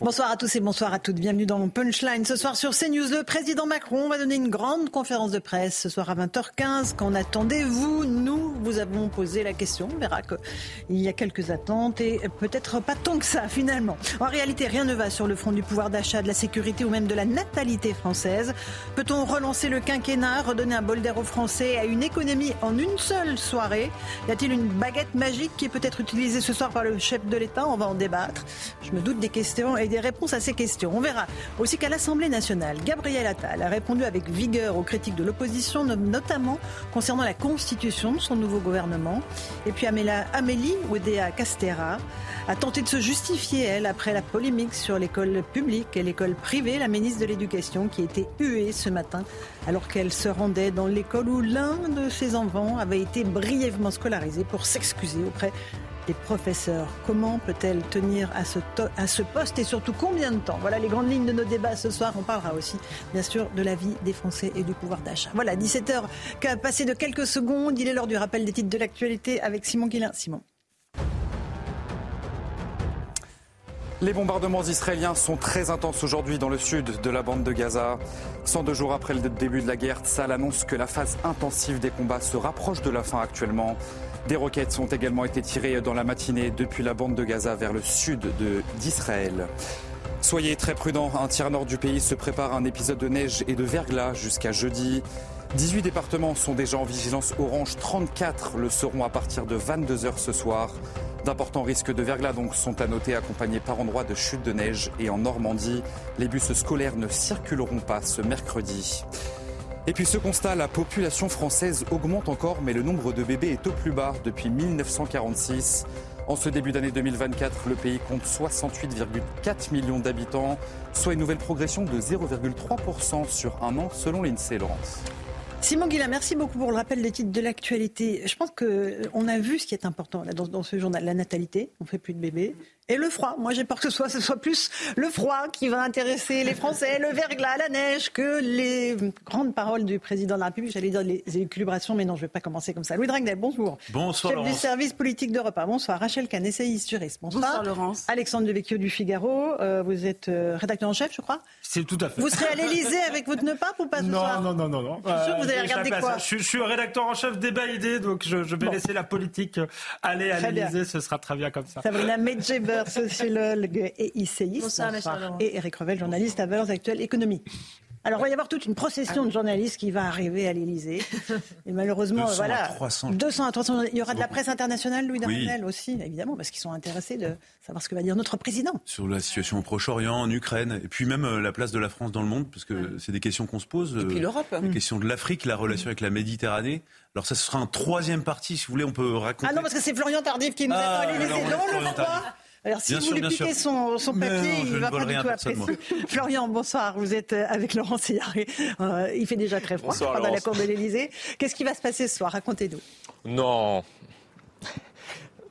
Bonsoir à tous et bonsoir à toutes. Bienvenue dans punchline. Ce soir sur CNews, le président Macron va donner une grande conférence de presse ce soir à 20h15. Qu'en attendez-vous? Nous vous avons posé la question. On verra qu'il y a quelques attentes et peut-être pas tant que ça finalement. En réalité, rien ne va sur le front du pouvoir d'achat, de la sécurité ou même de la natalité française. Peut-on relancer le quinquennat, redonner un bol d'air aux Français à une économie en une seule soirée? Y a-t-il une baguette magique qui est peut-être utilisée ce soir par le chef de l'État? On va en débattre. Je me doute des questions et des réponses à ces questions. On verra aussi qu'à l'Assemblée nationale, Gabriel Attal a répondu avec vigueur aux critiques de l'opposition, notamment concernant la constitution de son nouveau gouvernement. Et puis Amélie Oudéa Castera a tenté de se justifier, elle, après la polémique sur l'école publique et l'école privée, la ministre de l'Éducation qui a été huée ce matin alors qu'elle se rendait dans l'école où l'un de ses enfants avait été brièvement scolarisé pour s'excuser auprès des professeurs. Comment peut-elle tenir à ce, poste et surtout combien de temps? Voilà les grandes lignes de nos débats ce soir. On parlera aussi, bien sûr, de la vie des Français et du pouvoir d'achat. Voilà, 17h, passé de quelques secondes. Il est l'heure du rappel des titres de l'actualité avec Simon Guillain. Simon. Les bombardements israéliens sont très intenses aujourd'hui dans le sud de la bande de Gaza. 102 jours après le début de la guerre, Tsal annonce que la phase intensive des combats se rapproche de la fin actuellement. Des roquettes ont également été tirées dans la matinée depuis la bande de Gaza vers le sud d'Israël. Soyez très prudents, un tiers nord du pays se prépare un épisode de neige et de verglas jusqu'à jeudi. 18 départements sont déjà en vigilance orange, 34 le seront à partir de 22h ce soir. D'importants risques de verglas sont à noter, accompagnés par endroits de chute de neige. Et en Normandie, les bus scolaires ne circuleront pas ce mercredi. Et puis ce constat, la population française augmente encore, mais le nombre de bébés est au plus bas depuis 1946. En ce début d'année 2024, le pays compte 68,4 millions d'habitants, soit une nouvelle progression de 0,3% sur un an selon l'INSEE, Laurence. Simon Guillain, merci beaucoup pour le rappel des titres de l'actualité. Je pense qu'on a vu ce qui est important dans, dans, ce journal, la natalité, on fait plus de bébés, et le froid. Moi, j'ai peur que ce soit, ce soit plus le froid qui va intéresser les Français, le verglas, la neige, que les grandes paroles du président de la République. J'allais dire les équilibrations, mais non, je ne vais pas commencer comme ça. Louis Dragnel, bonjour. Bonsoir. Chef du service politique d'Europe Bonsoir. Rachel Canet, juriste. Bonsoir. bonsoir. Laurence. Alexandre Devecchio du Figaro. Euh, vous êtes euh, rédacteur en chef, je crois? C'est tout à fait. Vous serez à l'Élysée avec votre nepape ou pas ce non, soir? non, non, non, non. Je suis sûr que vous allez regarder quoi? je, je, suis rédacteur en chef débat idée, donc je, je vais laisser la politique aller à l'Élysée. Ce sera très bien comme ça. Sabrina Sociologue et essayiste. Bonsoir, Et Eric Revel, journaliste à Valeurs Actuelles Économie. Alors, il va y avoir toute une procession de journalistes qui va arriver à l'Élysée. Et malheureusement, 200 voilà. À 300. 200 à 300. Il y aura de la presse internationale, Louis Darnel aussi, évidemment, parce qu'ils sont intéressés de savoir ce que va dire notre président. Sur la situation au Proche-Orient, en Ukraine, et puis même euh, la place de la France dans le monde, parce que c'est des questions qu'on se pose. Et puis euh, l'Europe. La question de l'Afrique, la relation avec la Méditerranée. Alors, ça sera un troisième partie, si vous voulez, on peut raconter. Ah non, parce que c'est Florian Tardif qui nous Ah, attend à l'Élysée. alors, Non, le. Alors, si Bien vous sûr, lui piquez son, son papier, non, il ne va pas du tout apprécier. Florian, bonsoir. Vous êtes avec Laurent Seyaré. Euh, il fait déjà très froid Bonsoir, pendant la cour de l'Élysée. Qu'est-ce qui va se passer ce soir? Racontez-nous. Non.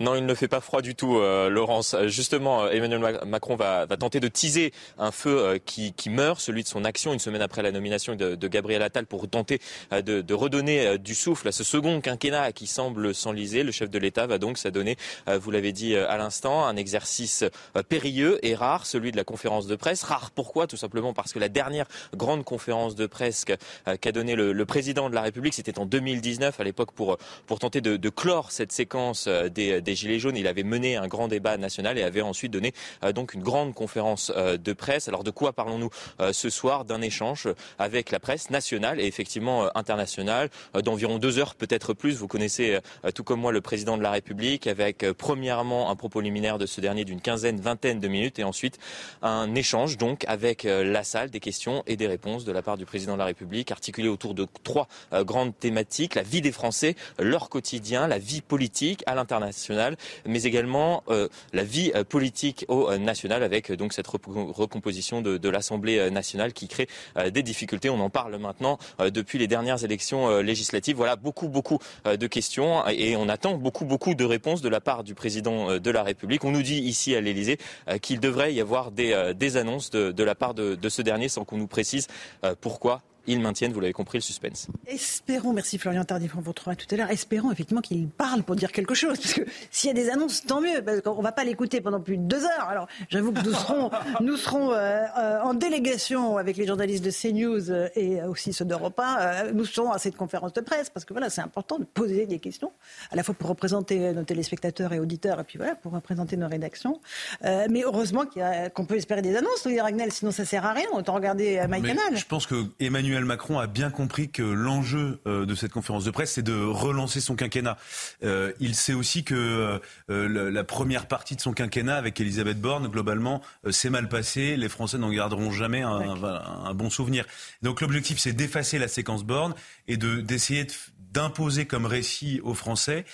Non, il ne fait pas froid du tout, euh, Laurence. Euh, Justement, euh, Emmanuel Ma- Macron va, tenter de teaser un feu qui, meurt, celui de son action, une semaine après la nomination de, de Gabriel Attal, pour tenter de, redonner du souffle à ce second quinquennat qui semble s'enliser. Le chef de l'État va donc s'adonner, vous l'avez dit à l'instant, un exercice périlleux et rare, celui de la conférence de presse. Rare pourquoi? Tout simplement parce que la dernière grande conférence de presse qu'a donnée le, le président de la République, c'était en 2019, à l'époque pour, pour tenter de, clore cette séquence des, des Gilets jaunes. Il avait mené un grand débat national et avait ensuite donné euh, donc une grande conférence euh, de presse. Alors de quoi parlons-nous euh, ce soir? D'un échange avec la presse nationale et effectivement internationale, d'environ deux heures, peut-être plus. Vous connaissez tout comme moi le président de la République, avec premièrement un propos liminaire de ce dernier d'une quinzaine, vingtaine de minutes, et ensuite un échange donc avec la salle, des questions et des réponses de la part du président de la République, articulé autour de trois grandes thématiques la vie des Français, leur quotidien, la vie politique à l'international mais également la vie politique au national avec donc cette recomposition de, l'Assemblée nationale qui crée des difficultés. On en parle maintenant depuis les dernières élections législatives. Voilà beaucoup, beaucoup de questions et on attend beaucoup, beaucoup de réponses de la part du président de la République. On nous dit ici à l'Élysée qu'il devrait y avoir des, annonces de, la part de ce dernier sans qu'on nous précise pourquoi ils maintiennent, vous l'avez compris, le suspense. Espérons, merci Florian Tardif, on vous retrouvera tout à l'heure, espérons effectivement qu'il parle pour dire quelque chose, parce que s'il y a des annonces, tant mieux, parce qu'on ne va pas l'écouter pendant plus de deux heures. Alors j'avoue que nous serons, nous serons euh, euh, en délégation avec les journalistes de CNews euh, et aussi ceux d'Europe 1, nous serons à cette conférence de presse, parce que voilà, c'est important de poser des questions, à la fois pour représenter nos téléspectateurs et auditeurs, et puis voilà, pour représenter nos rédactions. mais heureusement qu'on peut espérer des annonces, Ragnel, sinon ça sert à rien, autant regarder MyCanal. Je pense que Emmanuel Emmanuel Macron a bien compris que l'enjeu euh, de cette conférence de presse, c'est de relancer son quinquennat. Euh, il sait aussi que euh, la première partie de son quinquennat avec Elisabeth Borne, globalement, s'est mal passée. Les Français n'en garderont jamais un, bon souvenir. Donc l'objectif, c'est d'effacer la séquence Borne et d'essayer d'imposer comme récit aux Français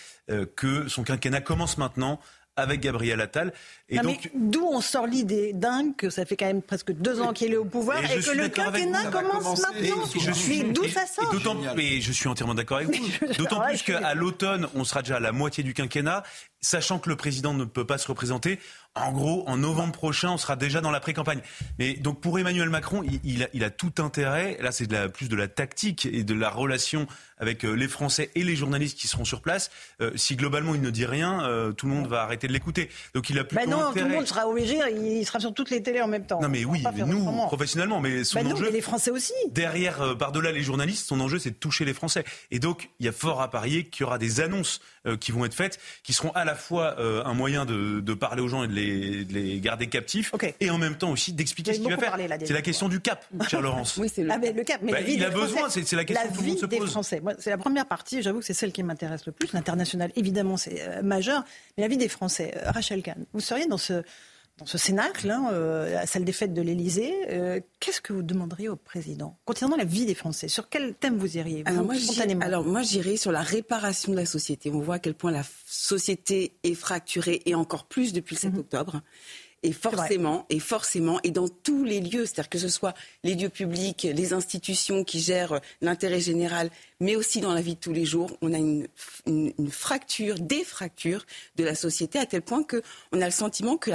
que son quinquennat commence maintenant avec Gabriel Attal. Et donc, d'où on sort l'idée dingue que ça fait quand même presque deux ans qu'il est au pouvoir et, que le quinquennat commence maintenant. Je suis d'où ça sort Mais je suis entièrement d'accord avec vous. D'autant plus qu'à l'automne, on sera déjà à la moitié du quinquennat, sachant que le président ne peut pas se représenter. En gros, en novembre prochain, on sera déjà dans la pré-campagne. Mais donc pour Emmanuel Macron, il, a, il a, tout intérêt. Là, c'est plus de la tactique et de la relation avec euh, les Français et les journalistes qui seront sur place. Euh, si globalement il ne dit rien, euh, tout le monde va arrêter de l'écouter. Donc il a plus bah non, tout le monde sera obligé. Il sera sur toutes les télés en même temps. Non mais oui, mais nous professionnellement, mais son bah enjeu. les Français aussi. Derrière, par-delà les journalistes, son enjeu c'est de toucher les Français. Et donc il y a fort à parier qu'il y aura des annonces qui vont être faites, qui seront à la fois un moyen de, de, parler aux gens et de les, de les garder captifs, et en même temps aussi d'expliquer ce qu'il va faire. C'est la question du cap, cher Laurence. oui, c'est le, ah, le cap. Mais bah, il a besoin, c'est la question la que tout le monde se pose. Des Français c'est la première partie, j'avoue que c'est celle qui m'intéresse le plus. L'international, évidemment, c'est euh, majeur. Mais la vie des Français, euh, Rachel Kahn, vous seriez dans ce, dans ce cénacle, hein, euh, la salle des fêtes de l'Élysée, qu'est-ce que vous demanderiez au président concernant la vie des Français? Sur quel thème vous iriez alors, moi, alors moi, j'irais sur la réparation de la société. On voit à quel point la société est fracturée et encore plus depuis le 7 mhm. octobre. Et forcément, et forcément, et dans tous les lieux, c'est-à-dire que ce soit les lieux publics, les institutions qui gèrent l'intérêt général, mais aussi dans la vie de tous les jours, on a une, fracture, des fractures de la société à tel point qu'on a le sentiment que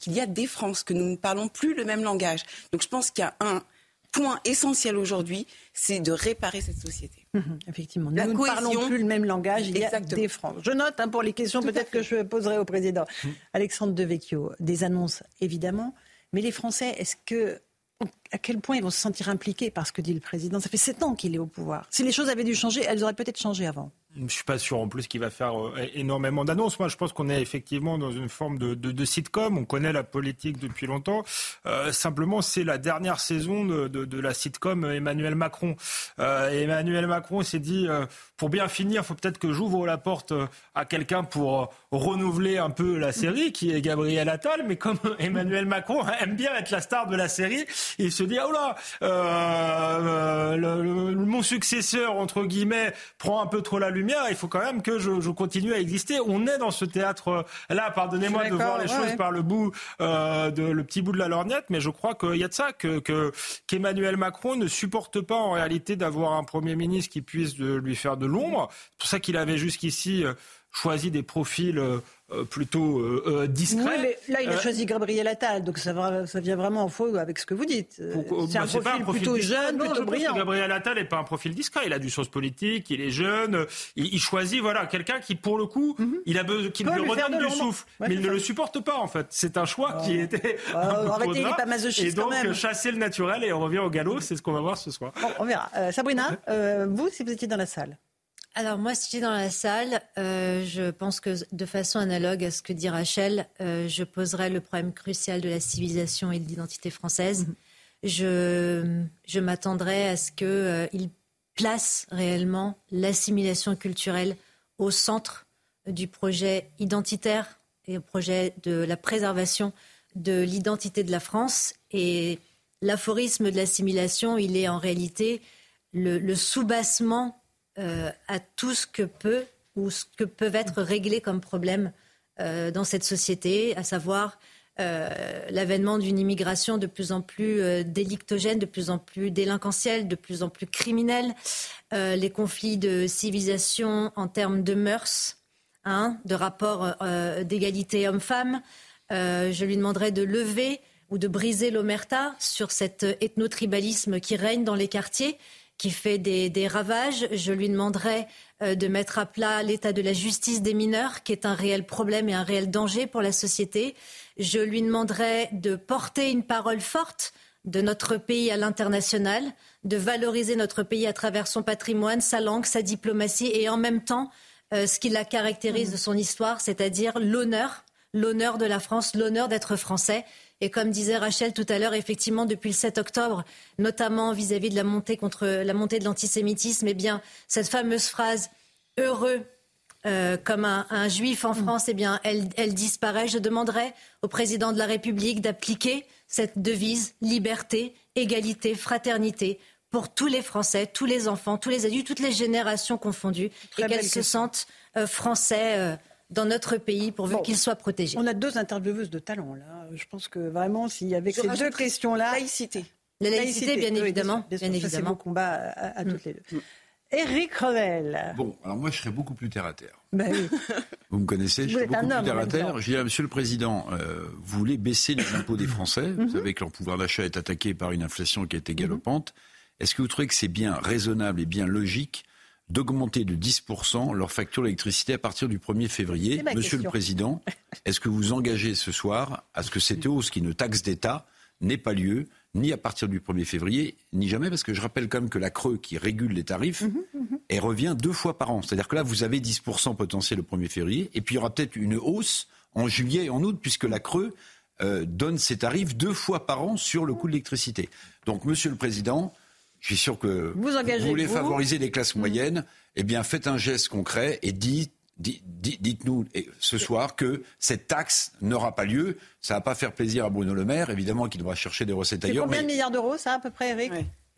qu'il y a des France, que nous ne parlons plus le même langage. Donc je pense qu'il y a un point essentiel aujourd'hui, c'est de réparer cette société. Mhm, effectivement. nous ne parlons plus le même langage, il y a des francs. Je note hein, pour les questions peut-être que je poserai au président. Mhm. Alexandre Devecchio, des annonces évidemment, mais les Français, est-ce que à quel point ils vont se sentir impliqués par ce que dit le président? Ça fait sept ans qu'il est au pouvoir. Si les choses avaient dû changer, elles auraient peut-être changé avant. Je suis pas sûr en plus qu'il va faire euh, énormément d'annonces. Moi, je pense qu'on est effectivement dans une forme de, de, de sitcom. On connaît la politique depuis longtemps. Euh, simplement, c'est la dernière saison de, de, la sitcom Emmanuel Macron. Euh, Emmanuel Macron s'est dit, pour bien finir, faut peut-être que j'ouvre la porte à quelqu'un pour renouveler un peu la série, qui est Gabriel Attal. Mais comme Emmanuel Macron aime bien être la star de la série, il se dit, oh là, mon successeur entre guillemets prend un peu trop la lumière il faut quand même que je, continue à exister. On est dans ce théâtre-là, pardonnez-moi de voir les choses par le bout, euh, de, le petit bout de la lorgnette, mais je crois qu'il y a de ça, que, qu'Emmanuel Macron ne supporte pas en réalité d'avoir un Premier ministre qui puisse lui faire de l'ombre. C'est pour ça qu'il avait jusqu'ici euh, choisi des profils euh, plutôt euh, euh, discret. mais là, il a choisi Gabriel Attal, donc ça, ça, vient vraiment en faux avec ce que vous dites. C'est un, profil plutôt jeune, plutôt brillant. Gabriel Attal n'est pas un profil discret. Il a du sens politique, il est jeune. Il, choisit voilà quelqu'un qui, pour le coup, mhm. il a besoin, qui lui redonne du souffle, mais il ne le supporte pas en fait. C'est un choix qui oh. était un peu il pas Et donc chasser le naturel et on revient au galop, c'est ce qu'on va voir ce soir. on verra. Sabrina, vous, si vous étiez dans la salle. Alors moi, si j'étais dans la salle, euh, je pense que de façon analogue à ce que dit Rachel, euh, je poserais le problème crucial de la civilisation et de l'identité française. Mhm. Je, je m'attendrais à ce qu'il euh, place réellement l'assimilation culturelle au centre du projet identitaire et au projet de la préservation de l'identité de la France. Et l'aphorisme de l'assimilation, il est en réalité le, le soubassement euh, à tout ce que peut ou ce que peuvent être réglés comme problèmes dans cette société, à savoir l'avènement d'une immigration de plus en plus délictogène, de plus en plus délinquentielle, de plus en plus criminelle, les conflits de civilisation en termes de mœurs, hein, de rapports d'égalité homme-femme. je lui demanderai de lever ou de briser l'omerta sur cet ethnotribalisme qui règne dans les quartiers, qui fait des, ravages. Je lui demanderai euh, de mettre à plat l'état de la justice des mineurs, qui est un réel problème et un réel danger pour la société. Je lui demanderai de porter une parole forte de notre pays à l'international, de valoriser notre pays à travers son patrimoine, sa langue, sa diplomatie et en même temps euh, ce qui la caractérise de son histoire, c'est-à-dire l'honneur, l'honneur de la France, l'honneur d'être français. Et comme disait Rachel tout à l'heure, effectivement, depuis le 7 octobre, notamment vis-à-vis de la montée contre la montée de l'antisémitisme, eh bien, cette fameuse phrase heureux euh, comme un, juif en mm. France, eh bien, elle, elle disparaît. Je demanderai au président de la République d'appliquer cette devise liberté, égalité, fraternité pour tous les Français, tous les enfants, tous les adultes, toutes les générations confondues, et qu'elles se sentent euh, français. Euh, dans notre pays pourvu qu'il soit protégé. On a deux intervieweuses de talent là. Je pense que vraiment, s'il y avait ces deux questions-là. Laïcité. La laïcité, bien évidemment. Bien, évidemment. C'est combat à, toutes les deux. Éric Revel. Bon, alors moi, je serais beaucoup plus terre à terre. Ben oui. Vous me connaissez, je suis beaucoup plus terre à terre. Je dirais, Monsieur le Président, euh, vous voulez baisser les impôts des Français. Vous mhm. savez que leur pouvoir d'achat est attaqué par une inflation qui a été galopante. Est-ce que vous trouvez que c'est bien raisonnable et bien logique d'augmenter de 10% leur facture d'électricité à partir du 1er février. Monsieur le Président, est-ce que vous engagez ce soir à ce que cette hausse qui ne taxe d'État n'ait pas lieu ni à partir du 1er février, ni jamais, parce que je rappelle quand même que la Creux qui régule les tarifs, mhm, mhm. elle revient deux fois par an. C'est-à-dire que là, vous avez 10% potentiel le 1er février, et puis il y aura peut-être une hausse en juillet et en août, puisque la Creux euh, donne ses tarifs deux fois par an sur le coût de l'électricité. Donc, Monsieur le Président, je suis sûr que vous, voulez favoriser les classes mm. moyennes, eh bien faites un geste concret et dites Dites-nous ce soir que cette taxe n'aura pas lieu. Ça ne va pas faire plaisir à Bruno Le Maire, évidemment, qui devra chercher des recettes ailleurs. Combien de milliards d'euros, ça, à peu près, Eric?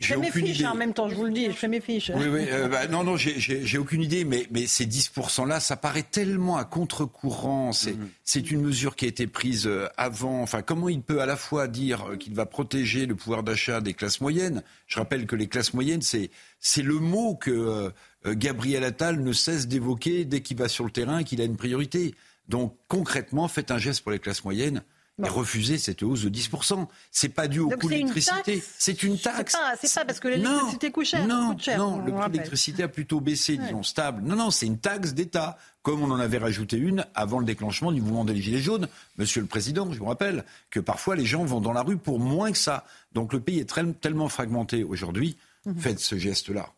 Je fais mes fiches hein, en même temps, je vous le dis, je fais mes fiches. Oui, oui, euh, bah, non, non, j'ai aucune idée, mais, mais ces 10%-là, ça paraît tellement à contre-courant. Mhm. C'est une mesure qui a été prise euh, avant. Enfin, comment il peut à la fois dire euh, qu'il va protéger le pouvoir d'achat des classes moyennes? Je rappelle que les classes moyennes, c'est le mot que Gabriel Attal ne cesse d'évoquer dès qu'il va sur le terrain et qu'il a une priorité. Donc, concrètement, faites un geste pour les classes moyennes et refuser cette hausse de 10%. C'est pas dû au coût de l'électricité, c'est une taxe. C'est pas, parce que l'électricité coûte cher. Non, non, le prix de l'électricité a plutôt baissé, disons stable. Non, non, c'est une taxe d'État, comme on en avait rajouté une avant le déclenchement du mouvement des Gilets jaunes. Monsieur le Président, je vous rappelle que parfois les gens vont dans la rue pour moins que ça. Donc le pays est tellement fragmenté aujourd'hui. Mhm. Faites ce geste-là.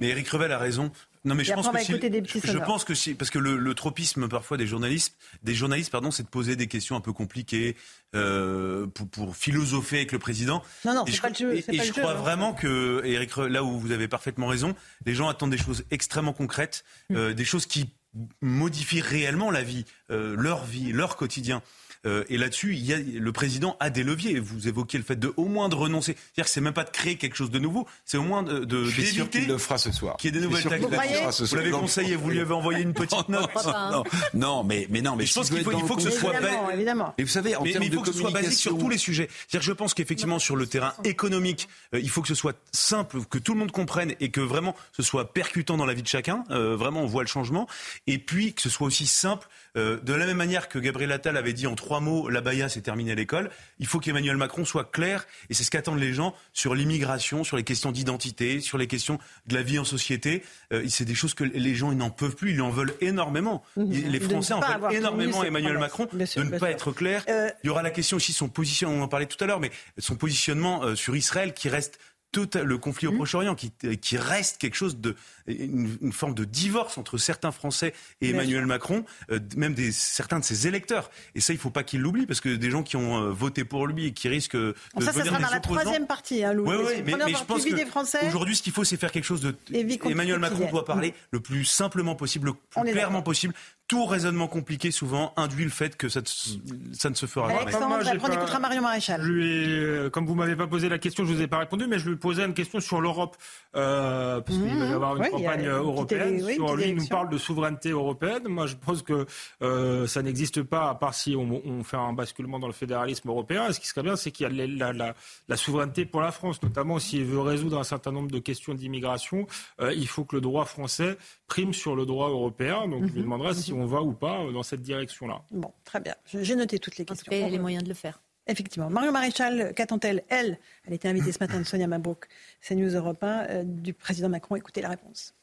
Mais Eric Revel a raison. Non, mais je pense, que je pense que si, parce que le, tropisme parfois des journalistes, des journalistes, pardon, c'est de poser des questions un peu compliquées euh, pour, pour, philosopher avec le président. Non, non, c'est pas le jeu. Et, je crois vraiment que, Eric, là où vous avez parfaitement raison, les gens attendent des choses extrêmement concrètes, mm. euh, des choses qui modifient réellement la vie, euh, leur vie, leur quotidien. Euh, et là-dessus, il y a, le président a des leviers. Vous évoquiez le fait de au moins de renoncer. C'est-à-dire que c'est même pas de créer quelque chose de nouveau, c'est au moins de, de Je suis sûr qu'il le fera ce soir. Qu'il y ait des nouvelles taxes. Vous, l'avez conseillé, vous lui avez envoyé une petite note. non, non, mais, mais non, mais je pense qu'il faut, il faut que ce soit évidemment, Et vous savez, en termes il faut que ce soit basique sur tous les sujets. C'est-à-dire, je pense qu'effectivement sur le terrain économique, euh, il faut que ce soit simple, que tout le monde comprenne et que vraiment ce soit percutant dans la vie de chacun. Euh, vraiment, on voit le changement. Et puis que ce soit aussi simple euh, de la même manière que Gabriel Attal avait dit en trois mots, la Baïa c'est terminé à l'école, il faut qu'Emmanuel Macron soit clair, et c'est ce qu'attendent les gens, sur l'immigration, sur les questions d'identité, sur les questions de la vie en société. Euh, c'est des choses que les gens ils n'en peuvent plus, ils en veulent énormément. Mmh. Les Français en veulent énormément Emmanuel Macron de ne pas être clair. Euh, il y aura la question aussi son positionnement, on en parlait tout à l'heure, mais son positionnement sur Israël qui reste tout le conflit au mmh. Proche-Orient, qui, qui, reste quelque chose de une, forme de divorce entre certains Français et Emmanuel Macron, euh, même des, certains de ses électeurs. Et ça, il ne faut pas qu'il l'oublie, parce que des gens qui ont euh, voté pour lui et qui risquent de bon, ça, ça sera dans la troisième partie, hein, Louis. Oui, oui, mais, mais je pense qu'aujourd'hui, ce qu'il faut, c'est faire quelque chose de... Emmanuel Macron doit parler le plus simplement possible, le plus clairement possible, tout raisonnement compliqué souvent induit le fait que ça, ça ne se fera jamais. Alexandre, après, on écoutera Marion Maréchal. Je lui euh, comme vous m'avez pas posé la question, je vous ai pas répondu, mais je lui posais une question sur l'Europe, euh, parce qu'il va y avoir une campagne européenne. sur lui, il nous parle de souveraineté européenne. Moi, je pense que euh, ça n'existe pas, à part si on, on, fait un basculement dans le fédéralisme européen. Et ce qui serait bien, c'est qu'il y a la, la, la, souveraineté pour la France, notamment s'il veut résoudre un certain nombre de questions d'immigration. Euh, il faut que le droit français prime sur le droit européen. Donc, je lui demanderai si on va ou pas dans cette direction-là. Bon, très bien. J'ai noté toutes les questions. Il y a les moyens de le faire. Effectivement. Mario Maréchal, qu'attend-elle Elle, elle était invitée ce matin de Sonia Mabrouk, CNews Europe 1, euh, du président Macron. Écoutez la réponse.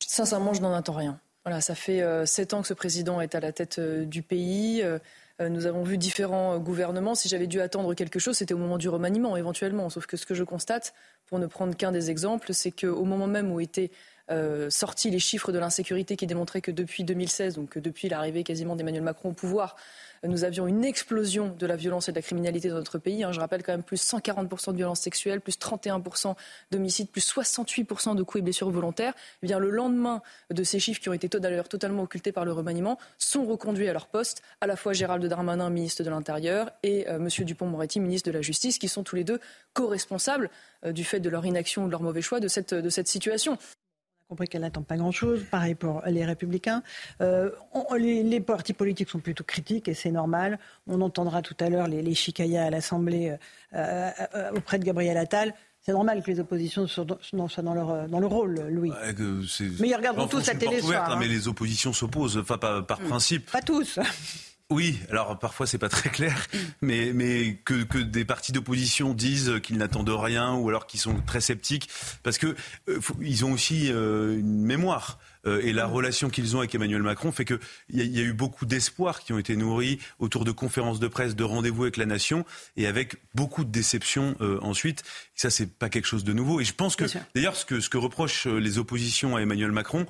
Sincèrement, je n'en attends rien. Voilà, ça fait euh, sept ans que ce président est à la tête euh, du pays. nous avons vu différents gouvernements. Si j'avais dû attendre quelque chose, c'était au moment du remaniement, éventuellement. Sauf que ce que je constate, pour ne prendre qu'un des exemples, c'est qu'au moment même où étaient sortis les chiffres de l'insécurité qui démontraient que depuis 2016, donc depuis l'arrivée quasiment d'Emmanuel Macron au pouvoir, nous avions une explosion de la violence et de la criminalité dans notre pays. Hein. Je rappelle quand même plus 140% de violences sexuelles, plus 31% d'homicides, plus 68% de coups et blessures volontaires. Eh bien, le lendemain de ces chiffres qui ont été d'ailleurs totalement occultés par le remaniement, sont reconduits à leur poste à la fois Gérald Darmanin, ministre de l'Intérieur, et euh, M. Dupont-Moretti, ministre de la Justice, qui sont tous les deux co-responsables euh, du fait de leur inaction ou de leur mauvais choix de cette situation compris qu'elle n'attend pas grand-chose. Pareil pour les Républicains. Euh, les, partis politiques sont plutôt critiques et c'est normal. On entendra tout à l'heure les, les chicayas à l'Assemblée euh, euh, auprès de Gabriel Attal. C'est normal que les oppositions soient dans, leur, dans le rôle, Louis. mais ils regardent tous la télé soir. Hein. Mais les oppositions s'opposent, enfin, par, par hmm. principe. Pas tous. Oui, alors parfois c'est pas très clair, mais, mais que, que des partis d'opposition disent qu'ils n'attendent rien ou alors qu'ils sont très sceptiques, parce que euh, ils ont aussi euh, une mémoire. Euh, et la relation qu'ils ont avec Emmanuel Macron fait qu'il y, y, a eu beaucoup d'espoirs qui ont été nourris autour de conférences de presse, de rendez-vous avec la nation, et avec beaucoup de déceptions euh, ensuite. Et ça, c'est pas quelque chose de nouveau. Et je pense que, d'ailleurs, ce que, ce que reprochent euh, les oppositions à Emmanuel Macron,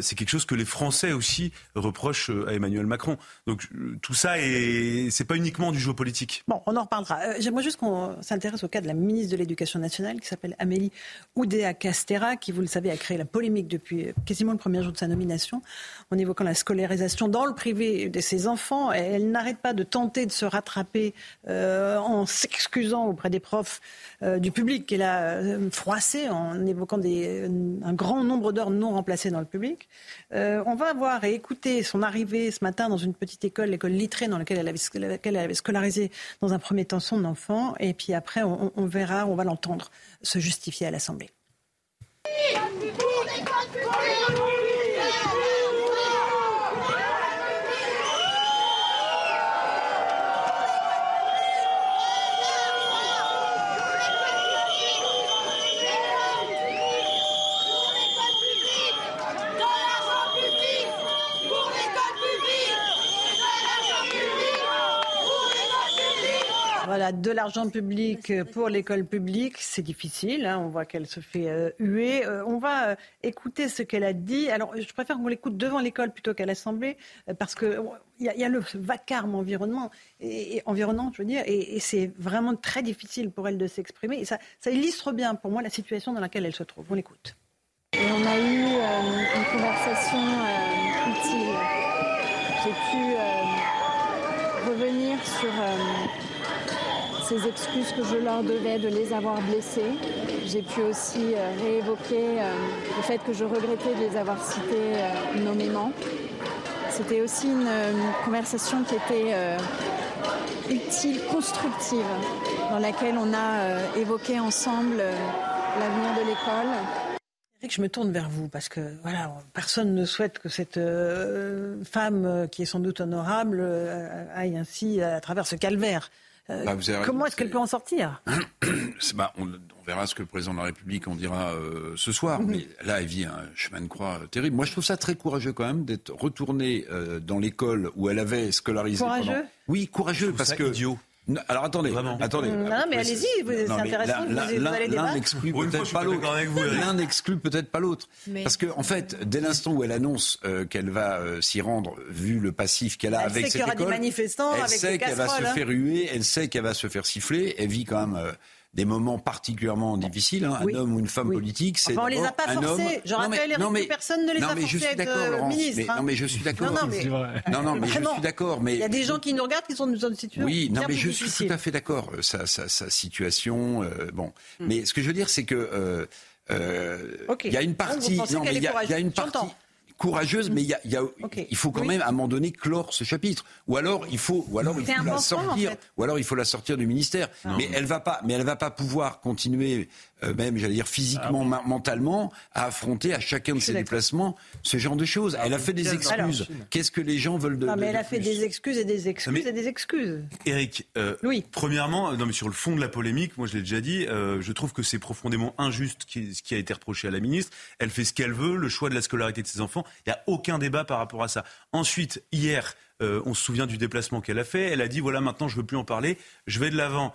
c'est quelque chose que les Français aussi reprochent à Emmanuel Macron. Donc tout ça, est, c'est pas uniquement du jeu politique. Bon, on en reparlera. J'aimerais juste qu'on s'intéresse au cas de la ministre de l'Éducation nationale, qui s'appelle Amélie Oudéa-Castera, qui, vous le savez, a créé la polémique depuis quasiment le premier jour de sa nomination, en évoquant la scolarisation dans le privé de ses enfants. Elle n'arrête pas de tenter de se rattraper euh, en s'excusant auprès des profs euh, du public qu'elle a euh, froissé en évoquant un grand nombre d'heures non remplacées dans le public. on va voir et écouter son arrivée ce matin dans une petite école, l'école Littré, dans laquelle elle, avait, scolarisé dans un premier temps son enfant. Et puis après, on verra, on va l'entendre se justifier à l'Assemblée. De l'argent public pour l'école publique, c'est difficile. Hein, on voit qu'elle se fait euh, huer. Euh, on va euh, écouter ce qu'elle a dit. Alors, je préfère qu'on l'écoute devant l'école plutôt qu'à l'Assemblée, parce qu'il y, y, a le vacarme environnement, et, environnant, je veux dire, et, c'est vraiment très difficile pour elle de s'exprimer. Et ça, ça, illustre bien, pour moi, la situation dans laquelle elle se trouve. On l'écoute. Et on a eu une conversation utile. J'ai pu revenir sur ces excuses que je leur devais de les avoir blessés. J'ai pu aussi euh, réévoquer euh, le fait que je regrettais de les avoir cités euh, nommément. C'était aussi une, conversation qui était utile, constructive, dans laquelle on a évoqué ensemble l'avenir de l'école. Je me tourne vers vous parce que voilà, personne ne souhaite que cette femme, qui est sans doute honorable, aille ainsi à travers ce calvaire. Euh, bah, comment est-ce qu'elle peut en sortir? Bah, on, verra ce que le président de la République en dira euh, ce soir. Mhm. Mais là, elle vit un chemin de croix terrible. Moi, je trouve ça très courageux quand même d'être retournée euh, dans l'école où elle avait scolarisé. Courageux? Oui, courageux parce que. Idiot alors attendez, attendez. Non, mais allez-y, c'est intéressant. L'un n'exclut peut-être pas l'autre. L'un n'exclut peut-être pas l'autre. Parce que en fait, dès l'instant où elle annonce euh, qu'elle va euh, s'y rendre, vu le passif qu'elle a avec cette école, des manifestants, elle sait qu'elle va se faire huer, elle sait qu'elle va se faire siffler. Elle vit quand même. Euh, des moments particulièrement difficiles. Hein. Un homme ou une femme politique, c'est. Enfin, on les a pas forcés. Je rappelle, non, mais, personne ne les a forcés à être ministre. Hein. Non, mais je suis d'accord. Non, mais, non, non, mais je suis d'accord. Mais il y a des gens qui nous regardent qui sont dans une situation. Oui, non, mais je suis tout à fait d'accord. Sa, sa, sa, situation, euh, bon. Hmm. Mais ce que je veux dire, c'est que. Euh, euh, il y a une partie. Non, mais il y, a une partie courageuse, mais il y a, y a il faut quand même à un moment donné clore ce chapitre. Ou alors il faut, ou alors il faut la sortir, ou alors il faut la sortir du ministère. Mais elle va pas, mais elle va pas pouvoir continuer euh, même, j'allais dire, physiquement, ah mentalement, à affronter à chacun de ses déplacements ce genre de choses. elle a fait des excuses. Qu'est-ce que les gens veulent de Non, mais elle a fait des excuses et des excuses et des excuses. Eric, euh, oui. premièrement, non, mais sur le fond de la polémique, moi je l'ai déjà dit, euh, je trouve que c'est profondément injuste ce qui a été reproché à la ministre. Elle fait ce qu'elle veut, le choix de la scolarité de ses enfants. Il n'y a aucun débat par rapport à ça. Ensuite, hier, on se souvient du déplacement qu'elle a fait. Elle a dit voilà, maintenant je ne veux plus en parler, je vais de l'avant.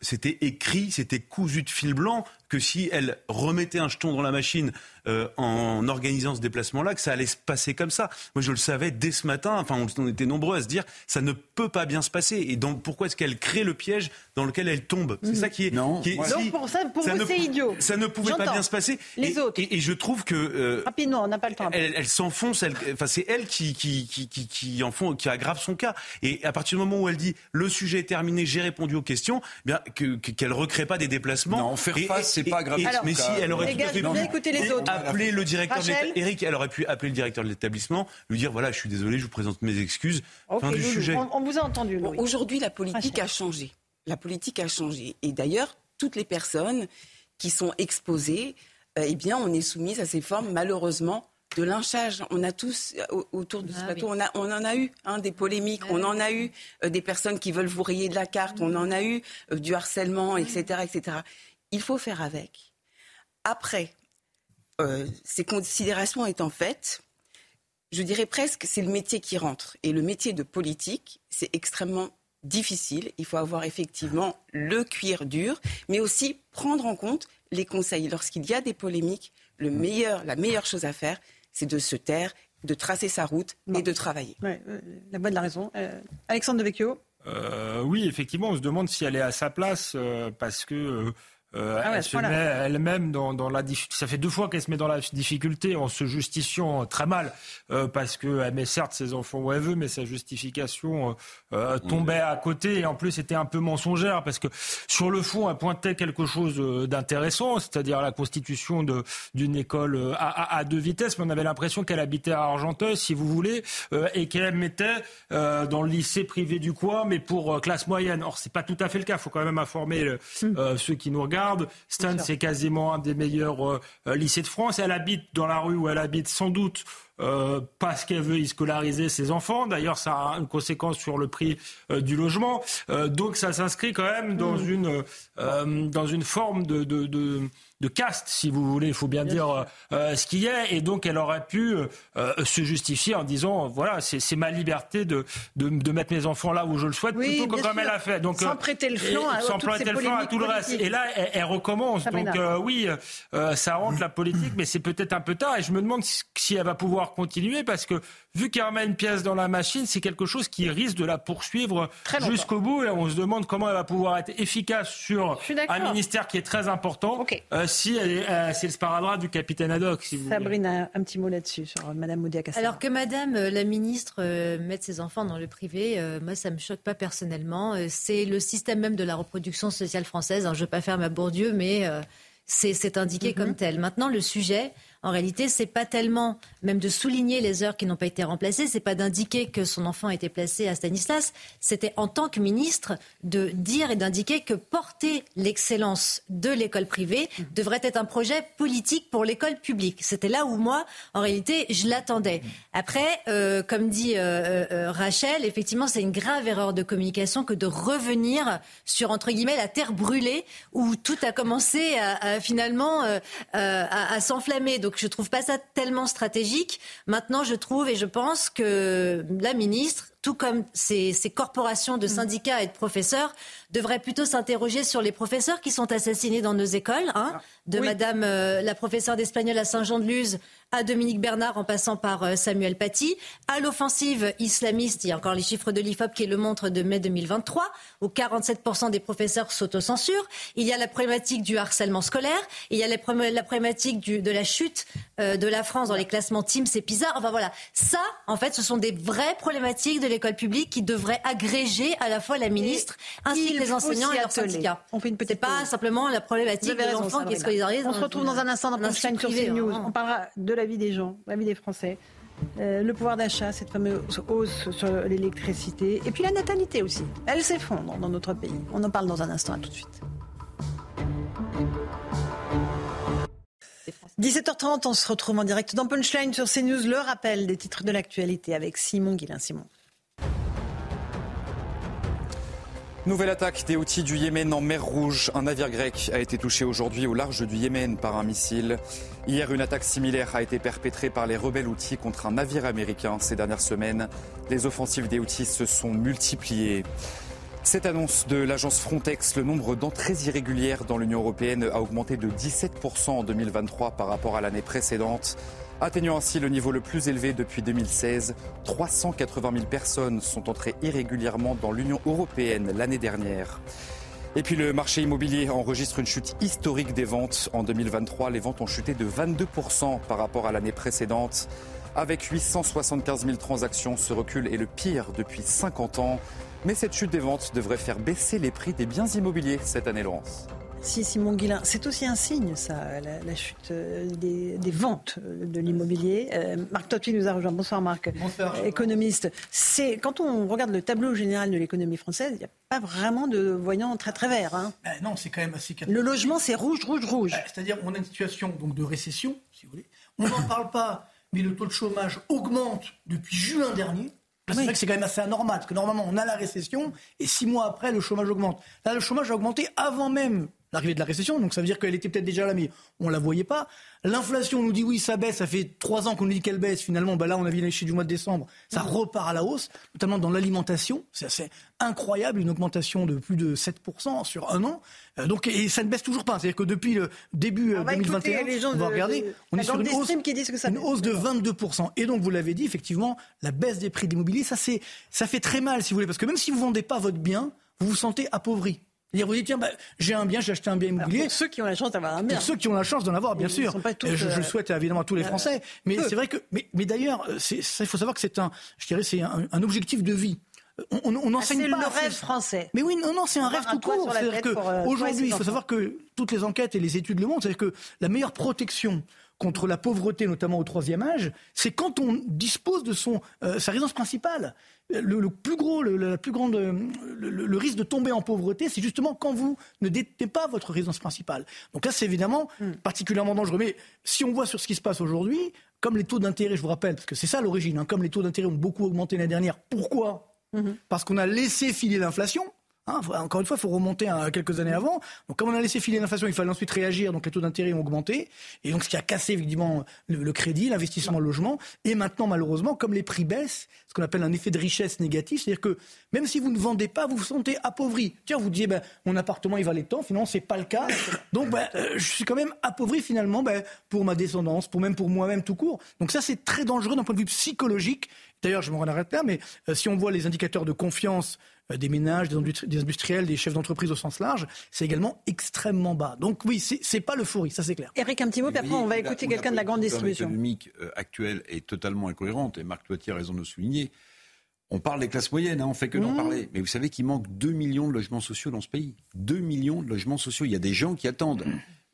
C'était écrit, c'était cousu de fil blanc que si elle remettait un jeton dans la machine euh, en organisant ce déplacement-là, que ça allait se passer comme ça. Moi, je le savais dès ce matin. Enfin, on était nombreux à se dire, ça ne peut pas bien se passer. Et donc, pourquoi est-ce qu'elle crée le piège dans lequel elle tombe? C'est ça qui est. Non. Qui donc pour ça, pour vous, c'est idiot. Ça ne pouvait pas bien se passer. Les et, autres. Et, je trouve que euh, rapidement, on n'a pas le temps. Elle, s'enfonce. enfin, c'est elle qui qui, qui, qui, qui en font, qui aggrave son cas. Et à partir du moment où elle dit, le sujet est terminé, j'ai répondu aux questions, eh bien qu'elle que, qu'elle recrée pas des déplacements. Non, faire face, c'est pas grave si elle aurait les gars, écouter les autres. Appeler le directeur de Eric, elle aurait pu appeler le directeur de l'établissement, lui dire voilà, je suis désolé, je vous présente mes excuses. fin du sujet. On, vous a entendu. Aujourd'hui, la politique a changé. La politique a changé. Et d'ailleurs, toutes les personnes qui sont exposées, euh, eh bien, on est soumise à ces formes, malheureusement, de lynchage. On a tous euh, autour de ce ah plateau, on, a, on en a eu hein, des polémiques, on en a eu euh, des personnes qui veulent vous rayer de la carte, on en a eu du harcèlement, etc., etc. Il faut faire avec. Après, euh, ces considérations étant faites, je dirais presque c'est le métier qui rentre. Et le métier de politique, c'est extrêmement difficile. Il faut avoir effectivement le cuir dur, mais aussi prendre en compte les conseils. Lorsqu'il y a des polémiques, le meilleur, la meilleure chose à faire, c'est de se taire, de tracer sa route et de travailler. Ouais, euh, la bonne la raison. Euh, Alexandre Devecchio Oui, effectivement, on se demande si elle est à sa place parce que euh, ah elle se met elle-même dans, dans, la ça fait deux fois qu'elle se met dans la difficulté en se justifiant très mal euh, parce qu'elle met certes ses enfants où elle veut mais sa justification euh, tombait à côté et en plus c'était un peu mensongère parce que sur le fond elle pointait quelque chose d'intéressant c'est-à-dire la constitution d'une école à, à, deux vitesses mais on avait l'impression qu'elle habitait à Argenteuil si vous voulez et qu'elle mettait dans le lycée privé du coin mais pour classe moyenne. Or c'est pas tout à fait le cas il faut quand même informer hum. ceux qui nous regardent Stan, c'est quasiment un des meilleurs euh, euh, lycées de France. Elle habite dans la rue où elle habite sans doute euh, parce qu'elle veut y scolariser ses enfants. D'ailleurs, ça a une conséquence sur le prix du logement. donc, ça s'inscrit quand même dans mmh. une dans une forme de, de, de, de caste, si vous voulez, il faut bien, dire euh, euh, ce qu'il y a. Et donc, elle aurait pu euh, se justifier en disant, voilà, c'est ma liberté de, de, mettre mes enfants là où je le souhaite, plutôt que comme elle a fait. Donc, sans prêter le flanc, à, sans prêter le flanc à tout le reste. Et là, elle, recommence. donc, oui, ça rentre la politique, mais c'est peut-être un peu tard. Et je me demande si elle va pouvoir continuer, parce que vu qu'elle remet une pièce dans la machine, c'est quelque chose qui risque de la poursuivre jusqu'au bout. Et on se demande comment elle va pouvoir être efficace sur un ministère qui est très important si euh, c'est le sparadrap du capitaine Haddock. Si vous Sabrine, un, un, petit mot là-dessus sur Madame Moudia Alors que Madame euh, la ministre euh, mette ses enfants dans le privé, moi ça me choque pas personnellement. c'est le système même de la reproduction sociale française. je ne veux pas faire ma Bourdieu, mais c'est indiqué mhm. comme tel. Maintenant, le sujet, en réalité, c'est pas tellement même de souligner les heures qui n'ont pas été remplacées, c'est pas d'indiquer que son enfant a été placé à Stanislas, c'était en tant que ministre de dire et d'indiquer que porter l'excellence de l'école privée devrait être un projet politique pour l'école publique. C'était là où moi, en réalité, je l'attendais. Après, euh, comme dit euh, euh, Rachel, effectivement, c'est une grave erreur de communication que de revenir sur entre guillemets la terre brûlée où tout a commencé à, finalement à, à s'enflammer. Donc je trouve pas ça tellement stratégique. Maintenant, je trouve et je pense que la ministre tout comme ces, corporations de mm. syndicats et de professeurs, devraient plutôt s'interroger sur les professeurs qui sont assassinés dans nos écoles, hein, ah, de Madame euh, la professeure d'espagnol à Saint-Jean-de-Luz à Dominique Bernard en passant par euh, Samuel Paty, à l'offensive islamiste, il y a encore les chiffres de l'IFOP qui le montrent de mai 2023, où 47% des professeurs s'autocensurent. Il y a la problématique du harcèlement scolaire, il y a la problématique de la chute euh, de la France dans les classements Teams et PISA. Enfin voilà, ça, en fait, ce sont des vraies problématiques de l'école publique qui devraient agréger à la fois la ministre ainsi que les enseignants et leurs syndicats. On fait une petite pas simplement la problématique des enfants qui scolarisés. On se retrouve dans un instant dans Punchline sur CNews. On parlera de la vie des gens, la vie des Français. Euh, le pouvoir d'achat, cette fameuse hausse sur l'électricité, et puis la natalité aussi. Elle s'effondre dans notre pays. On en parle dans un instant, à tout de suite. 17h30, on se retrouve en direct dans Punchline sur CNews, le rappel des titres de l'actualité avec Simon Guillain. Simon. Nouvelle attaque des outils du Yémen en mer Rouge. Un navire grec a été touché aujourd'hui au large du Yémen par un missile. Hier, une attaque similaire a été perpétrée par les rebelles outils contre un navire américain. Ces dernières semaines, les offensives des outils se sont multipliées. Cette annonce de l'agence Frontex, le nombre d'entrées irrégulières dans l'Union européenne a augmenté de 17% en 2023 par rapport à l'année précédente atteignant ainsi le niveau le plus élevé depuis 2016. 380 000 personnes sont entrées irrégulièrement dans l'Union européenne l'année dernière. Et puis le marché immobilier enregistre une chute historique des ventes. En 2023, les ventes ont chuté de 22% par rapport à l'année précédente. Avec 875 000 transactions, ce recul est le pire depuis 50 ans. Mais cette chute des ventes devrait faire baisser les prix des biens immobiliers cette année, Laurence. Si, Simon Guillain, c'est aussi un signe, ça, la, chute euh, des, ventes euh, de l'immobilier. Euh, Marc Totti nous a rejoint. Bonsoir Marc, Bonsoir. économiste. C'est quand on regarde le tableau général de l'économie française, il n'y a pas vraiment de voyant très très vert. Hein. Ben non, c'est quand même assez. Le logement, c'est rouge, rouge, rouge. Ben, c'est-à-dire, on a une situation donc de récession, si vous voulez. On n'en parle pas, mais le taux de chômage augmente depuis juin dernier. C'est vrai que c'est quand même assez anormal, parce que normalement, on a la récession, et six mois après, le chômage augmente. Là, le chômage a augmenté avant même l'arrivée de la récession, donc ça veut dire qu'elle était peut-être déjà là, mais on la voyait pas. L'inflation, on nous dit oui, ça baisse, ça fait trois ans qu'on nous dit qu'elle baisse. Finalement, bah là, on a vu les chiffres du mois de décembre, ça mmh. repart à la hausse, notamment dans l'alimentation. C'est assez incroyable, une augmentation de plus de 7% sur un an. Euh, donc, et ça ne baisse toujours pas. C'est-à-dire que depuis le début 2021, euh, on va regarder, on est sur une hausse, qui disent que ça une hausse de 22%. Et donc, vous l'avez dit, effectivement, la baisse des prix de l'immobilier, ça, ça fait très mal, si vous voulez, parce que même si vous vendez pas votre bien, vous vous sentez appauvri. Vous dites, tiens, bah, j'ai un bien, j'ai acheté un bien immobilier. pour ceux qui ont la chance d'avoir un bien. Pour ceux qui ont la chance d'en avoir, bien sûr. je, le euh, souhaite évidemment à tous les euh, Français. Mais c'est vrai que, mais, mais d'ailleurs, il faut savoir que c'est un, je dirais, c'est un, objectif de vie. On, on, ah, enseigne pas. C'est le rêve français. Mais oui, non, non, c'est un rêve tout court. C'est-à-dire qu'aujourd'hui, euh, il faut savoir que toutes les enquêtes et les études le montrent. C'est-à-dire que la meilleure protection contre la pauvreté, notamment au troisième âge, c'est quand on dispose de son, sa résidence principale le, plus gros, le, la plus grande, le, risque de tomber en pauvreté, c'est justement quand vous ne détenez pas votre résidence principale. Donc là, c'est évidemment hmm. particulièrement dangereux. Mais si on voit sur ce qui se passe aujourd'hui, comme les taux d'intérêt, je vous rappelle, parce que c'est ça l'origine, hein, comme les taux d'intérêt ont beaucoup augmenté l'année dernière, pourquoi? Hmm. Parce qu'on a laissé filer l'inflation. Hein, encore une fois, il faut remonter à quelques années avant. Donc, comme on a laissé filer l'inflation, il fallait ensuite réagir. Donc, les taux d'intérêt ont augmenté. Et donc, ce qui a cassé, évidemment, le, crédit, l'investissement, le logement. Et maintenant, malheureusement, comme les prix baissent, ce qu'on appelle un effet de richesse négatif, c'est-à-dire que même si vous ne vendez pas, vous vous sentez appauvri. Tiens, vous disiez, ben, mon appartement, il valait tant. Finalement, c'est pas le cas. Donc, ben, euh, je suis quand même appauvri, finalement, ben, pour ma descendance, pour même pour moi-même tout court. Donc, ça, c'est très dangereux d'un point de vue psychologique. D'ailleurs, je m'en arrête là, mais euh, si on voit les indicateurs de confiance euh, des ménages, des, industriels, des chefs d'entreprise au sens large, c'est également extrêmement bas. Donc oui, c'est pas l'euphorie, ça c'est clair. Eric, un petit mot, puis après on va écouter quelqu'un de la grande distribution. économique euh, actuelle est totalement incohérente, et Marc Toitier a raison de le souligner. On parle des classes moyennes, hein, on fait que d'en mmh. parler. Mais vous savez qu'il manque 2 millions de logements sociaux dans ce pays. 2 millions de logements sociaux. Il y a des gens qui attendent.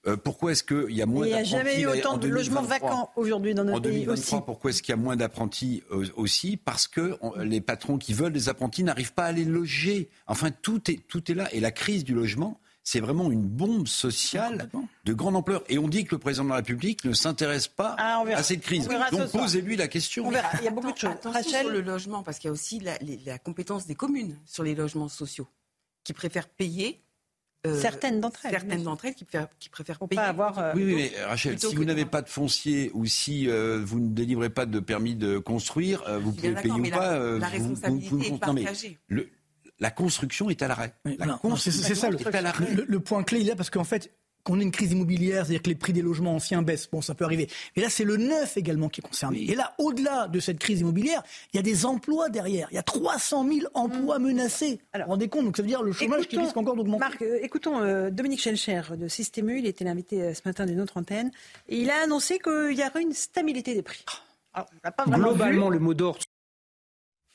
Euh, pourquoi est-ce qu'il y a moins d'apprentis Il n'y a jamais eu autant de logements vacants aujourd'hui dans notre pays aussi. Pourquoi est-ce qu'il y a moins d'apprentis euh, aussi Parce que les patrons qui veulent des apprentis n'arrivent pas à les loger. Enfin, tout est, tout est là. Et la crise du logement, c'est vraiment une bombe sociale de grande ampleur. Et on dit que le président de la République ne s'intéresse pas ah, à cette crise. Donc posez-lui la question. On verra. Il y a beaucoup de choses. Attention sur le logement, parce qu'il y a aussi la compétence des communes sur les logements sociaux, qui préfèrent payer euh, certaines d'entre elles. Certaines d'entre elles qui, qui préfèrent payer. Pas avoir, euh, oui, oui, mais Rachel, si vous n'avez pas de foncier ou si euh, vous ne délivrez pas de permis de construire, vous pouvez payer ou pas. La, la responsabilité est partagée. le, la construction est à l'arrêt. c'est ça le, le, le, point clé, il est parce qu'en fait, qu'on ait une crise immobilière, c'est-à-dire que les prix des logements anciens baissent, bon, ça peut arriver. Mais là, c'est le neuf également qui est concerné. Et là, au-delà de cette crise immobilière, il y a des emplois derrière. Il y a 300 000 emplois mmh. menacés. Alors, vous vous rendez compte? Donc, ça veut dire le chômage qui risque encore d'augmenter. Marc, euh, écoutons euh, Dominique Schencher de Systému. Il était l'invité euh, ce matin d'une autre antenne. Et il a annoncé qu'il y aurait une stabilité des prix. Alors, Globalement, le mot d'ordre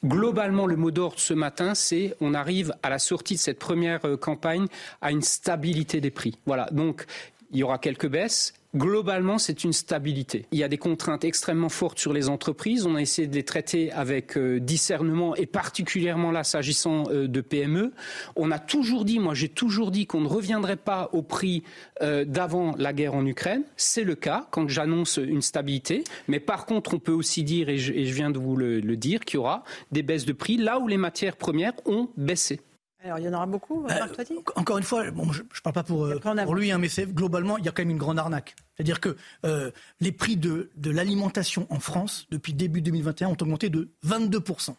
Globalement, le mot d'ordre ce matin, c'est on arrive à la sortie de cette première euh, campagne à une stabilité des prix. Voilà. Donc, il y aura quelques baisses, Globalement, c'est une stabilité. Il y a des contraintes extrêmement fortes sur les entreprises. On a essayé de les traiter avec euh, discernement et particulièrement là, s'agissant euh, de PME. On a toujours dit, moi j'ai toujours dit qu'on ne reviendrait pas au prix euh, d'avant la guerre en Ukraine. C'est le cas quand j'annonce une stabilité. Mais par contre, on peut aussi dire, et je, viens de vous le dire, qu'il y aura des baisses de prix là où les matières premières ont baissé. Alors, il y en aura beaucoup, euh, Marc Encore une fois, bon, je ne parle pas pour, euh, pour lui, hein, mais globalement, il y a quand même une grande arnaque. C'est-à-dire que euh, les prix de, de l'alimentation en France, depuis début 2021, ont augmenté de 22%.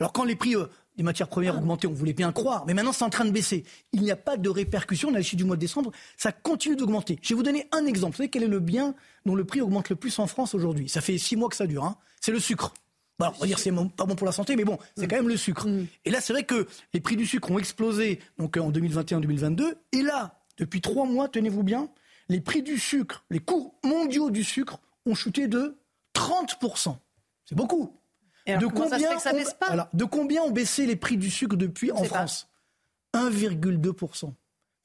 Alors, quand les prix des matières premières ont augmenté, on voulait bien croire, mais maintenant, c'est en train de baisser. Il n'y a pas de répercussion à l'issue du mois de décembre, ça continue d'augmenter. Je vais vous donner un exemple. Vous savez quel est le bien dont le prix augmente le plus en France aujourd'hui? Ça fait six mois que ça dure. Hein. C'est le sucre. Bon, on va dire c'est pas bon pour la santé, mais bon, c'est mm. quand même le sucre. Mm. Et là, c'est vrai que les prix du sucre ont explosé donc en 2021-2022. Et là, depuis trois mois, tenez-vous bien, les prix du sucre, les cours mondiaux du sucre ont chuté de 30%. C'est beaucoup. de, combien ça baisse pas de combien ont baissé les prix du sucre depuis en France? 1,2%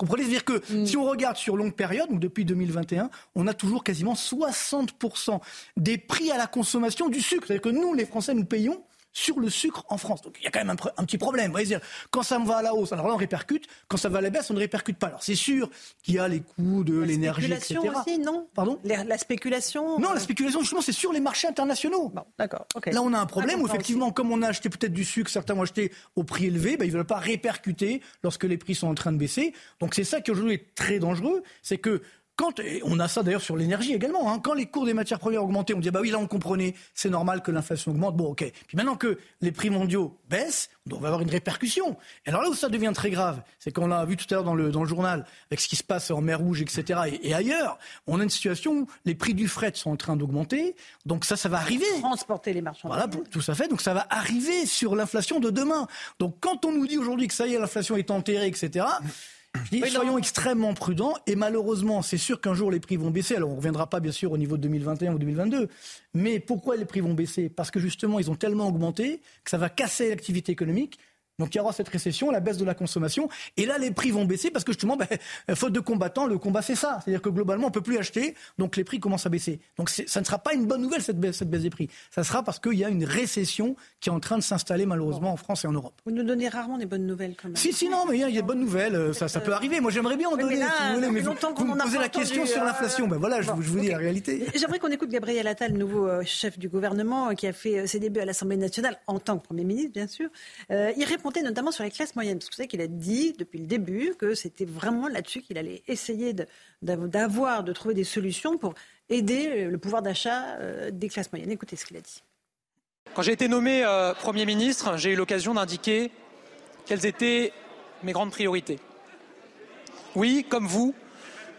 comprenez C'est-à-dire que mm. si on regarde sur longue période, donc depuis 2021, on a toujours quasiment 60% des prix à la consommation du sucre. C'est-à-dire que nous, les Français, nous payons sur le sucre en France. Donc il y a quand même un, petit problème. Voyez, quand ça va à la hausse, alors là on répercute. Quand ça va à la baisse, on ne répercute pas. Alors c'est sûr qu'il y a les coûts de l'énergie, etc. aussi, non? Pardon? La, spéculation Non, la spéculation, justement, c'est sur les marchés internationaux. Bon, d'accord. Là on a un problème où effectivement, comme on a acheté peut-être du sucre, certains ont acheté au prix élevé, ben, ils ne veulent pas répercuter lorsque les prix sont en train de baisser. Donc c'est ça qui aujourd'hui est très dangereux, c'est que quand, et on a ça d'ailleurs sur l'énergie également, hein, quand les cours des matières premières augmentaient, on disait bah oui là on comprenait, c'est normal que l'inflation augmente, bon ok. Puis maintenant que les prix mondiaux baissent, on va avoir une répercussion. Et alors là où ça devient très grave, c'est qu'on l'a vu tout à l'heure dans le, dans le journal, avec ce qui se passe en mer Rouge, etc. Et, ailleurs, on a une situation où les prix du fret sont en train d'augmenter, donc ça, ça va arriver. Transporter les marchandises. Voilà, tout ça fait, donc ça va arriver sur l'inflation de demain. Donc quand on nous dit aujourd'hui que ça y est, l'inflation est enterrée, etc. Je dis, soyons extrêmement prudents et malheureusement, c'est sûr qu'un jour les prix vont baisser. Alors on ne reviendra pas bien sûr au niveau de 2021 ou 2022, mais pourquoi les prix vont baisser? Parce que justement ils ont tellement augmenté que ça va casser l'activité économique donc il y aura cette récession, la baisse de la consommation, et là les prix vont baisser parce que justement, ben, faute de combattants, le combat c'est ça. C'est-à-dire que globalement on ne peut plus acheter, donc les prix commencent à baisser. Donc ça ne sera pas une bonne nouvelle cette baisse, cette baisse des prix. Ça sera parce qu'il y a une récession qui est en train de s'installer malheureusement en France et en Europe. Vous nous donnez rarement des bonnes nouvelles quand même. Si, si, non, mais il y a des bonnes nouvelles, euh, ça, ça peut arriver. Moi j'aimerais bien en donner, mais si vous voulez, mais vous, vous me posez la question sur euh, l'inflation. Ben voilà, je, vous dis la réalité. J'aimerais qu'on écoute Gabriel Attal, nouveau euh, chef du gouvernement, qui a fait ses débuts à l'Assemblée nationale en tant que Premier ministre, bien sûr. il notamment sur les classes moyenne. Parce que vous savez qu'il a dit depuis le début que c'était vraiment là-dessus qu'il allait essayer d'avoir, de, trouver des solutions pour aider le pouvoir d'achat euh, des classes moyennes. Écoutez ce qu'il a dit. Quand j'ai été nommé euh, Premier ministre, j'ai eu l'occasion d'indiquer quelles étaient mes grandes priorités. Oui, comme vous,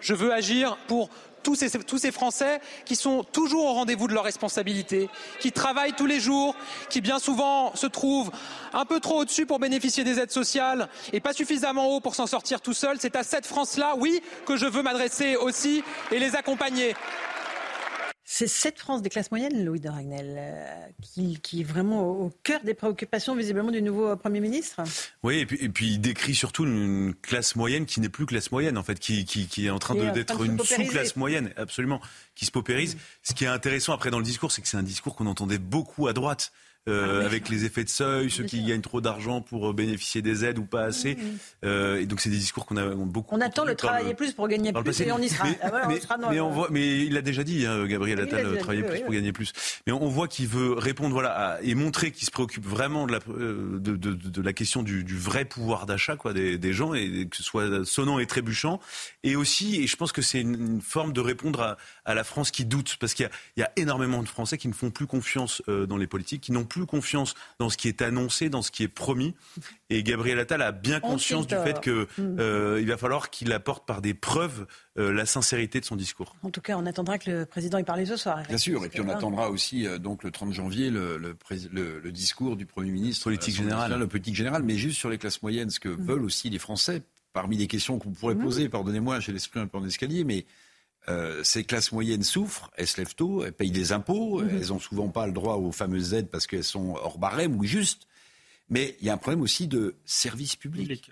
je veux agir pour tous ces, Français qui sont toujours au rendez-vous de leurs responsabilités, qui travaillent tous les jours, qui bien souvent se trouvent un peu trop au-dessus pour bénéficier des aides sociales et pas suffisamment haut pour s'en sortir tout seul. C'est à cette France-là, oui, que je veux m'adresser aussi et les accompagner. C'est cette France des classes moyennes, Louis de Ragnel, euh, qui, est vraiment au cœur des préoccupations visiblement du nouveau euh, Premier ministre. Oui, et puis, il décrit surtout une classe moyenne qui n'est plus classe moyenne, en fait, qui, est en train d'être une sous-classe moyenne, absolument, qui se paupérise. Ce qui est intéressant après dans le discours, c'est que c'est un discours qu'on entendait beaucoup à droite. Euh, ah avec les effets de seuil, ceux qui gagnent trop d'argent pour euh, bénéficier des aides ou pas assez. Euh, et donc c'est des discours qu'on a beaucoup. On attend le travailler plus pour gagner plus et on y sera. Mais, ah on sera mais, on voit, mais il a déjà dit, hein, Gabriel Attal, travailler plus pour gagner plus. Mais on, voit qu'il veut répondre voilà et montrer qu'il se préoccupe vraiment de la, de, de, de la question du, du, vrai pouvoir d'achat quoi des, des, gens et que ce soit sonnant et trébuchant. Et aussi, et je pense que c'est une, une, forme de répondre à, à la France qui doute parce qu'il y, y, a énormément de Français qui ne font plus confiance dans les politiques, qui n'ont plus confiance dans ce qui est annoncé, dans ce qui est promis. Et Gabriel Attal a bien conscience du fait qu'il mm. euh, va falloir qu'il apporte par des preuves euh, la sincérité de son discours. En tout cas, on attendra que le président y parle ce soir. Bien sûr, et puis on attendra aussi euh, donc le 30 janvier le, le, discours du Premier ministre. Politique générale. Le politique général, mais juste sur les classes moyennes, ce que mm. veulent aussi les Français. Parmi les questions qu'on pourrait mm. poser, pardonnez-moi, j'ai l'esprit un peu en escalier, mais euh, ces classes moyennes souffrent, elles se lèvent tôt, elles payent des impôts, mhm. elles n'ont souvent pas le droit aux fameuses aides parce qu'elles sont hors barème ou justes. Mais il y a un problème aussi de service public.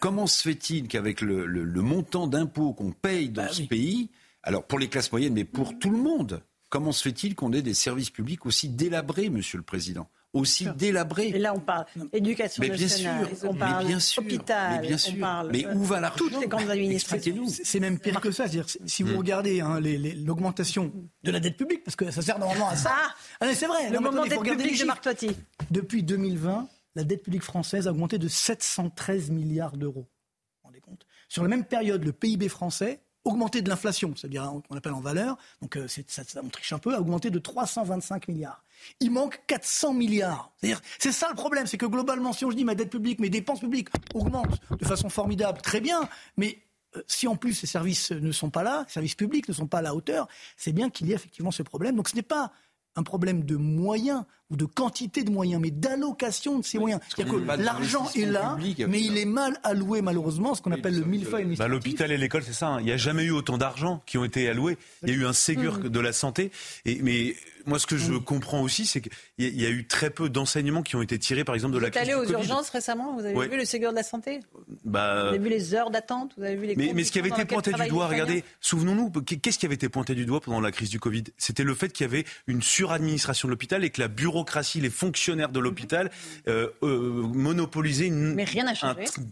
Comment se fait-il qu'avec le, montant d'impôts qu'on paye dans bah ce pays, alors pour les classes moyennes, mais pour mhm. tout le monde, comment se fait-il qu'on ait des services publics aussi délabrés, Monsieur le Président? Aussi délabré. Et là, on parle éducation mais bien sûr, on parle mais bien sûr, hôpital, mais bien sûr. on parle mais où va l'argent Toutes les grandes administrations. C'est même pire que ça. si vous hmm. regardez hein, l'augmentation de la dette publique, parce que ça sert normalement à ça. Ah, ah c'est vrai. Le moment dette publique de Marc Toiti. Depuis 2020, la dette publique française a augmenté de 713 milliards d'euros. Vous vous rendez compte? Sur la même période, le PIB français augmenté de l'inflation, c'est-à-dire qu'on appelle en valeur, donc euh, ça, ça, on triche un peu, a augmenté de 325 milliards. Il manque 400 milliards. C'est ça le problème, c'est que globalement, si on je dis ma dette publique, mes dépenses publiques augmentent de façon formidable, très bien, mais euh, si en plus ces services ne sont pas là, les services publics ne sont pas à la hauteur, c'est bien qu'il y ait effectivement ce problème. Donc ce n'est pas un problème de moyens ou de quantité de moyens, mais d'allocation de ces moyens. C'est-à-dire que l'argent est là, mais il est mal alloué malheureusement, ce qu'on appelle le millefeuille bah, L'hôpital et l'école, c'est ça. Hein. Il n'y a jamais eu autant d'argent qui ont été alloués. Il y a eu un Ségur mmh. de la santé. Et, mais moi, ce que je comprends aussi, c'est qu'il y a eu très peu d'enseignements qui ont été tirés, par exemple, de vous la crise. Vous êtes allé aux urgences récemment Vous avez vu le Ségur de la santé? Bah... Vous avez vu les heures d'attente Vous avez vu les Mais, mais ce qui avait été pointé du doigt, regardez, souvenons-nous, qu'est-ce qui avait été pointé du doigt pendant la crise du Covid? C'était le fait qu'il y avait une suradministration de l'hôpital et que la bureaucratie, les fonctionnaires de l'hôpital euh, euh, monopolisaient une,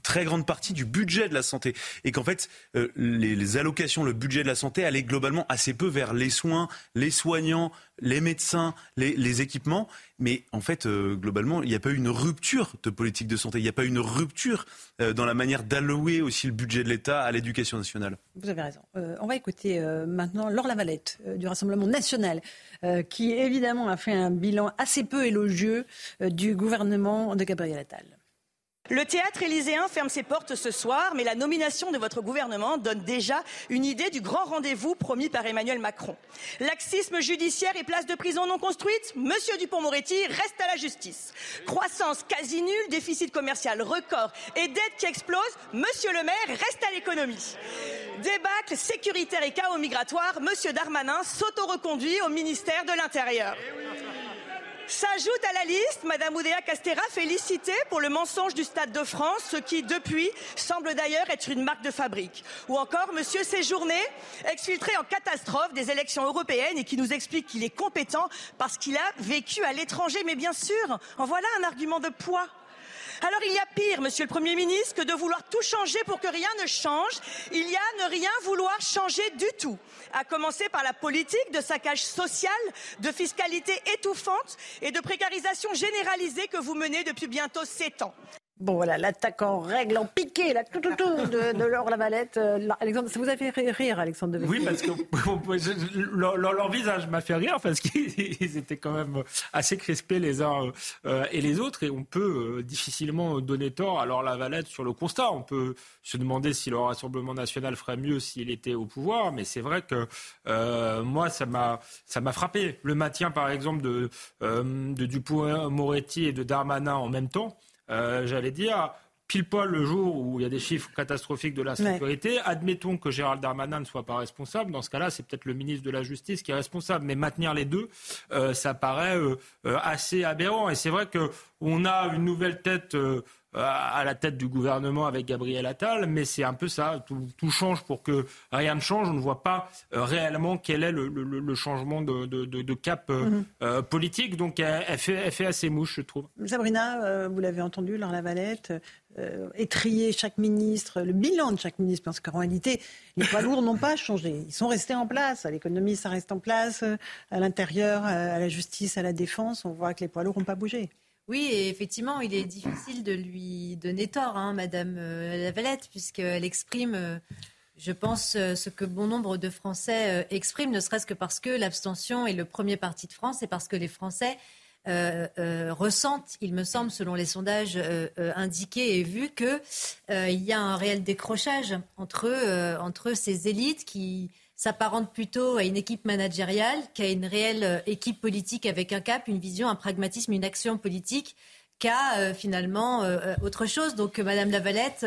très grande partie du budget de la santé. Et qu'en fait, euh, les, les allocations, le budget de la santé allait globalement assez peu vers les soins, les soignants, les médecins, les, équipements. Mais en fait, euh, globalement, il n'y a pas eu une rupture de politique de santé. Il n'y a pas eu une rupture euh, dans la manière d'allouer aussi le budget de l'État à l'éducation nationale. Vous avez raison. Euh, on va écouter maintenant Laure Lavalette du Rassemblement national, qui évidemment a fait un bilan assez peu élogieux du gouvernement de Gabriel Attal. Le théâtre élyséen ferme ses portes ce soir, mais la nomination de votre gouvernement donne déjà une idée du grand rendez-vous promis par Emmanuel Macron. Laxisme judiciaire et place de prison non construite, Monsieur Dupont-Moretti reste à la justice. Croissance quasi nulle, déficit commercial record et dette qui explose, Monsieur le maire reste à l'économie. Débâcle sécuritaire et chaos migratoire, Monsieur Darmanin s'auto-reconduit au ministère de l'Intérieur. S'ajoute à la liste Madame Oudéa Castera félicitée pour le mensonge du Stade de France, ce qui depuis semble d'ailleurs être une marque de fabrique. Ou encore Monsieur Séjourné, exfiltré en catastrophe des élections européennes et qui nous explique qu'il est compétent parce qu'il a vécu à l'étranger. Mais bien sûr, en voilà un argument de poids. Alors il y a pire, Monsieur le Premier ministre, que de vouloir tout changer pour que rien ne change. Il y a ne rien vouloir changer du tout. À commencer par la politique de saccage social, de fiscalité étouffante et de précarisation généralisée que vous menez depuis bientôt sept ans. Bon voilà, l'attaque en règle, en piqué, la tout, tout, tout de, de Laure Lavalette. Euh, Alexandre, ça vous a fait rire, Alexandre Oui, parce que leur, visage m'a fait rire parce qu'ils étaient quand même assez crispés les uns euh, et les autres et on peut euh, difficilement donner tort à Laure Lavalette sur le constat. On peut se demander si le Rassemblement national ferait mieux s'il était au pouvoir, mais c'est vrai que moi ça m'a ça m'a frappé le maintien par exemple de, de Dupont-Moretti et de Darmanin en même temps. Euh, j'allais dire, pile poil le jour où il y a des chiffres catastrophiques de la sécurité. Admettons que Gérald Darmanin ne soit pas responsable. Dans ce cas-là, c'est peut-être le ministre de la Justice qui est responsable. Mais maintenir les deux, euh, ça paraît euh, assez aberrant. Et c'est vrai qu'on a une nouvelle tête à la tête du gouvernement avec Gabriel Attal, mais c'est un peu ça. Tout, change pour que rien ne change. On ne voit pas réellement quel est le, changement de, cap mhm. politique. Donc elle, fait, elle fait assez mouche, je trouve. Sabrina, vous l'avez entendu, Laure Lavalette, euh, étrier chaque ministre, le bilan de chaque ministre, parce qu'en réalité, les poids lourds n'ont pas changé. Ils sont restés en place. À l'économie, ça reste en place. À l'intérieur, à la justice, à la défense, on voit que les poids lourds n'ont pas bougé. Oui, effectivement, il est difficile de lui donner tort, hein, Madame euh, Lavalette, puisqu'elle exprime, euh, je pense, ce que bon nombre de Français expriment, ne serait-ce que parce que l'abstention est le premier parti de France et parce que les Français euh, euh, ressentent, il me semble, selon les sondages euh, indiqués et vus, qu'il il y a un réel décrochage entre ces élites qui s'apparentent plutôt à une équipe managériale qu'à une réelle équipe politique avec un cap, une vision, un pragmatisme, une action politique qu'à finalement autre chose. Donc Madame Lavalette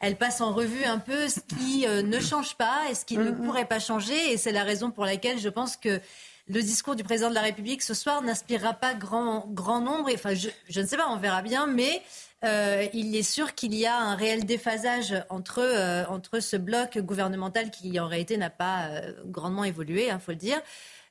elle passe en revue un peu ce qui ne change pas et ce qui ne mm-hmm. pourrait pas changer. Et c'est la raison pour laquelle je pense que le discours du président de la République ce soir n'inspirera pas grand, grand nombre. Enfin, je, ne sais pas, on verra bien, mais euh, il est sûr qu'il y a un réel déphasage entre, euh, entre ce bloc gouvernemental qui, en réalité, n'a pas euh, grandement évolué, il hein, faut le dire.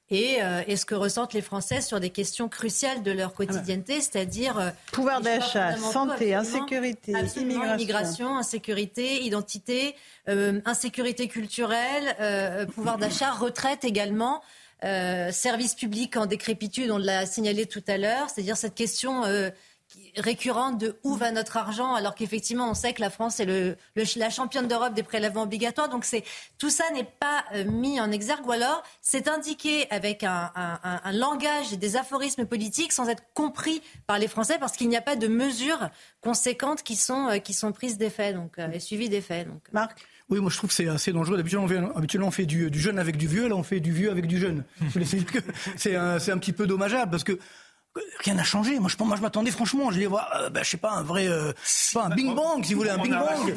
Et, ce que ressentent les Français sur des questions cruciales de leur quotidienneté, c'est-à-dire pouvoir d'achat, santé, insécurité, immigration. immigration, insécurité, identité, insécurité culturelle, pouvoir d'achat, retraite également. Euh, service public en décrépitude, on l'a signalé tout à l'heure, c'est-à-dire cette question euh, récurrente de où va notre argent, alors qu'effectivement on sait que la France est le, la championne d'Europe des prélèvements obligatoires. Donc c'est tout ça n'est pas euh, mis en exergue, ou alors c'est indiqué avec un, langage des aphorismes politiques sans être compris par les Français, parce qu'il n'y a pas de mesures conséquentes qui sont sont prises d'effet, donc et suivies d'effet. Donc Marc? Oui, moi je trouve que c'est assez dangereux. Habituellement on, fait, du, jeune avec du vieux, là on fait du vieux avec du jeune. c'est un, un petit peu dommageable parce que rien n'a changé. Moi, je, moi, je m'attendais franchement, je les vois, euh, ben, je sais pas, un vrai, euh, pas un Bing Bang, si vous voulez, un Bing Bang.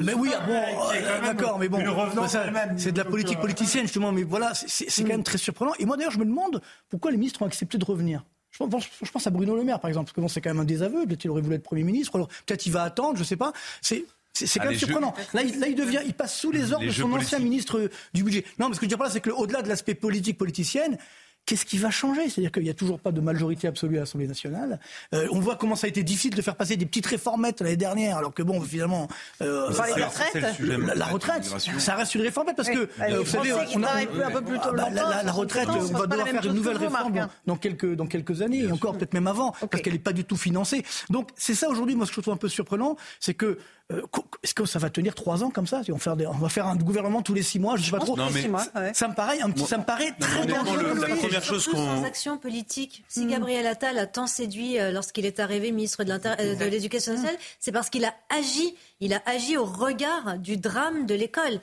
Mais oui, bon, euh, d'accord, mais bon, c'est de la politique politicienne justement, mais voilà, c'est quand même très surprenant. Et moi, d'ailleurs, je me demande pourquoi les ministres ont accepté de revenir. Je pense, je pense à Bruno Le Maire, par exemple, parce que bon, c'est quand même un désaveu. Peut-être qu'il aurait voulu être Premier ministre. Alors peut-être il va attendre, je sais pas. C'est c'est quand même surprenant. Là, il, devient, il passe sous les ordres de son ancien ministre du budget. Non, mais ce que je veux dire là, c'est que au-delà de l'aspect politique politicienne, qu'est-ce qui va changer? C'est-à-dire qu'il n'y a toujours pas de majorité absolue à l'Assemblée nationale. Euh, on voit comment ça a été difficile de faire passer des petites réformettes l'année dernière, alors que bon, finalement, euh, la retraite, la, retraite, ça reste une réformette parce que euh, vous savez, on a, un peu plus tôt bah, la, retraite, on va devoir faire une nouvelle réforme dans, quelques dans quelques années et encore peut-être même avant, parce qu'elle n'est pas du tout financée. Donc c'est ça aujourd'hui, moi ce que je trouve un peu surprenant, c'est que euh, est-ce que ça va tenir trois ans comme ça on, va faire un gouvernement tous les six mois Je sais pas trop. Ça me paraît, un petit, ça me paraît très dangereux. La première chose qu'on. action politique. Si hmm. Gabriel Attal a tant séduit euh, lorsqu'il est arrivé ministre de euh, l'Éducation nationale, c'est parce qu'il a agi il a agi au regard du drame de l'école,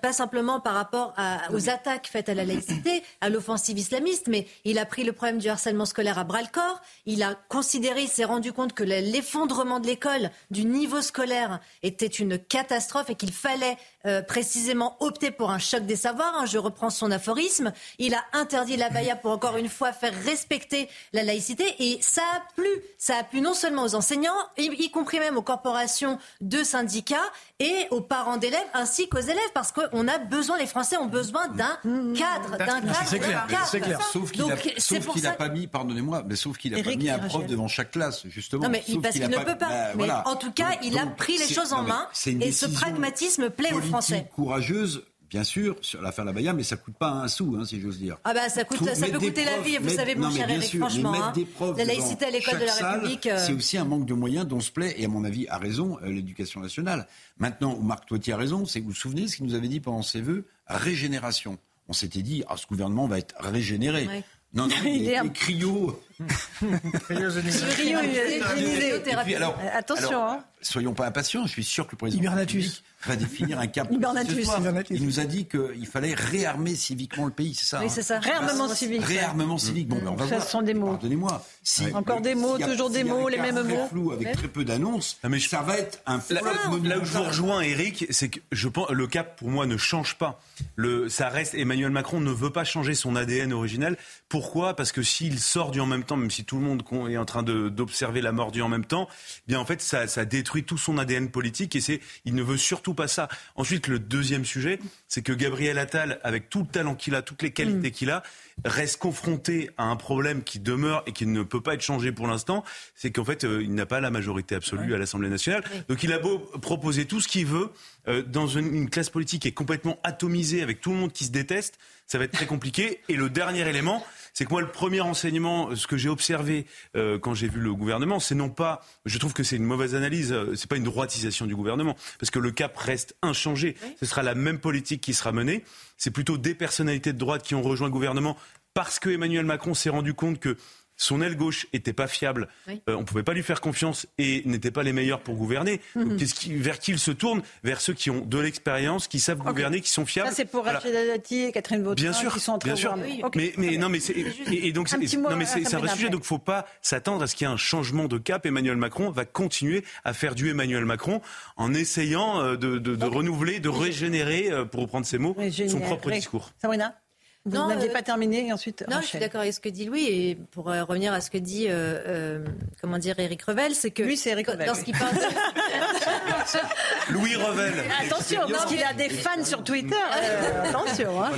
pas simplement par rapport aux attaques faites à la laïcité, à l'offensive islamiste, mais il a pris le problème du harcèlement scolaire à bras le corps. Il a considéré, il s'est rendu compte que l'effondrement de l'école, du niveau scolaire, était une catastrophe et qu'il fallait euh, précisément opter pour un choc des savoirs. Hein, je reprends son aphorisme. Il a interdit la baya pour encore une fois faire respecter la laïcité et ça a plu. Ça a plu non seulement aux enseignants, y, compris même aux corporations de syndicats et aux parents d'élèves ainsi qu'aux élèves parce qu'on a besoin, les Français ont besoin d'un cadre, d'un cadre. C'est clair, c'est clair. Sauf qu'il n'a pas mis, pardonnez-moi, mais sauf qu'il n'a pas mis un prof devant chaque classe, justement. Non, mais parce qu'il ne peut pas. Bah, mais en tout cas, il a pris les choses en main et ce pragmatisme plaît aux Français courageuse bien sûr, sur l'affaire Labaya, mais ça coûte pas un sou, hein, si j'ose dire. Ah bah ça, coûte, ça peut coûter la vie, vous savez, mon cher Eric, franchement. Hein. la laïcité à l'école de la République. Euh. C'est aussi un manque de moyens dont se plaît, et à mon avis, a raison, euh, l'éducation nationale. Maintenant, où Marc Toitier a raison, c'est que vous vous souvenez ce qu'il nous avait dit pendant ses vœux Régénération. On s'était dit, ah, ce gouvernement va être régénéré. Non, non, il est cryo. Attention. hein. Soyons pas impatients, je suis sûr que le président va définir un cap. Il nous a dit qu'il fallait réarmer civiquement le pays, c'est ça Oui, c'est ça, réarmement civique. Réarmement civique, bon, ben, on va ça, voir. sont des mots. Pardonnez-moi. Encore des mots, toujours des mots, les mêmes mots. flou, avec très peu d'annonces, mais ça va être un flop Là où je vous rejoins, Eric, c'est que je pense le cap, pour moi, ne change pas. Le, ça reste, Emmanuel Macron ne veut pas changer son ADN originel. Pourquoi? Parce que s'il sort du en même même si tout le monde est en train d'observer la mordue en même temps, eh bien en fait ça, ça détruit tout son ADN politique et c'est il ne veut surtout pas ça. Ensuite, le deuxième sujet, c'est que Gabriel Attal, avec tout le talent qu'il a, toutes les qualités mm. qu'il a, reste confronté à un problème qui demeure et qui ne peut pas être changé pour l'instant, c'est qu'en fait, euh, il n'a pas la majorité absolue à l'Assemblée nationale. Donc il a beau proposer tout ce qu'il veut, euh, dans une, une, classe politique qui est complètement atomisée, avec tout le monde qui se déteste, ça va être très compliqué. Et le dernier élément, c'est que moi, le premier enseignement, ce que j'ai observé euh, quand j'ai vu le gouvernement, c'est non pas, je trouve que c'est une mauvaise analyse, euh, c'est pas une droitisation du gouvernement, parce que le cap reste inchangé. Ce sera la même politique qui sera menée. C'est plutôt des personnalités de droite qui ont rejoint le gouvernement parce que Emmanuel Macron s'est rendu compte que son aile gauche était pas fiable, euh, on pouvait pas lui faire confiance et n'était pas les meilleurs pour gouverner. Mhm. vers qui il se tourne? Vers ceux qui ont de l'expérience, qui savent gouverner, qui sont fiables. Ça c'est pour Rachida Dati et Catherine Vautrin bien sûr, qui sont en train bien sûr. Mais, mais non, mais c'est et, donc c'est non mais c'est un vrai sujet. Donc faut pas s'attendre à ce qu'il y ait un changement de cap. Emmanuel Macron va continuer à faire du Emmanuel Macron en essayant euh, de, de, de renouveler, de régénérer, euh, pour reprendre ses mots, son propre discours. Sabrina? Vous n'aviez euh, pas terminé et ensuite. Non, je suis d'accord avec ce que dit Louis et pour euh, revenir à ce que dit, euh, euh comment dire, Éric Revel, c'est que. Lui, c'est Éric Revel. Lorsqu'il parle. Louis Revel. Attention, parce qu'il a des fans sur Twitter. attention. Hein.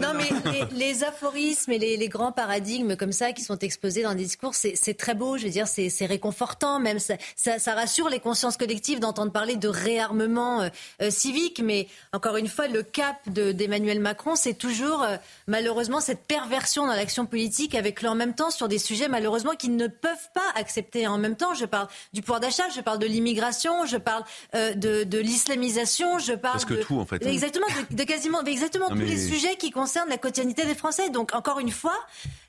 Non, mais les, les aphorismes et les, les, grands paradigmes comme ça qui sont exposés dans des discours, c'est très beau. Je veux dire, c'est réconfortant, même ça, ça, ça, rassure les consciences collectives d'entendre parler de réarmement civique. Mais encore une fois, le cap d'Emmanuel Macron, c'est toujours malheureusement cette perversion dans l'action politique avec lui en même temps sur des sujets malheureusement qu'ils ne peuvent pas accepter en même temps. Je parle du pouvoir d'achat, je parle de l'immigration, je parle euh, de, de l'islamisation, je parle Parce que de, tout en fait. Exactement, de, quasiment, exactement tous les sujets qui concernent la quotidienneté des Français. Donc encore une fois,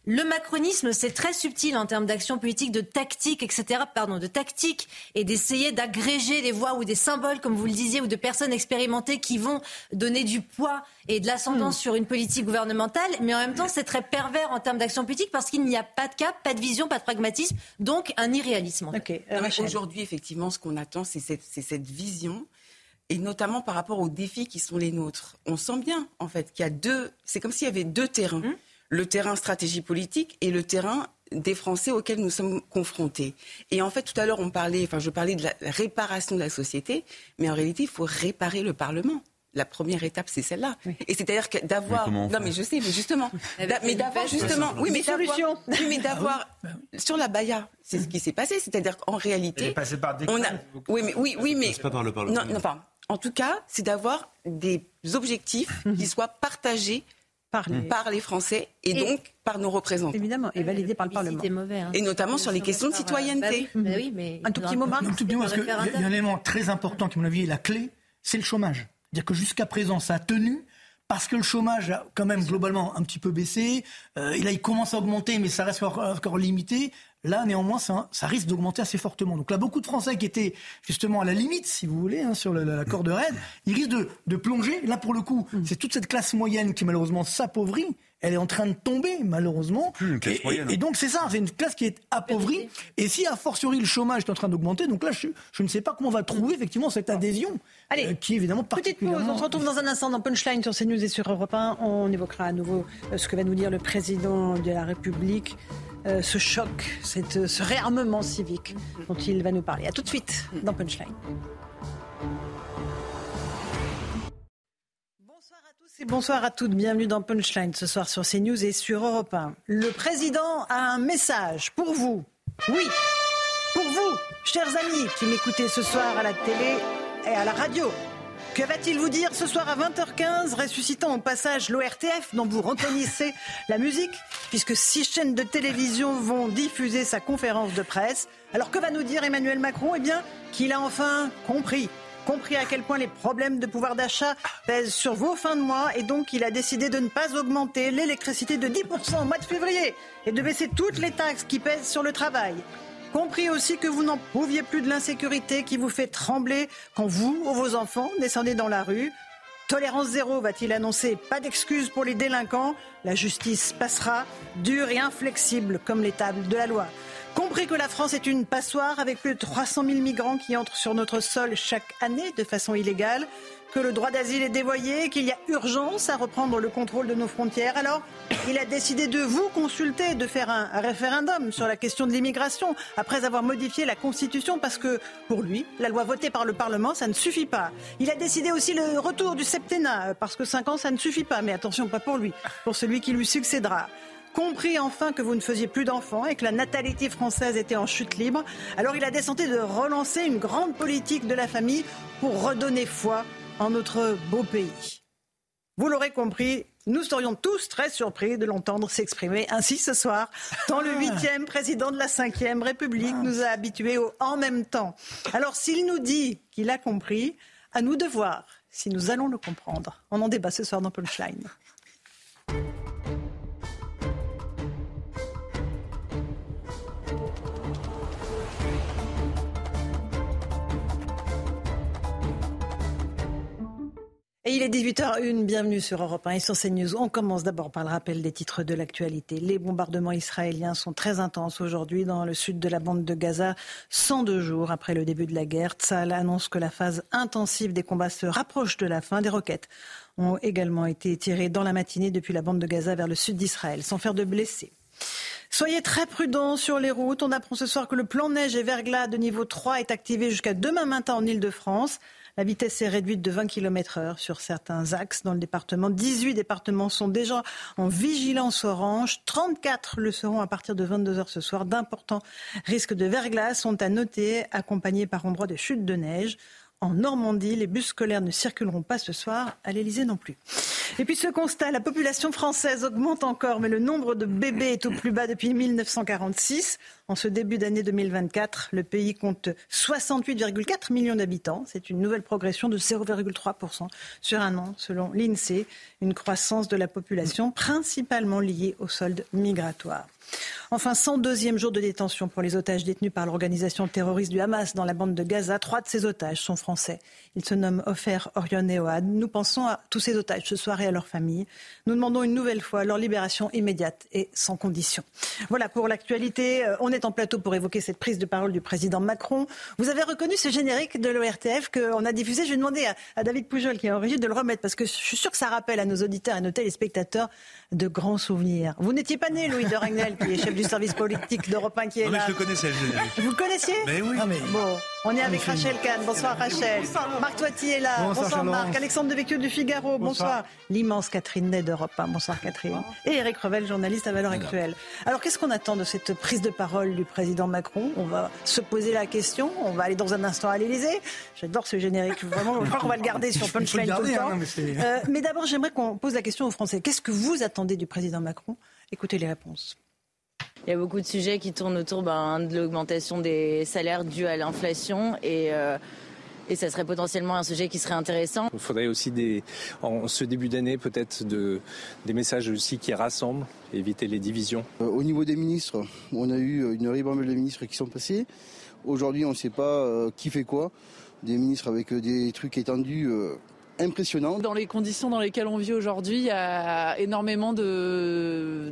le macronisme, c'est très subtil en termes d'action politique, de tactique, etc. Pardon, de tactique et d'essayer d'agréger des voix ou des symboles, comme vous le disiez, ou de personnes expérimentées qui vont donner du poids et de l'ascendance hmm. sur une politique gouvernementale. Mais en même temps, c'est très pervers en termes d'action politique parce qu'il n'y a pas de cap, pas de vision, pas de pragmatisme, donc un irréalisme. Aujourd'hui, effectivement, ce qu'on attend, c'est cette, cette vision et notamment par rapport aux défis qui sont les nôtres. On sent bien, en fait, qu'il y a deux. C'est comme s'il y avait deux terrains. Hmm le terrain stratégie politique et le terrain des Français auxquels nous sommes confrontés. Et en fait, tout à l'heure, on parlait, enfin, je parlais de la réparation de la société, mais en réalité, il faut réparer le Parlement. La première étape, c'est celle-là. Et c'est-à-dire que d'avoir, non, mais je sais, mais justement, mais d'avoir justement, oui, mais d'avoir, oui, mais d'avoir sur la Baïa, c'est ce qui s'est passé. C'est-à-dire qu'en réalité, on a, oui, mais oui, oui, mais pas par le Parlement. Non, non, pas. En tout cas, c'est d'avoir des objectifs qui soient partagés par les, Français et, donc par nos représentants. Évidemment, et validé par le Parlement. Mauvais, hein. Et notamment sur les questions de citoyenneté. Bah oui, mais un tout petit moment. Un tout petit parce qu'il y a un élément très important qui, à mon avis, est la clé, c'est le chômage. C'est-à-dire que jusqu'à présent, ça a tenu parce que le chômage a quand même globalement un petit peu baissé. Euh, là, il commence à augmenter, mais ça reste encore limité. Là, néanmoins, ça, risque d'augmenter assez fortement. Donc là, beaucoup de Français qui étaient justement à la limite, si vous voulez, hein, sur la, corde raide, ils risquent de, plonger. Là, pour le coup, mm. c'est toute cette classe moyenne qui malheureusement s'appauvrit. Elle est en train de tomber, malheureusement. et, donc, c'est ça, c'est une classe qui est appauvrie. Et si, a fortiori, le chômage est en train d'augmenter, donc là, je, ne sais pas comment on va trouver effectivement cette adhésion. Allez, euh, qui évidemment Petite pause, on se retrouve dans un instant dans Punchline sur CNews et sur Europe 1. On évoquera à nouveau euh, ce que va nous dire le président de la République euh, ce choc, cette, ce réarmement civique dont il va nous parler. A tout de suite dans Punchline. Bonsoir à toutes. Bienvenue dans Punchline ce soir sur CNews et sur Europe 1. Le président a un message pour vous. Oui, pour vous, chers amis qui m'écoutez ce soir à la télé et à la radio. Que va-t-il vous dire ce soir à 20h15, ressuscitant au passage l'ORTF dont vous reconnaissez la musique, puisque six chaînes de télévision vont diffuser sa conférence de presse? Alors que va nous dire Emmanuel Macron? Eh bien, qu'il a enfin compris compris à quel point les problèmes de pouvoir d'achat pèsent sur vos fins de mois et donc il a décidé de ne pas augmenter l'électricité de 10% au mois de février et de baisser toutes les taxes qui pèsent sur le travail. Compris aussi que vous n'en pouviez plus de l'insécurité qui vous fait trembler quand vous ou vos enfants descendez dans la rue. Tolérance zéro, va-t-il annoncer Pas d'excuses pour les délinquants. La justice passera, dure et inflexible comme les tables de la loi. Compris que la France est une passoire avec plus de 300 000 migrants qui entrent sur notre sol chaque année de façon illégale, que le droit d'asile est dévoyé, qu'il y a urgence à reprendre le contrôle de nos frontières. Alors, il a décidé de vous consulter, de faire un référendum sur la question de l'immigration, après avoir modifié la Constitution, parce que, pour lui, la loi votée par le Parlement, ça ne suffit pas. Il a décidé aussi le retour du septennat, parce que 5 ans, ça ne suffit pas. Mais attention, pas pour lui, pour celui qui lui succédera compris enfin que vous ne faisiez plus d'enfants et que la natalité française était en chute libre. Alors il a décidé de relancer une grande politique de la famille pour redonner foi en notre beau pays. Vous l'aurez compris, nous serions tous très surpris de l'entendre s'exprimer ainsi ce soir, tant le huitième président de la cinquième République nous a habitués au en même temps. Alors s'il nous dit qu'il a compris, à nous de voir si nous allons le comprendre. On en débat ce soir dans Punchline. Et il est 18h01, bienvenue sur Europe 1 et sur CNews. On commence d'abord par le rappel des titres de l'actualité. Les bombardements israéliens sont très intenses aujourd'hui dans le sud de la bande de Gaza. 102 jours après le début de la guerre, Tzal annonce que la phase intensive des combats se rapproche de la fin. Des roquettes ont également été tirées dans la matinée depuis la bande de Gaza vers le sud d'Israël, sans faire de blessés. Soyez très prudents sur les routes. On apprend ce soir que le plan neige et verglas de niveau 3 est activé jusqu'à demain matin en Ile-de-France. La vitesse est réduite de 20 km heure sur certains axes dans le département. 18 départements sont déjà en vigilance orange. 34 le seront à partir de 22 heures ce soir. D'importants risques de verglas sont à noter, accompagnés par endroits de chute de neige. En Normandie, les bus scolaires ne circuleront pas ce soir, à l'Elysée non plus. Et puis ce constat, la population française augmente encore, mais le nombre de bébés est au plus bas depuis 1946. En ce début d'année 2024, le pays compte 68,4 millions d'habitants. C'est une nouvelle progression de 0,3% sur un an, selon l'INSEE. Une croissance de la population principalement liée au solde migratoire. Enfin, 102e jour de détention pour les otages détenus par l'organisation terroriste du Hamas dans la bande de Gaza. Trois de ces otages sont français. Ils se nomment Ofer, Orion et Oad. Nous pensons à tous ces otages ce soir et à leurs familles. Nous demandons une nouvelle fois leur libération immédiate et sans condition. Voilà pour l'actualité. Euh, en plateau pour évoquer cette prise de parole du président Macron. Vous avez reconnu ce générique de l'ORTF qu'on a diffusé. Je vais demander à, David Poujol, qui est origine, de le remettre parce que je suis sûr que ça rappelle à nos auditeurs et à nos téléspectateurs de grands souvenirs. Vous n'étiez pas né, Louis de Ragnel, qui est chef du service politique d'Europe 1 qui est non, là. Mais je le connaissais, le générique. Vous le connaissiez? Mais oui. Ah, mais... Bon, on est avec Rachel Kahn. Bonsoir Rachel. Marc Toiti est là. Bonsoir, Marc. Alexandre Devecchio du Figaro. Bonsoir. L'immense Catherine Ney d'Europe 1. Bonsoir Catherine. Et Eric Revel, journaliste à Valeurs Actuelles. Alors qu'est-ce qu'on attend de cette prise de parole du président Macron On va se poser la question. On va aller dans un instant à l'Elysée. J'adore ce générique. Vraiment, je crois qu'on va le garder sur Punchline tout le temps. Hein, mais, euh, mais d'abord, j'aimerais qu'on pose la question aux Français. Qu'est-ce que vous attendez du président Macron? Écoutez les réponses. Il y a beaucoup de sujets qui tournent autour ben, de l'augmentation des salaires due à l'inflation et, euh, et ça serait potentiellement un sujet qui serait intéressant. Il faudrait aussi des, en ce début d'année peut-être de, des messages aussi qui rassemblent, éviter les divisions. Euh, au niveau des ministres, on a eu une ribambelle de ministres qui sont passés. Aujourd'hui, on ne sait pas euh, qui fait quoi. Des ministres avec des trucs étendus impressionnants. Dans les conditions dans lesquelles on vit aujourd'hui, il y a énormément de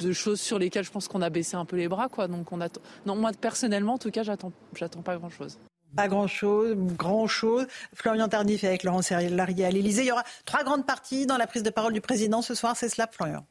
de choses sur lesquelles je pense qu'on a baissé un peu les bras, quoi. Donc on attend. Non, moi personnellement, en tout cas, j'attends, j'attends pas grand chose. Pas grand-chose, grand-chose. Florian Tardif avec Laurent Larrier à l'Élysée. Il y aura trois grandes parties dans la prise de parole du président ce soir. C'est cela, Florian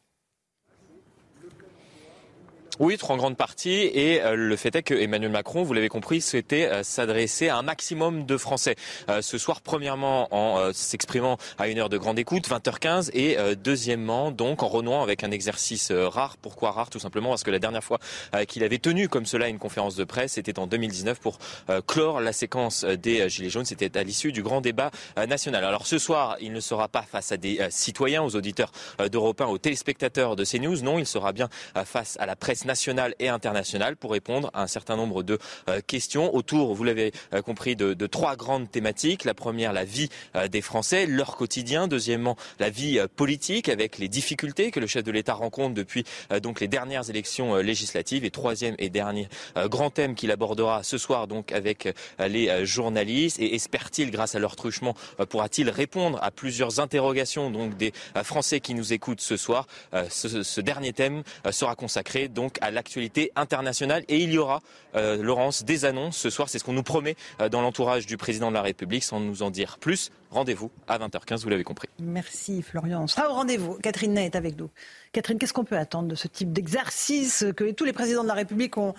oui, trois grandes parties. Et euh, le fait est que Emmanuel Macron, vous l'avez compris, souhaitait euh, s'adresser à un maximum de Français. Euh, ce soir, premièrement, en s'exprimant à une heure de grande écoute, 20h15, et deuxièmement, donc, en renouant avec un exercice rare. Pourquoi rare? Tout simplement parce que la dernière fois qu'il avait tenu comme cela une conférence de presse, c'était en 2019 pour clore la séquence des Gilets jaunes. C'était à l'issue du grand débat national. Alors ce soir, il ne sera pas face à des citoyens, aux auditeurs d'Europe 1, aux téléspectateurs de CNews. Non, il sera bien face à la presse nationale et internationale pour répondre à un certain nombre de euh, questions autour, vous l'avez euh, compris, de, de, trois grandes thématiques. La première, la vie euh, des Français, leur quotidien. Deuxièmement, la vie politique avec les difficultés que le chef de l'État rencontre depuis donc les dernières élections législatives. Et troisième et dernier grand thème qu'il abordera ce soir donc avec les journalistes. Et espère-t-il, grâce à leur truchement, pourra-t-il répondre à plusieurs interrogations donc des Français qui nous écoutent ce soir. Ce, ce dernier thème sera consacré donc donc à l'actualité internationale. Et il y aura, Laurence, des annonces ce soir. C'est ce qu'on nous promet dans l'entourage du président de la République. Sans nous en dire plus, rendez-vous à 20h15, vous l'avez compris. Merci Florian. On sera au rendez-vous. Catherine Ney est avec nous. Catherine, qu'est-ce qu'on peut attendre de ce type d'exercice que tous les présidents de la République ont,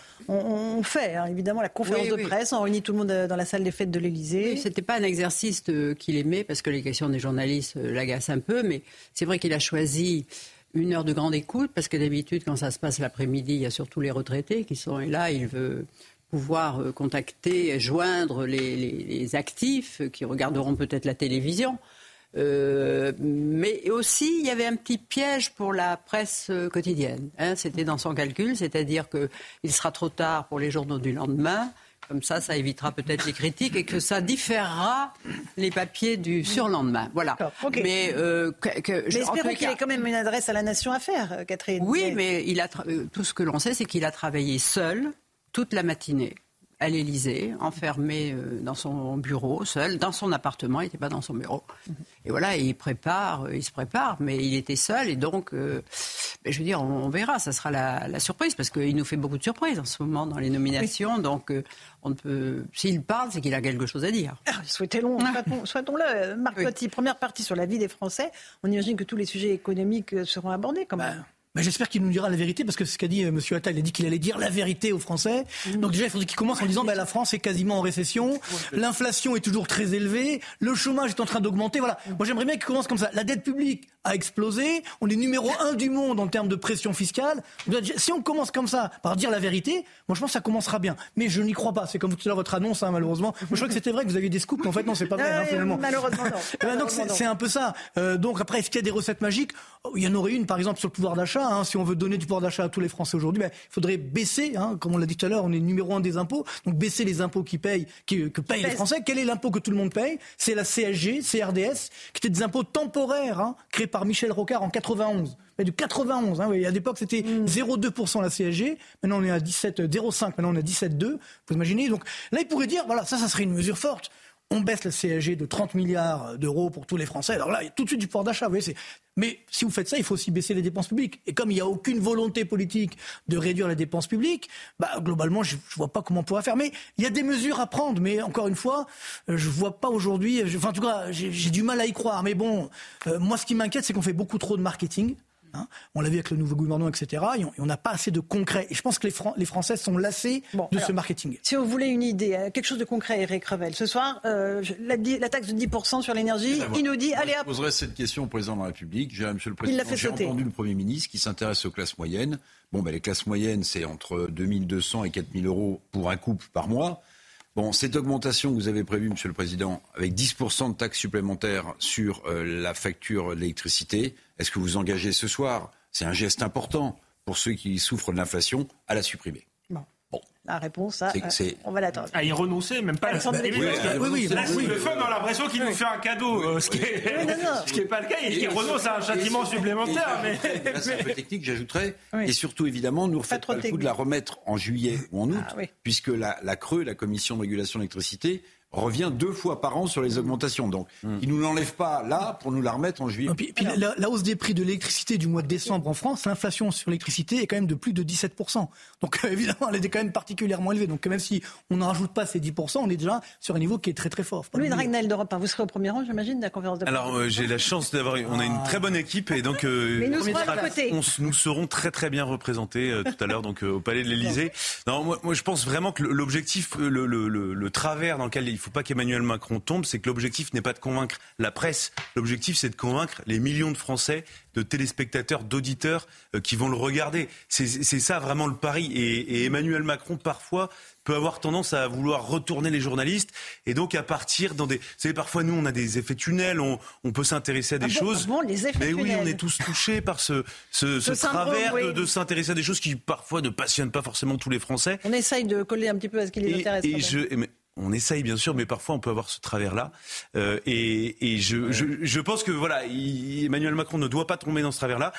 fait hein? Évidemment, la conférence de presse, on réunit tout le monde dans la salle des fêtes de l'Élysée. Oui, C'était pas un exercice qu'il aimait parce que les questions des journalistes euh, l'agacent un peu, mais c'est vrai qu'il a choisi une heure de grande écoute, parce que d'habitude, quand ça se passe l'après-midi, il y a surtout les retraités qui sont là. Il veut pouvoir euh, contacter, joindre les, actifs qui regarderont peut-être la télévision. Euh, mais aussi, il y avait un petit piège pour la presse euh, quotidienne. Hein. C'était dans son calcul, c'est-à-dire qu'il sera trop tard pour les journaux du lendemain. Comme ça, ça évitera peut-être les critiques et que ça différera les papiers du surlendemain. Voilà. Mais, euh, espérons qu'il ait quand même une adresse à la nation à faire, Catherine. Oui, mais il a tout ce que l'on sait, c'est qu'il a travaillé seul toute la matinée à l'Élysée, enfermé euh, dans son bureau, seul, dans son appartement, il n'était pas dans son bureau. Et voilà, il prépare, euh, il se prépare, mais il était seul, et donc, euh, ben, je veux dire, on, verra, ça sera la, surprise, parce qu'il nous fait beaucoup de surprises en ce moment dans les nominations, donc on ne peut... S'il parle, c'est qu'il a quelque chose à dire. Ah, souhaitons-le. Souhaitons Marc oui. première partie sur la vie des Français. On imagine que tous les sujets économiques seront abordés quand même. Ben, bah, j'espère qu'il nous dira la vérité, parce que c'est ce qu'a dit euh, M. Attal. Il a dit qu'il allait dire la vérité aux Français. Mmh. Donc déjà, il faudrait qu'il commence en disant bah, la France est quasiment en récession, l'inflation est toujours très élevée, le chômage est en train d'augmenter. Voilà. Mmh. Moi, j'aimerais bien qu'il commence comme ça. La dette publique a explosé, on est numéro un du monde en termes de pression fiscale. Si on commence comme ça, par dire la vérité, moi je pense que ça commencera bien. Mais je n'y crois pas. C'est comme tout à l'heure votre annonce, hein, malheureusement. Moi, je crois que c'était vrai que vous aviez des scoops, mais en fait non, c'est pas vrai. hein, finalement. Malheureusement non. Ben, donc c'est un peu ça. Euh, donc après, est-ce qu'il y a des recettes magiques? Oh, Il y en aurait une, par exemple, sur le pouvoir d'achat. Hein, si on veut donner du pouvoir d'achat à tous les Français aujourd'hui, ben, il faudrait baisser, hein, comme on l'a dit tout à l'heure, on est numéro un des impôts, donc baisser les impôts qui payent, qui, que payent les Français. Quel est l'impôt que tout le monde paye? C'est la CSG, CRDS, qui étaient des impôts temporaires, hein, créés par Michel Rocard en 91. Mais du 91, hein, oui, à l'époque c'était 0,2% la CSG, maintenant on est à 17,05, maintenant on est à 17,2. Vous imaginez? Donc là il pourrait dire, voilà, ça, ça serait une mesure forte on baisse la CSG de 30 milliards d'euros pour tous les Français. Alors là, il y a tout de suite du pouvoir d'achat. Mais si vous faites ça, il faut aussi baisser les dépenses publiques. Et comme il n'y a aucune volonté politique de réduire les dépenses publiques, bah, globalement, je ne vois pas comment on pourrait faire. Mais il y a des mesures à prendre. Mais encore une fois, euh, je ne vois pas aujourd'hui. Enfin, en tout cas, j'ai du mal à y croire. Mais bon, euh, moi, ce qui m'inquiète, c'est qu'on fait beaucoup trop de marketing. Hein. on l'a vu avec le nouveau gouvernement, etc. Et on n'a pas assez de concret. Et je pense que les, Français sont lassés de ce marketing. Si vous voulez une idée, euh, quelque chose de concret, Eric Revel, ce soir, euh, la, taxe de 10% sur l'énergie, il nous dit, allez Je poserai cette question au président de la République. J'ai, monsieur le président, j'ai entendu le Premier ministre qui s'intéresse aux classes moyennes. Bon, ben, les classes moyennes, c'est entre 2200 et 4000 euros pour un couple par mois. Bon, cette augmentation que vous avez prévue, Monsieur le Président, avec 10% de taxes supplémentaires sur euh, la facture d'électricité, est-ce que vous engagez ce soir? C'est un geste important pour ceux qui souffrent de l'inflation à la supprimer. La réponse, à, euh, on va l'attendre. À y renoncer, même pas. oui, oui, oui, là, le fun, on a l'impression qu'il nous fait un cadeau, euh, ce qui n'est pas le cas. Il, renonce à un châtiment supplémentaire. mais... c'est un peu technique, j'ajouterais. Et surtout, évidemment, nous refaites pas, le coup de la remettre en juillet ou en août, ah puisque la, la Creux, la Commission de régulation de l'électricité, revient deux fois par an sur les augmentations. Donc, mm. il ne nous l'enlève pas là pour nous la remettre en juillet. puis, la, hausse des prix de l'électricité du mois de décembre en France, l'inflation sur l'électricité est quand même de plus de 17%. Donc, évidemment, elle est quand même particulièrement élevée. Donc, même si on n'en rajoute pas ces 10%, on est déjà sur un niveau qui est très très fort. Louis Dragnel d'Europe vous serez au premier rang, j'imagine, de la conférence de presse. Alors, euh, j'ai la chance d'avoir. On a une très bonne équipe et donc. Euh, Mais nous, serons à côté. nous serons très très bien représentés euh, tout à l'heure donc au Palais de l'Élysée. Non, moi, moi, je pense vraiment que l'objectif, le, le, le, le, travers dans lequel il ne faut pas qu'Emmanuel Macron tombe, c'est que l'objectif n'est pas de convaincre la presse. L'objectif, c'est de convaincre les millions de Français, de téléspectateurs, d'auditeurs euh, qui vont le regarder. C'est ça vraiment le pari. Et, Emmanuel Macron, parfois, peut avoir tendance à vouloir retourner les journalistes et donc à partir dans des. Vous savez, parfois nous on a des effets tunnels, on, peut s'intéresser à des ah choses. mais oui, on est tous touchés par ce, ce, travers de, s'intéresser à des choses qui parfois ne passionnent pas forcément tous les Français. On essaye de coller un petit peu à ce qui les intéresse. Et, je, on essaye bien sûr, mais parfois on peut avoir ce travers-là. Euh, et, je, je, pense que voilà, Emmanuel Macron ne doit pas tomber dans ce travers-là.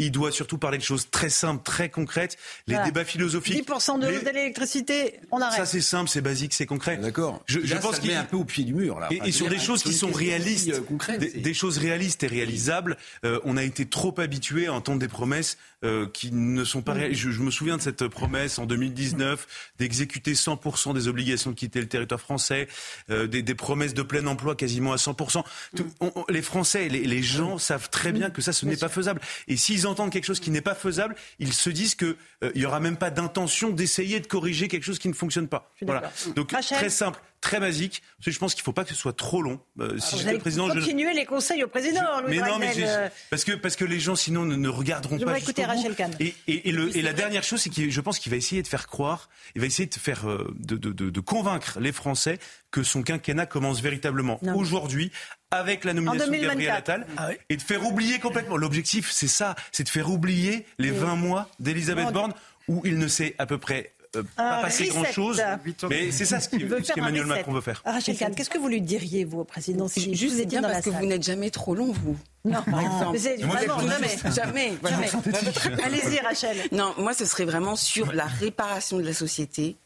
Il doit surtout parler de choses très simples, très concrètes, les débats philosophiques. 10% de hausse de l'électricité, on arrête. Ça c'est simple, c'est basique, c'est concret. D'accord. Je, je pense qu'il est un peu au pied du mur là. Et, sur des choses qui sont réalistes, des, choses réalistes et réalisables. Euh, on a été trop habitué à entendre des promesses euh, qui ne sont pas réalistes. Je, je, me souviens de cette promesse en 2019 d'exécuter 100% des obligations de quitter le territoire français, euh, des, des, promesses de plein emploi quasiment à 100%. Tout, on, on, les Français, les, les, gens savent très bien que ça, ce n'est pas faisable. Et s'ils quelque chose qui n'est pas faisable, ils se disent qu'il euh, n'y aura même pas d'intention d'essayer de corriger quelque chose qui ne fonctionne pas. Voilà. Donc Rachel. très simple très basique. Parce que je pense qu'il ne faut pas que ce soit trop long. Euh, si j'étais président, continuer je... les conseils au président. Je... Mais non, mais parce que parce que les gens sinon ne, ne regarderont je pas. écouter Rachel Kahn. Et, et, et, le, et la dernière chose, c'est que je pense qu'il va essayer de faire croire, il va essayer de faire euh, de, de, de, de, convaincre les Français que son quinquennat commence véritablement aujourd'hui avec la nomination de Gabriel Attal ah oui. et de faire oublier complètement. L'objectif, c'est ça, c'est de faire oublier les 20 mois d'Elisabeth Borne où il ne s'est à peu près euh, pas Un passer grand chose, mais c'est ça ce qu'Emmanuel qu Macron veut faire. Rachel Kahn, qu'est-ce que vous lui diriez, vous, au président si Juste vous bien dans parce la que vous n'êtes jamais trop long, vous. Non, par exemple. Mais vraiment, jamais, jamais, jamais. Allez-y, Rachel. Non, moi, ce serait vraiment sur la réparation de la société,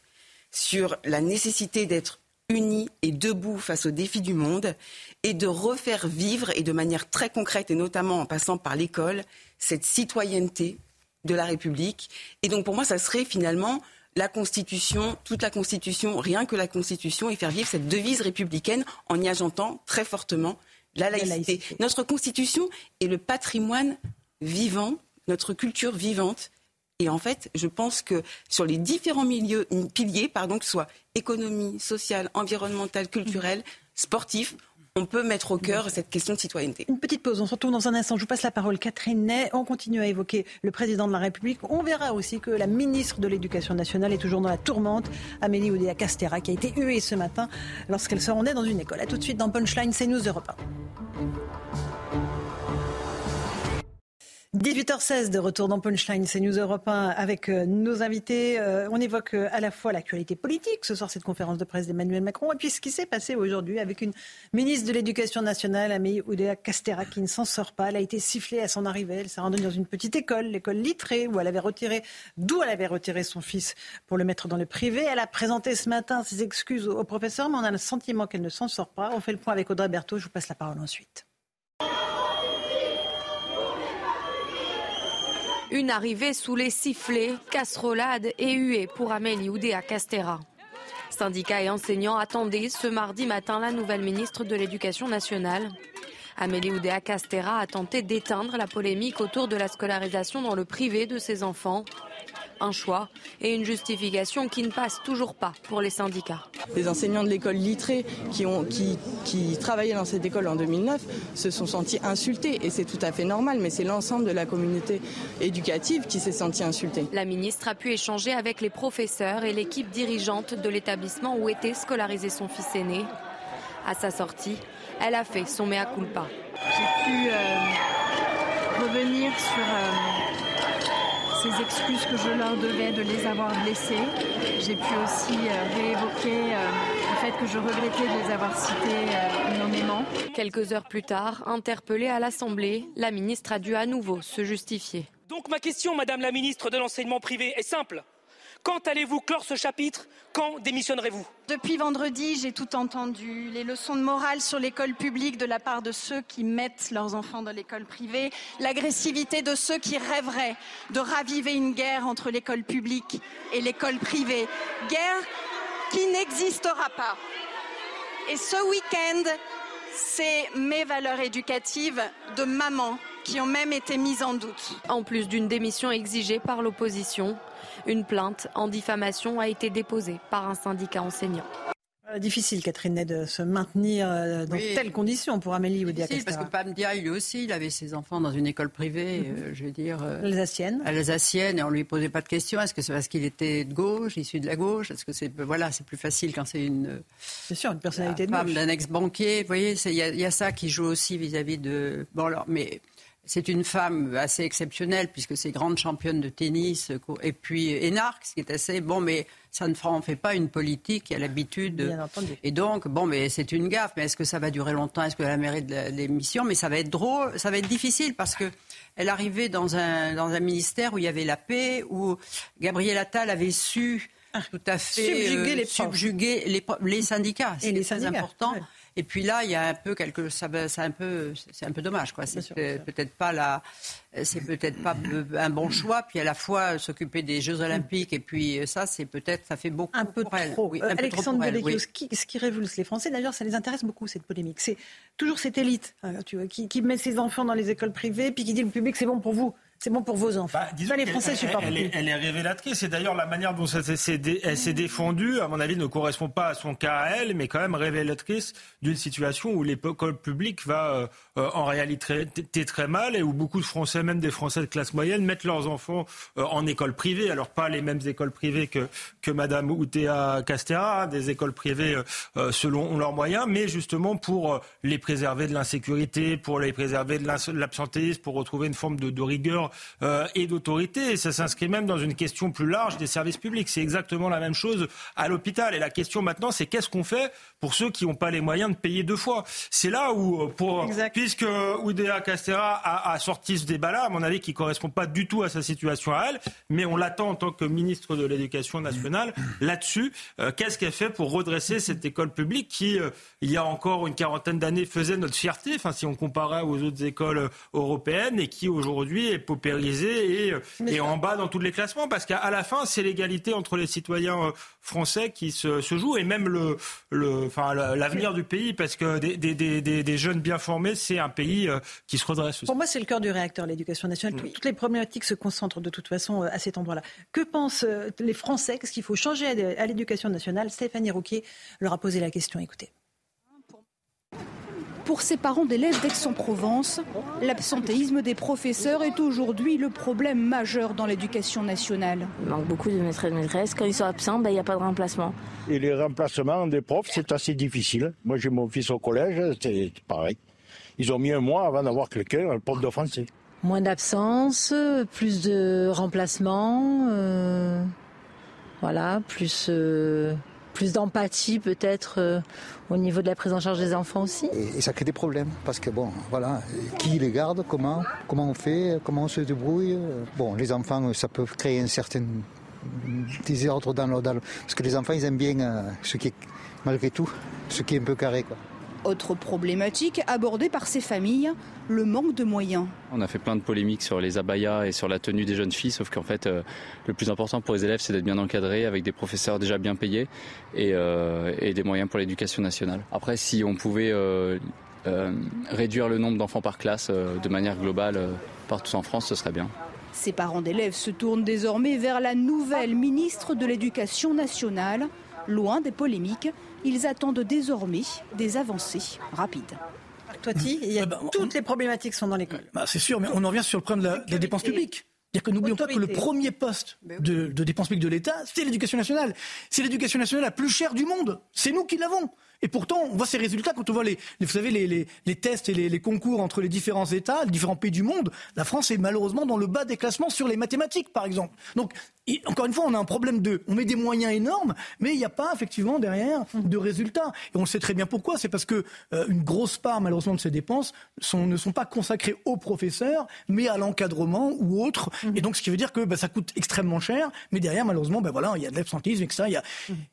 sur la nécessité d'être unis et debout face aux défis du monde et de refaire vivre, et de manière très concrète, et notamment en passant par l'école, cette citoyenneté de la République. Et donc, pour moi, ça serait finalement la Constitution, toute la Constitution, rien que la Constitution, et faire vivre cette devise républicaine en y agentant très fortement la laïcité. la laïcité. Notre Constitution est le patrimoine vivant, notre culture vivante. Et en fait, je pense que sur les différents milieux, piliers, pardon, que ce soit économie, sociale, environnementale, culturelle, sportif, on peut mettre au cœur cette question de citoyenneté. Une petite pause, on se retrouve dans un instant. Je vous passe la parole, Catherine Ney. On continue à évoquer le président de la République. On verra aussi que la ministre de l'Éducation nationale est toujours dans la tourmente, Amélie Oudéa Castera, qui a été huée ce matin lorsqu'elle se rendait dans une école. A tout de suite dans Punchline, c'est News Europe 1. 18h16 de retour dans Punchline, c'est News Europe 1 avec nos invités. Euh, on évoque à la fois l'actualité politique, ce soir cette conférence de presse d'Emmanuel Macron, et puis ce qui s'est passé aujourd'hui avec une ministre de l'Éducation nationale, Amélie Oudéa Castera, qui ne s'en sort pas. Elle a été sifflée à son arrivée. Elle s'est rendue dans une petite école, l'école Littré, où elle avait retiré, d'où elle avait retiré son fils pour le mettre dans le privé. Elle a présenté ce matin ses excuses au professeur, mais on a le sentiment qu'elle ne s'en sort pas. On fait le point avec Audrey Berthaud. Je vous passe la parole ensuite. Une arrivée sous les sifflets, casserolades et huées pour Amélie Oudéa Castera. Syndicats et enseignants attendaient ce mardi matin la nouvelle ministre de l'Éducation nationale. Amélie Oudéa Castera a tenté d'éteindre la polémique autour de la scolarisation dans le privé de ses enfants. Un choix et une justification qui ne passe toujours pas pour les syndicats. Les enseignants de l'école Littré qui, ont, qui, qui travaillaient dans cette école en 2009 se sont sentis insultés et c'est tout à fait normal, mais c'est l'ensemble de la communauté éducative qui s'est sentie insultée. La ministre a pu échanger avec les professeurs et l'équipe dirigeante de l'établissement où était scolarisé son fils aîné. À sa sortie, elle a fait son mea culpa. J'ai pu euh, revenir sur euh, ces excuses que je leur devais de les avoir blessés. J'ai pu aussi euh, réévoquer le fait que je regrettais de les avoir cités nommément. Quelques heures plus tard, interpellée à l'Assemblée, la ministre a dû à nouveau se justifier. Donc ma question, Madame la ministre de l'enseignement privé, est simple. Quand allez-vous clore ce chapitre? Quand démissionnerez-vous? Depuis vendredi, j'ai tout entendu. Les leçons de morale sur l'école publique de la part de ceux qui mettent leurs enfants dans l'école privée, l'agressivité de ceux qui rêveraient de raviver une guerre entre l'école publique et l'école privée. Guerre qui n'existera pas. Et ce week-end, c'est mes valeurs éducatives de maman qui ont même été mises en doute. En plus d'une démission exigée par l'opposition, une plainte en diffamation a été déposée par un syndicat enseignant. Euh, difficile, Catherine Ney, de se maintenir euh, dans oui. telles conditions pour Amélie Oudéa Parce que Pam Dia, lui aussi, il avait ses enfants dans une école privée, euh, je veux dire... Alsacienne. Alsacienne, et on lui posait pas de questions. Est-ce que c'est parce qu'il était de gauche, issu de la gauche? Est-ce que c'est... Voilà, c'est plus facile quand c'est une... C'est sûr, une personnalité de femme gauche. d'un ex-banquier. Vous voyez, il y, y, a ça qui joue aussi vis-à-vis -vis de... Bon, alors, mais c'est une femme assez exceptionnelle puisque c'est grande championne de tennis et puis énarque, ce qui est assez bon, mais ça ne fait pas une politique qui a l'habitude. Bien entendu. Et donc, bon, mais c'est une gaffe. Mais est-ce que ça va durer longtemps Est-ce qu'elle a mérite l'émission Mais ça va être drôle, ça va être difficile parce que elle arrivait dans un, dans un ministère où il y avait la paix, où Gabriel Attal avait su ah, tout à fait subjuguer, euh, les, subjuguer les, les, syndicats. Les syndicats. important. Et puis là, il y a un peu quelque, ça, c'est un peu, c'est un peu dommage, quoi. C'est peut-être pas la, c'est peut-être pas un bon choix. Puis à la fois s'occuper des Jeux Olympiques et puis ça, c'est peut-être, ça fait beaucoup un peu pour elle. Oui, un Alexandre Devecchio, ce, qui, ce qui révulse les Français, d'ailleurs, ça les intéresse beaucoup cette polémique. C'est toujours cette élite, hein, tu vois, qui, qui met ses enfants dans les écoles privées, puis qui dit le public c'est bon pour vous. C'est bon pour vos enfants. Bah, les Français elle, elle, est, elle, est, révélatrice. Et d'ailleurs, la manière dont elle s'est défendue, à mon avis, ne correspond pas à son cas à elle, mais quand même révélatrice d'une situation où l'école publique va euh, euh, en réalité très, très mal et où beaucoup de Français, même des Français de classe moyenne, mettent leurs enfants euh, en école privée. Alors pas les mêmes écoles privées que, que Madame Outea Castera, hein, des écoles privées selon leurs moyens, mais justement pour les préserver de l'insécurité, pour les préserver de l'absentéisme, pour retrouver une forme de, de rigueur euh, et d'autorité. Et ça s'inscrit même dans une question plus large des services publics. C'est exactement la même chose à l'hôpital. Et la question maintenant, c'est qu'est-ce qu'on fait pour ceux qui n'ont pas les moyens de payer deux fois? C'est là où, euh, puisque Oudéa Castera a, sorti ce débat-là, à mon avis, qui correspond pas du tout à sa situation à elle, mais on l'attend en tant que ministre de l'Éducation nationale là-dessus. Euh, qu'est-ce qu'elle fait pour redresser cette école publique qui, il y a encore une quarantaine d'années, faisait notre fierté, enfin, si on comparait aux autres écoles européennes, et qui aujourd'hui est paupérisé et, euh, et en bas dans tous les classements, parce qu'à la fin, c'est l'égalité entre les citoyens euh, français qui se, se joue et même le, le, enfin, l'avenir du pays, parce que des, des, des, des jeunes bien formés, c'est un pays euh, qui se redresse. Pour moi, c'est le cœur du réacteur, l'éducation nationale. Toutes les problématiques se concentrent de toute façon à cet endroit-là. Que pensent les Français? Qu'est-ce qu'il faut changer à l'éducation nationale? Stéphanie Rouquier leur a posé la question. Écoutez. Pour ces parents d'élèves d'Aix-en-Provence, l'absentéisme des professeurs est aujourd'hui le problème majeur dans l'éducation nationale. Il manque beaucoup de maîtres et de maîtresses. Quand ils sont absents, ben, il n'y a pas de remplacement. Et les remplacements des profs, c'est assez difficile. Moi, j'ai mon fils au collège, c'est pareil. Ils ont mis un mois avant d'avoir quelqu'un, un prof de français. Moins d'absence, plus de remplacements, euh, voilà, plus... Euh, plus d'empathie peut-être euh, au niveau de la prise en charge des enfants aussi. Et, ça crée des problèmes parce que bon, voilà, qui les garde, comment, comment on fait, comment on se débrouille. Bon, les enfants, ça peut créer un certain désordre dans l'ordre, parce que les enfants, ils aiment bien euh, ce qui est, malgré tout, ce qui est un peu carré, quoi. Autre problématique abordée par ces familles, le manque de moyens. On a fait plein de polémiques sur les abayas et sur la tenue des jeunes filles, sauf qu'en fait, euh, le plus important pour les élèves, c'est d'être bien encadrés, avec des professeurs déjà bien payés et, euh, des moyens pour l'éducation nationale. Après, si on pouvait euh, réduire le nombre d'enfants par classe de manière globale partout en France, ce serait bien. Ces parents d'élèves se tournent désormais vers la nouvelle ministre de l'Éducation nationale. Loin des polémiques, ils attendent désormais des avancées rapides. Toiti, il y a, bah, toutes les problématiques sont dans l'école. Bah, c'est sûr, mais on en revient sur le problème de la, dépense publique. C'est-à-dire que n'oublions pas que le premier poste de, de dépense publique de l'État, c'est l'éducation nationale. C'est l'éducation nationale la plus chère du monde. C'est nous qui l'avons. Et pourtant, on voit ces résultats quand on voit les, vous savez, les, tests et les, concours entre les différents États, les différents pays du monde. La France est malheureusement dans le bas des classements sur les mathématiques, par exemple. Donc, encore une fois, on a un problème de, on met des moyens énormes, mais il n'y a pas effectivement derrière de résultats. Et on sait très bien pourquoi. C'est parce que euh, une grosse part, malheureusement, de ces dépenses ne sont pas consacrées aux professeurs, mais à l'encadrement ou autre. Et donc, ce qui veut dire que bah, ça coûte extrêmement cher, mais derrière, malheureusement, ben voilà, il y a de l'absentisme, etc. Il y a,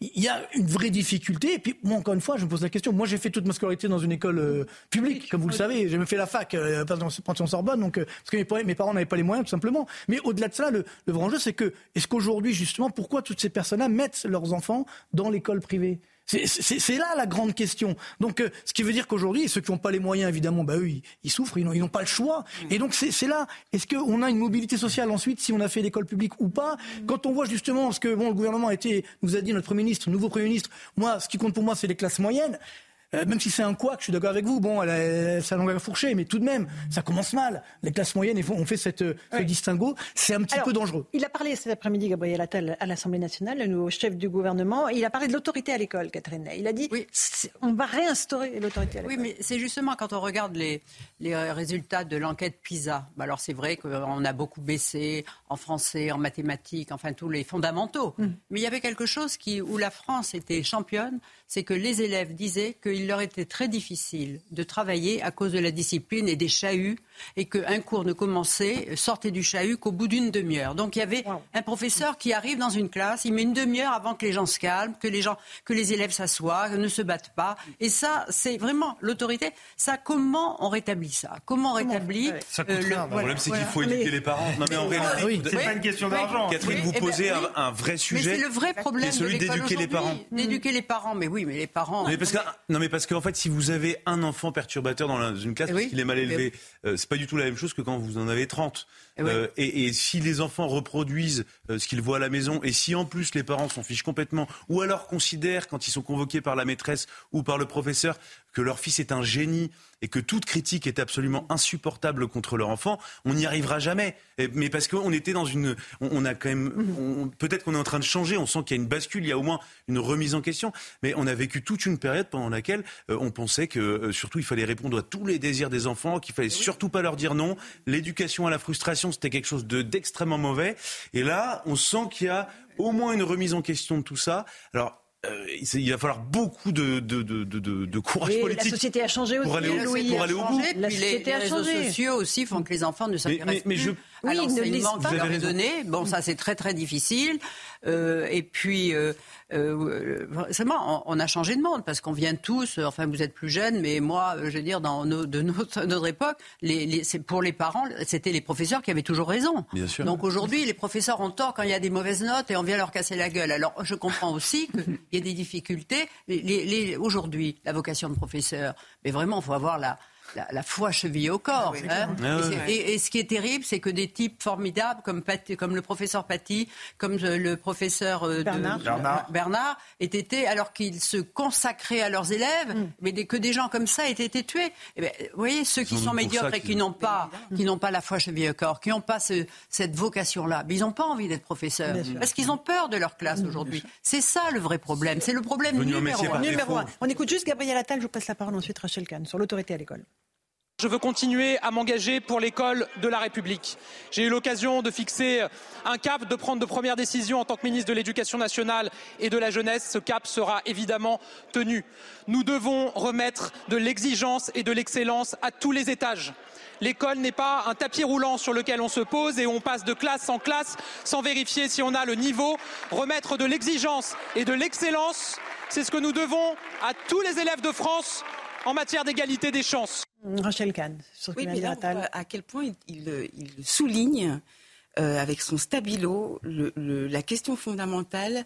il y a une vraie difficulté. Et puis, moi, encore une fois, je me pose la question. Moi, j'ai fait toute ma scolarité dans une école euh, publique, comme vous le savez. J'ai même fait la fac, euh, pension Sorbonne, donc euh, parce que mes, parents n'avaient pas les moyens, tout simplement. Mais au-delà de cela, le, vrai enjeu, c'est que est-ce qu'aujourd'hui, justement, pourquoi toutes ces personnes-là mettent leurs enfants dans l'école privée? C'est là la grande question. Donc, euh, ce qui veut dire qu'aujourd'hui, ceux qui n'ont pas les moyens, évidemment, bah, eux, ils, souffrent, ils n'ont pas le choix. Et donc, c'est là, est-ce qu'on a une mobilité sociale ensuite, si on a fait l'école publique ou pas? Quand on voit justement ce que bon, le gouvernement a été, nous a dit notre Premier ministre, nouveau Premier ministre, moi, ce qui compte pour moi, c'est les classes moyennes. Euh, même si c'est un couac, je suis d'accord avec vous. Bon, elle a sa langue à fourcher, mais tout de même, ça commence mal. Les classes moyennes ont fait cette, ce distinguo. C'est un petit peu dangereux. Il a parlé cet après-midi, Gabriel Attal, à l'Assemblée nationale, le nouveau chef du gouvernement. Il a parlé de l'autorité à l'école, Catherine Il a dit oui. on va réinstaurer l'autorité à l'école. Oui, mais c'est justement quand on regarde les, les résultats de l'enquête PISA. Bah, alors c'est vrai qu'on a beaucoup baissé en français, en mathématiques, enfin tous les fondamentaux. Mm. Mais il y avait quelque chose qui, où la France était championne, c'est que les élèves disaient qu'il leur était très difficile de travailler à cause de la discipline et des chahuts et qu'un cours ne commençait, sortait du chahut qu'au bout d'une demi-heure. Donc il y avait un professeur qui arrive dans une classe, il met une demi-heure avant que les gens se calment, que les gens, que les élèves s'assoient, ne se battent pas. Et ça, c'est vraiment l'autorité. Ça, comment on rétablit ça? Comment on rétablit euh, le... problème, c'est qu'il faut éduquer les parents. Non, mais en réalité, c'est pas une question d'argent. Catherine, vous eh ben posez un, vrai sujet. Mais c'est le vrai problème. celui d'éduquer les parents. D'éduquer les parents, mais oui, mais les parents. Mais parce que, non, mais parce qu'en fait, si vous avez un enfant perturbateur dans une classe, parce qu'il est mal élevé, euh, c'est pas du tout la même chose que quand vous en avez 30. Eh euh, et, si les enfants reproduisent euh, ce qu'ils voient à la maison, et si en plus les parents s'en fichent complètement, ou alors considèrent, quand ils sont convoqués par la maîtresse ou par le professeur, que leur fils est un génie et que toute critique est absolument insupportable contre leur enfant, on n'y arrivera jamais. Mais parce qu'on était dans une, on, a quand même, peut-être qu'on est en train de changer. On sent qu'il y a une bascule, il y a au moins une remise en question. Mais on a vécu toute une période pendant laquelle euh, on pensait que surtout il fallait répondre à tous les désirs des enfants, qu'il fallait surtout pas leur dire non. L'éducation à la frustration, c'était quelque chose d'extrêmement mauvais. Et là, on sent qu'il y a au moins une remise en question de tout ça. Alors euh, il va falloir beaucoup de, de, de, de courage politique. La société a changé aussi. Pour aller, au, pour aller au bout. La société les, a réseaux sociaux aussi font que les enfants ne s'intéressent plus je... à l'enseignement que vous avez donné. Bon, ça c'est très très difficile. Euh, et puis, euh, euh, on, a changé de monde parce qu'on vient tous. Enfin, vous êtes plus jeunes, mais moi, je veux dire, dans nos, de notre, notre époque, les, les, pour les parents, c'était les professeurs qui avaient toujours raison. Bien sûr. Donc aujourd'hui, les professeurs ont tort quand il y a des mauvaises notes et on vient leur casser la gueule. Alors, je comprends aussi qu'il y a des difficultés. Les, aujourd'hui, la vocation de professeur, mais vraiment, il faut avoir la la, foi chevillée au corps. Ah hein. ah et, ce qui est terrible, c'est que des types formidables comme, comme le professeur Paty, comme le professeur euh, Bernard, Bernard. aient été, alors qu'ils se consacraient à leurs élèves, mm. mais que des gens comme ça aient été tués. Et eh ben, vous voyez, ceux qui sont médiocres et qui n'ont pas, qui n'ont pas la foi chevillée au corps, qui n'ont pas cette vocation-là, ils n'ont pas envie d'être professeurs parce qu'ils ont peur de leur classe mm. aujourd'hui. C'est ça le vrai problème. C'est le problème numéro un. On écoute juste Gabriel Attal. Je vous passe la parole ensuite Rachel Kahn sur l'autorité à l'école. Je veux continuer à m'engager pour l'école de la République. J'ai eu l'occasion de fixer un cap, de prendre de premières décisions en tant que ministre de l'Éducation nationale et de la jeunesse. Ce cap sera évidemment tenu. Nous devons remettre de l'exigence et de l'excellence à tous les étages. L'école n'est pas un tapis roulant sur lequel on se pose et on passe de classe en classe sans vérifier si on a le niveau. Remettre de l'exigence et de l'excellence, c'est ce que nous devons à tous les élèves de France en matière d'égalité des chances. Rachel Kahn, sur oui, mais à quel point il, souligne euh, avec son stabilo la question fondamentale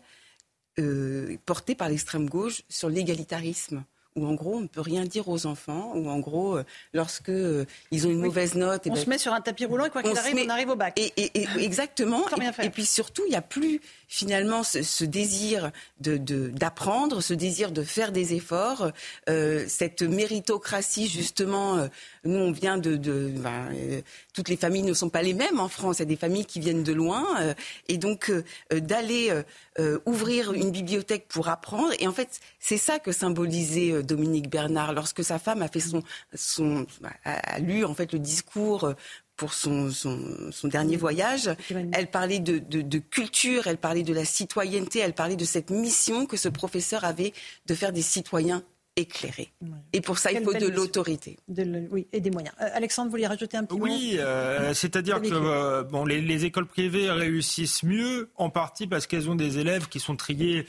euh, portée par l'extrême gauche sur l'égalitarisme où en gros on ne peut rien dire aux enfants, où en gros euh, lorsque ils ont une mauvaise note, on ben, se met sur un tapis roulant et quoi qu'il arrive, on arrive au bac. Et, exactement. et, puis surtout, il n'y a plus finalement ce, désir d'apprendre, de, ce désir de faire des efforts, euh, cette méritocratie justement. Euh, nous, on vient de, ben, euh, toutes les familles ne sont pas les mêmes en France. Il y a des familles qui viennent de loin, et donc d'aller ouvrir une bibliothèque pour apprendre. Et en fait, c'est ça que symbolisait Dominique Bernard lorsque sa femme a fait son, son a lu en fait le discours pour son, son, son, dernier voyage. Elle parlait de, de, de, culture, elle parlait de la citoyenneté, elle parlait de cette mission que ce professeur avait de faire des citoyens éclairé. Et pour ça, il faut de l'autorité. oui, et des moyens. Euh, Alexandre, vous voulez rajouter un petit oui, mot Oui, euh, c'est-à-dire que euh, bon, les, les, écoles privées réussissent mieux, en partie parce qu'elles ont des élèves qui sont triés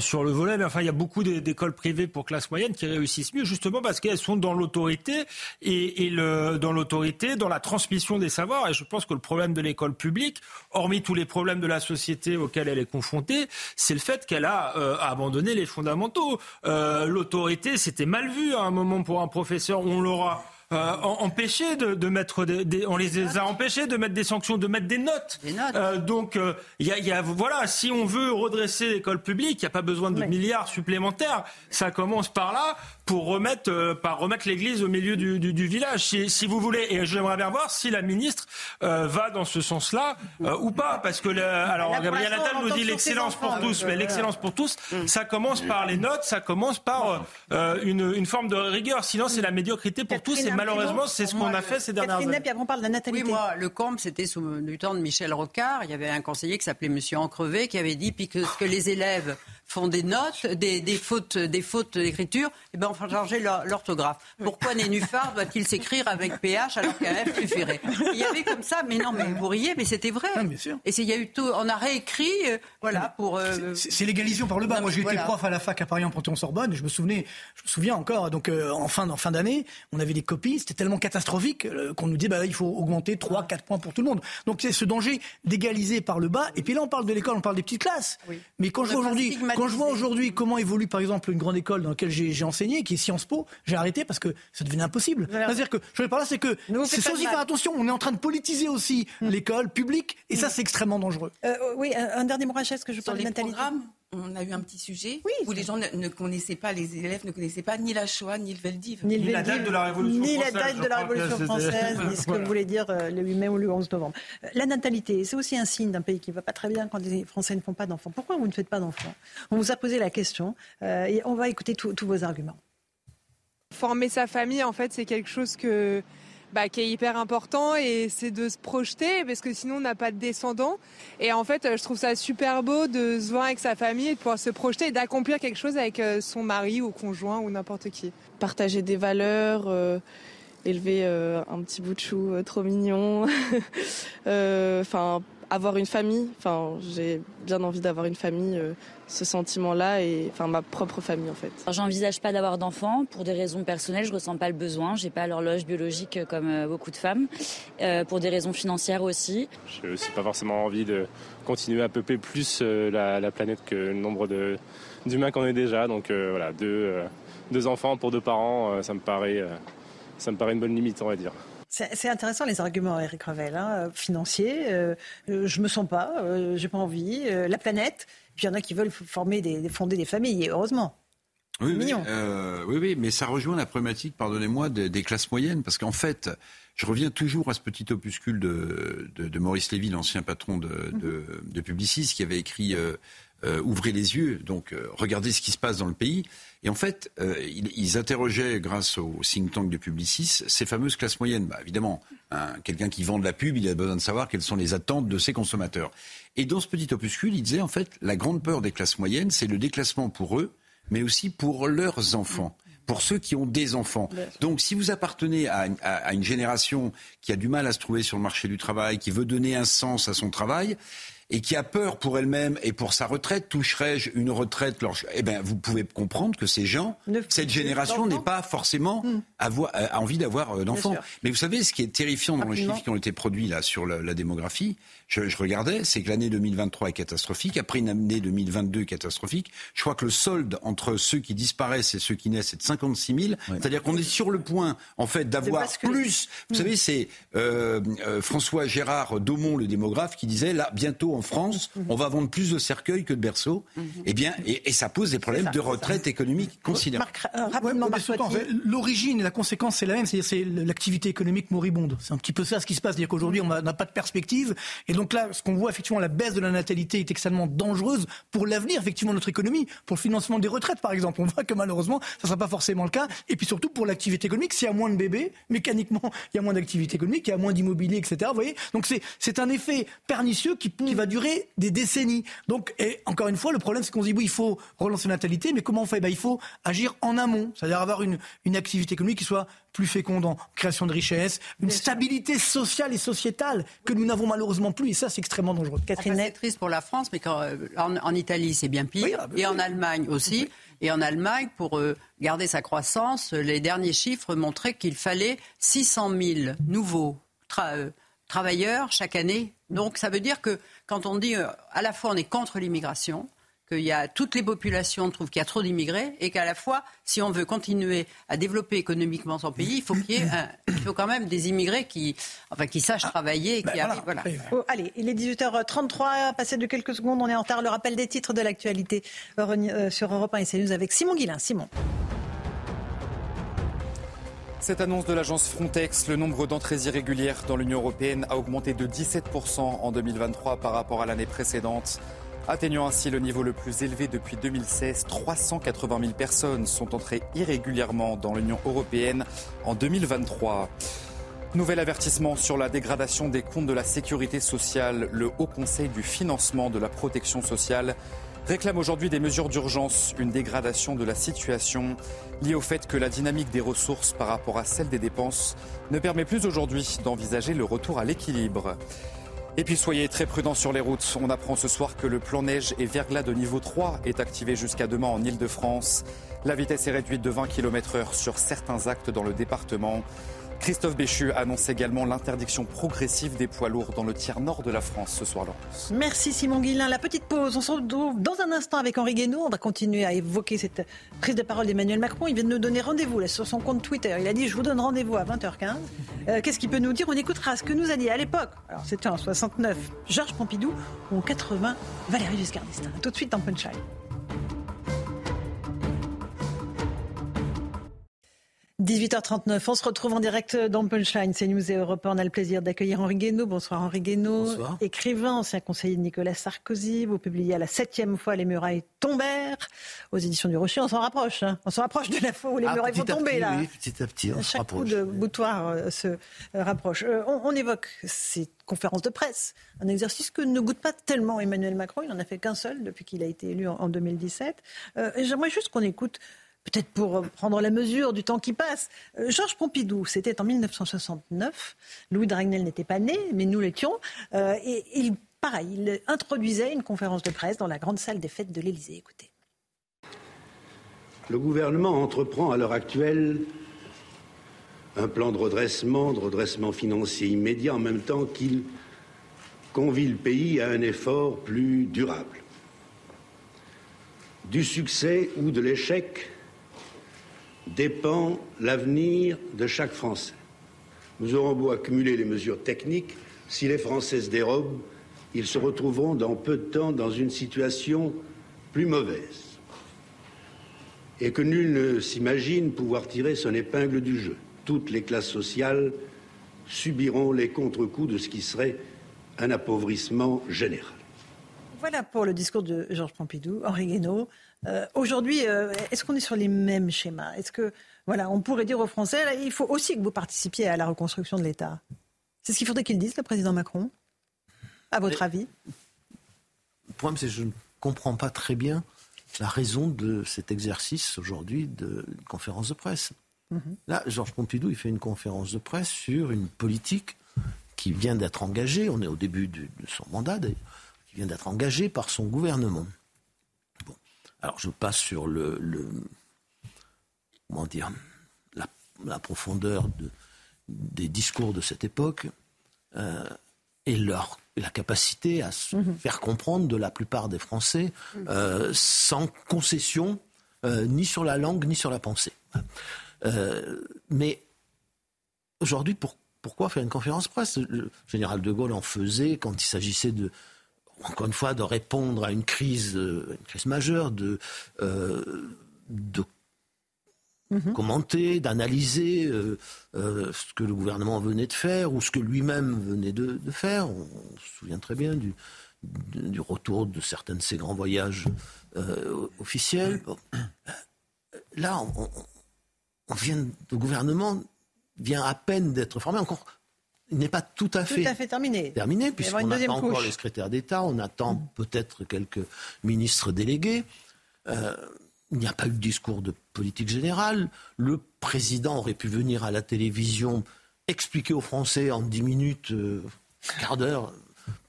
sur le volet. Mais enfin, il y a beaucoup d'écoles privées pour classe moyenne qui réussissent mieux, justement parce qu'elles sont dans l'autorité et, et le, dans l'autorité, dans la transmission des savoirs. Et je pense que le problème de l'école publique, hormis tous les problèmes de la société auxquels elle est confrontée, c'est le fait qu'elle a abandonné les fondamentaux. l'autorité c'était mal vu à un moment pour un professeur. On l'aura euh, empêché de, de mettre des, on les a empêchés de mettre des sanctions, de mettre des notes. Euh, donc il y, a, y, a, voilà, si on veut redresser l'école publique, il n'y a pas besoin de milliards supplémentaires. Ça commence par là pour remettre, par remettre l'église au milieu du, du, du village, si, si, vous voulez. Et j'aimerais bien voir si la ministre va dans ce sens-là ou pas, parce que le, alors Gabriel Attal nous dit l'excellence pour tous, mais l'excellence pour tous, ça commence par les notes, ça commence par euh, une, une, forme de rigueur. Sinon, c'est la médiocrité pour tous. Et malheureusement, c'est ce qu'on a fait ces dernières années. on parle de la natalité. Oui, moi, le comble, c'était sous du temps de Michel Rocard. Il y avait un conseiller qui s'appelait Monsieur Encrevé qui avait dit puis que, que les élèves font des notes, des, des fautes, des fautes d'écriture, eh ben on va changer l'orthographe. Pourquoi Nénuphar doit-il s'écrire avec PH alors qu'un F suffirait? Il y avait comme ça, mais non, mais vous riez, mais c'était vrai. bien sûr. Et il y a eu tout, on a réécrit, euh, voilà, pour. Euh, c'est l'égalisation par le bas. Moi, j'ai été prof à la fac à Paris en Panthéon-Sorbonne, et je me souvenais, je me souviens encore, donc euh, en fin, en fin d'année, on avait des copies, c'était tellement catastrophique qu'on nous dit, bah il faut augmenter 3, 4 points pour tout le monde. Donc c'est ce danger d'égaliser par le bas. Et puis là, on parle de l'école, on parle des petites classes. Mais quand je vois aujourd'hui, quand je vois aujourd'hui comment évolue par exemple une grande école dans laquelle j'ai enseigné, qui est Sciences Po, j'ai arrêté parce que ça devenait impossible. C'est-à-dire que je vais par là, c'est que c'est sans y faire attention. On est en train de politiser aussi hmm. l'école publique, et ça hmm. c'est extrêmement dangereux. Euh, oui, un, dernier mot, Rachel, que je parle de natalité on a eu un petit sujet où les gens ne, connaissaient pas, les élèves ne connaissaient pas ni la Shoah, ni le Veldiv. Ni, la date de la Révolution ni française. la date de la Révolution française, ni ce que voulait dire euh, le 8 mai ou le 11 novembre. Euh, la natalité, c'est aussi un signe d'un pays qui ne va pas très bien quand les Français ne font pas d'enfants. Pourquoi vous ne faites pas d'enfants? On vous a posé la question euh, et on va écouter tous vos arguments. Former sa famille, en fait, c'est quelque chose que bah, qui est hyper important et c'est de se projeter parce que sinon on n'a pas de descendants. Et en fait, je trouve ça super beau de se voir avec sa famille et de pouvoir se projeter et d'accomplir quelque chose avec euh, son mari ou conjoint ou n'importe qui. Partager des valeurs. Euh, élever euh, un petit bout de chou trop mignon, enfin avoir une famille. Enfin, j'ai bien envie d'avoir une famille, euh, ce sentiment-là, et enfin ma propre famille en fait. J'envisage pas d'avoir d'enfants pour des raisons personnelles. Je ressens pas le besoin. J'ai pas l'horloge biologique comme euh, beaucoup de femmes. Euh, pour des raisons financières aussi. J'ai aussi pas forcément envie de continuer à peupler plus la, planète que le nombre d'humains qu'on est déjà. Donc voilà, deux, deux enfants pour deux parents, ça me paraît, ça me paraît une bonne limite, on va dire. C'est intéressant les arguments, Eric Revel, hein, financiers. Euh, euh, je me sens pas, euh, j'ai pas envie. la planète. Puis il y en a qui veulent former des, fonder des familles, heureusement. Oui, oui, oui, oui, mais ça rejoint la problématique, pardonnez-moi, des, classes moyennes, parce qu'en fait, je reviens toujours à ce petit opuscule de, de, Maurice Lévy, l'ancien patron de, de, Publicis, qui avait écrit euh, ouvrez les yeux, donc euh, regardez ce qui se passe dans le pays. Et en fait, euh, ils, interrogeaient, grâce au think tank de Publicis, ces fameuses classes moyennes. Bah, évidemment, quelqu'un qui vend de la pub, il a besoin de savoir quelles sont les attentes de ses consommateurs. Et dans ce petit opuscule, il disait en fait, la grande peur des classes moyennes, c'est le déclassement pour eux, mais aussi pour leurs enfants pour ceux qui ont des enfants. Donc si vous appartenez à, une génération qui a du mal à se trouver sur le marché du travail, qui veut donner un sens à son travail, et qui a peur pour elle-même et pour sa retraite, toucherais-je une retraite? Eh bien, vous pouvez comprendre que ces gens, cette génération n'est pas forcément hmm. avoir, euh, envie d'avoir euh, d'enfants. Mais vous savez, ce qui est terrifiant dans les chiffres qui ont été produits là sur la, démographie, je, je regardais, c'est que l'année 2023 est catastrophique. Après une année 2022 catastrophique, je crois que le solde entre ceux qui disparaissent et ceux qui naissent est de 56 000. C'est-à-dire qu'on est sur le point, en fait, d'avoir plus. Vous hmm. savez, c'est euh, François Gérard Daumont, le démographe, qui disait là, bientôt en France, on va vendre plus de cercueils que de berceaux. Mhm. Eh bien, et, ça pose des problèmes de retraite économique considérables. L'origine et la conséquence, c'est la même. C'est l'activité économique moribonde. C'est un petit peu ça ce qui se passe. C'est-à-dire qu'aujourd'hui, on n'a pas de perspective. Et donc là, ce qu'on voit, effectivement, la baisse de la natalité est extrêmement dangereuse pour l'avenir, effectivement, de notre économie, pour le financement des retraites, par exemple. On voit que malheureusement, ça ne sera pas forcément le cas. Et puis surtout pour l'activité économique, s'il y a moins de bébés, mécaniquement, il y a moins d'activité économique, il y a moins d'immobilier, etc. Vous voyez Donc c'est un effet pernicieux qui, qui va durer des décennies. Donc, et encore une fois, le problème, c'est qu'on se dit, oui, il faut relancer la natalité, mais comment on fait? Ben, Il faut agir en amont, c'est-à-dire avoir une, une activité économique qui soit plus féconde en création de richesses, une stabilité sociale et sociétale que nous n'avons malheureusement plus, et ça, c'est extrêmement dangereux. Catherine, c'est triste pour la France, mais quand, euh, en, Italie, c'est bien pire, ah, bah et en Allemagne aussi. Et en Allemagne, pour euh, garder sa croissance, les derniers chiffres montraient qu'il fallait 600 000 nouveaux euh, travailleurs chaque année. Donc ça veut dire que quand on dit euh, à la fois on est contre l'immigration, qu'il y a toutes les populations trouvent qu'il y a trop d'immigrés et qu'à la fois, si on veut continuer à développer économiquement son pays, il faut qu'il y ait il faut quand même des immigrés qui, enfin, qui sachent travailler et qui ben arrivent. Voilà. Oh, allez, il est 18h33, passé de quelques secondes, on est en retard. Le rappel des titres de l'actualité euh, sur Europe 1 et CNews avec Simon Guillain. Simon. Cette annonce de l'agence Frontex, le nombre d'entrées irrégulières dans l'Union européenne a augmenté de 17% en 2023 par rapport à l'année précédente, atteignant ainsi le niveau le plus élevé depuis 2016. 380 000 personnes sont entrées irrégulièrement dans l'Union européenne en 2023. Nouvel avertissement sur la dégradation des comptes de la sécurité sociale. Le Haut Conseil du financement de la protection sociale réclame aujourd'hui des mesures d'urgence, une dégradation de la situation liée au fait que la dynamique des ressources par rapport à celle des dépenses ne permet plus aujourd'hui d'envisager le retour à l'équilibre. Et puis soyez très prudents sur les routes. On apprend ce soir que le plan neige et verglas de niveau 3 est activé jusqu'à demain en Ile-de-France. La vitesse est réduite de 20 km/h sur certains actes dans le département. Christophe Béchu annonce également l'interdiction progressive des poids lourds dans le tiers nord de la France ce soir, Laurence. Merci Simon Guillain. La petite pause. On se retrouve dans un instant avec Henri Guénaud. On va continuer à évoquer cette prise de parole d'Emmanuel Macron. Il vient de nous donner rendez-vous sur son compte Twitter. Il a dit Je vous donne rendez-vous à 20h15. Euh, Qu'est-ce qu'il peut nous dire? On écoutera ce que nous a dit à l'époque. Alors c'était en 69 Georges Pompidou ou en 80 Valérie Giscard d'Estaing. Tout de suite dans Punchline. 18h39, on se retrouve en direct dans Punchline, c'est News et Europe. On a le plaisir d'accueillir Henri Guénaud. Bonsoir Henri Guénaud. Bonsoir. Écrivain, ancien conseiller de Nicolas Sarkozy. Vous publiez à la septième fois Les murailles tombèrent aux éditions du Rocher. On s'en rapproche. Hein. On s'en rapproche de la fois où les ah, murailles vont tomber petit, là. Oui, petit à petit, on Chaque se rapproche. coup de boutoir euh, se euh, rapproche. Euh, on, on, évoque ces conférences de presse, un exercice que ne goûte pas tellement Emmanuel Macron. Il n'en a fait qu'un seul depuis qu'il a été élu en, en 2017. Euh, J'aimerais juste qu'on écoute peut-être pour prendre la mesure du temps qui passe. Euh, Georges Pompidou, c'était en 1969. Louis de Ragnel n'était pas né, mais nous l'étions. Euh, et il, pareil, il introduisait une conférence de presse dans la grande salle des fêtes de l'Élysée. Écoutez. Le gouvernement entreprend à l'heure actuelle un plan de redressement, de redressement financier immédiat, en même temps qu'il convie le pays à un effort plus durable. Du succès ou de l'échec dépend l'avenir de chaque Français. Nous aurons beau accumuler les mesures techniques, si les Français se dérobent, ils se retrouveront dans peu de temps dans une situation plus mauvaise. Et que nul ne s'imagine pouvoir tirer son épingle du jeu. Toutes les classes sociales subiront les contre-coups de ce qui serait un appauvrissement général. Voilà pour le discours de Georges Pompidou, Henri Guénaud. Euh, Aujourd'hui, euh, est-ce qu'on est sur les mêmes schémas? Est-ce que, voilà, on pourrait dire aux Français, là, il faut aussi que vous participiez à la reconstruction de l'État C'est ce qu'il faudrait qu'il dise, le président Macron À votre Mais, avis? Le problème, c'est que je ne comprends pas très bien la raison de cet exercice aujourd'hui de conférence de presse. Mhm. Là, Georges Pompidou, il fait une conférence de presse sur une politique qui vient d'être engagée, on est au début de, de son mandat qui vient d'être engagée par son gouvernement. Alors je passe sur le, le comment dire, la, la profondeur de, des discours de cette époque euh, et leur la capacité à se mmh. faire comprendre de la plupart des Français euh, sans concession euh, ni sur la langue ni sur la pensée. Mais aujourd'hui, pour, pourquoi faire une conférence presse? Le général de Gaulle en faisait quand il s'agissait de encore une fois, de répondre à une crise, une crise majeure, de, euh, de mmh. commenter, d'analyser euh, euh, ce que le gouvernement venait de faire ou ce que lui-même venait de, de, faire. On, on, se souvient très bien du, du, retour de certains de ses grands voyages officiels. Bon. Là, on, on, vient, le gouvernement vient à peine d'être formé, encore il n'est pas tout à fait, tout à fait terminé. Terminé, puisqu'on attend encore les secrétaires d'État, on attend mmh. peut-être quelques ministres délégués. Euh, il n'y a pas eu de discours de politique générale. Le président aurait pu venir à la télévision expliquer aux Français en 10 minutes, euh, un quart d'heure,